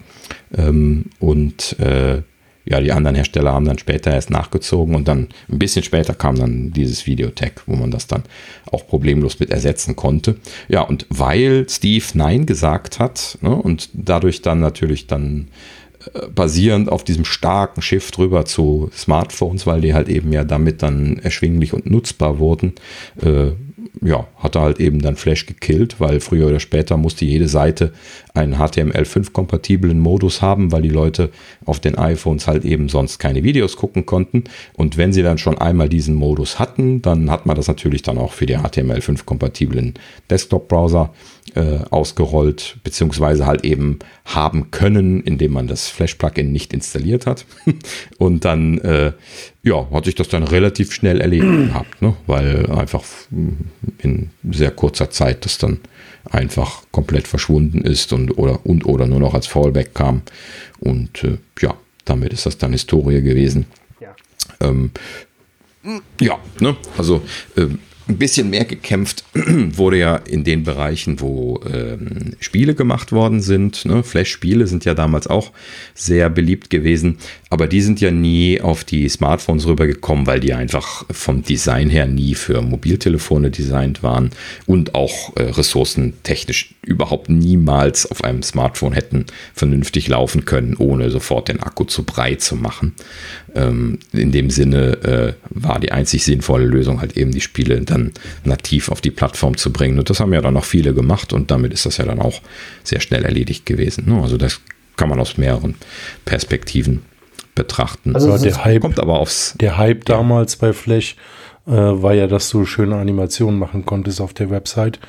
Ähm, und äh, ja, die anderen Hersteller haben dann später erst nachgezogen und dann ein bisschen später kam dann dieses Videotag, wo man das dann auch problemlos mit ersetzen konnte. Ja, und weil Steve Nein gesagt hat ne, und dadurch dann natürlich dann basierend auf diesem starken Shift rüber zu Smartphones, weil die halt eben ja damit dann erschwinglich und nutzbar wurden, äh, ja, hat er halt eben dann Flash gekillt, weil früher oder später musste jede Seite einen HTML5-kompatiblen Modus haben, weil die Leute auf den iPhones halt eben sonst keine Videos gucken konnten. Und wenn sie dann schon einmal diesen Modus hatten, dann hat man das natürlich dann auch für die HTML5-kompatiblen Desktop-Browser äh, ausgerollt, beziehungsweise halt eben haben können, indem man das Flash-Plugin nicht installiert hat. Und dann, äh, ja, hat sich das dann relativ schnell erledigt gehabt, ne? weil einfach in sehr kurzer Zeit das dann einfach komplett verschwunden ist und oder, und, oder nur noch als Fallback kam. Und äh, ja, damit ist das dann Historie gewesen. Ja, ähm, ja ne? also ähm, ein bisschen mehr gekämpft wurde ja in den Bereichen, wo ähm, Spiele gemacht worden sind. Ne? Flash-Spiele sind ja damals auch sehr beliebt gewesen, aber die sind ja nie auf die Smartphones rübergekommen, weil die einfach vom Design her nie für Mobiltelefone designt waren und auch äh, ressourcentechnisch überhaupt niemals auf einem Smartphone hätten vernünftig laufen können, ohne sofort den Akku zu breit zu machen. Ähm, in dem Sinne äh, war die einzig sinnvolle Lösung halt eben die Spiele dann nativ auf die Plattform zu bringen. Und das haben ja dann auch viele gemacht und damit ist das ja dann auch sehr schnell erledigt gewesen. Ne? Also das kann man aus mehreren Perspektiven betrachten. Also der Hype, kommt aber aufs. Der Hype ja. damals bei Flash äh, war ja, dass du schöne Animationen machen konntest auf der Website.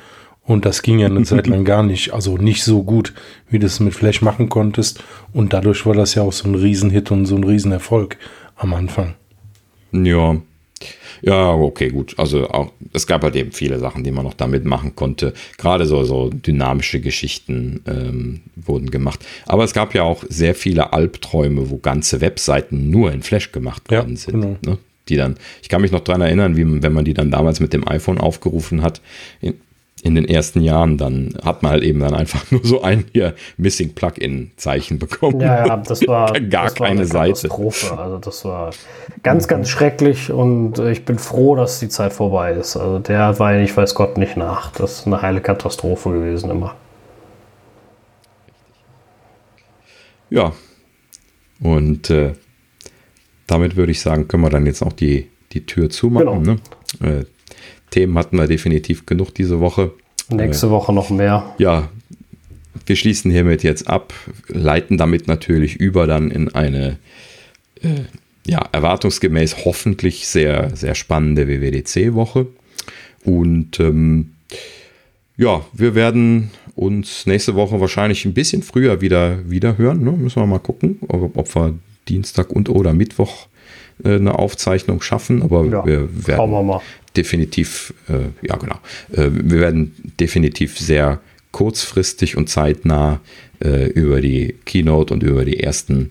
Und das ging ja eine Zeit lang gar nicht, also nicht so gut, wie du es mit Flash machen konntest. Und dadurch war das ja auch so ein Riesenhit und so ein Riesenerfolg am Anfang. Ja, ja, okay, gut. Also auch, es gab halt eben viele Sachen, die man noch damit machen konnte. Gerade so, so dynamische Geschichten ähm, wurden gemacht. Aber es gab ja auch sehr viele Albträume, wo ganze Webseiten nur in Flash gemacht worden ja, sind. Genau. Ne? Die dann, ich kann mich noch daran erinnern, wie wenn man die dann damals mit dem iPhone aufgerufen hat, in, in den ersten Jahren, dann hat man halt eben dann einfach nur so ein hier Missing Plugin-Zeichen bekommen. Ja, ja, das war gar das war keine eine Seite. Also das war ganz, ganz schrecklich und äh, ich bin froh, dass die Zeit vorbei ist. Also der war ich weiß Gott nicht nach. Das ist eine heile Katastrophe gewesen immer. Ja. Und äh, damit würde ich sagen, können wir dann jetzt auch die, die Tür zumachen. Genau. Ne? Äh, Themen hatten wir definitiv genug diese Woche. Nächste Woche noch mehr. Ja, wir schließen hiermit jetzt ab, leiten damit natürlich über dann in eine äh, ja, erwartungsgemäß hoffentlich sehr, sehr spannende WWDC-Woche. Und ähm, ja, wir werden uns nächste Woche wahrscheinlich ein bisschen früher wieder, wieder hören. Ne? Müssen wir mal gucken, ob, ob wir Dienstag und oder Mittwoch eine Aufzeichnung schaffen. Aber Ja, wir werden wir definitiv, äh, ja genau, äh, wir werden definitiv sehr kurzfristig und zeitnah äh, über die Keynote und über die ersten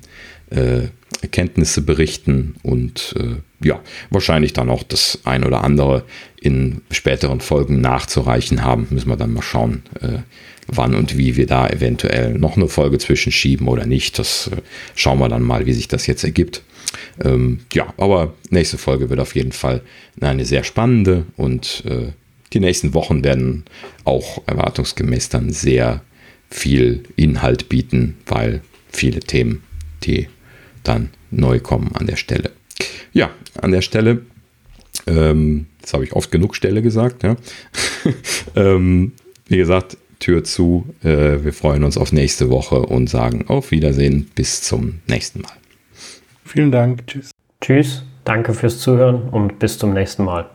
äh, Erkenntnisse berichten und äh, ja, wahrscheinlich dann auch das ein oder andere in späteren Folgen nachzureichen haben. Müssen wir dann mal schauen, äh, wann und wie wir da eventuell noch eine Folge zwischenschieben oder nicht. Das äh, schauen wir dann mal, wie sich das jetzt ergibt. Ähm, ja, aber nächste Folge wird auf jeden Fall eine sehr spannende und äh, die nächsten Wochen werden auch erwartungsgemäß dann sehr viel Inhalt bieten, weil viele Themen, die dann neu kommen an der Stelle. Ja, an der Stelle, ähm, jetzt habe ich oft genug Stelle gesagt, ja. ähm, wie gesagt, Tür zu. Äh, wir freuen uns auf nächste Woche und sagen auf Wiedersehen. Bis zum nächsten Mal. Vielen Dank. Tschüss. Tschüss, danke fürs Zuhören und bis zum nächsten Mal.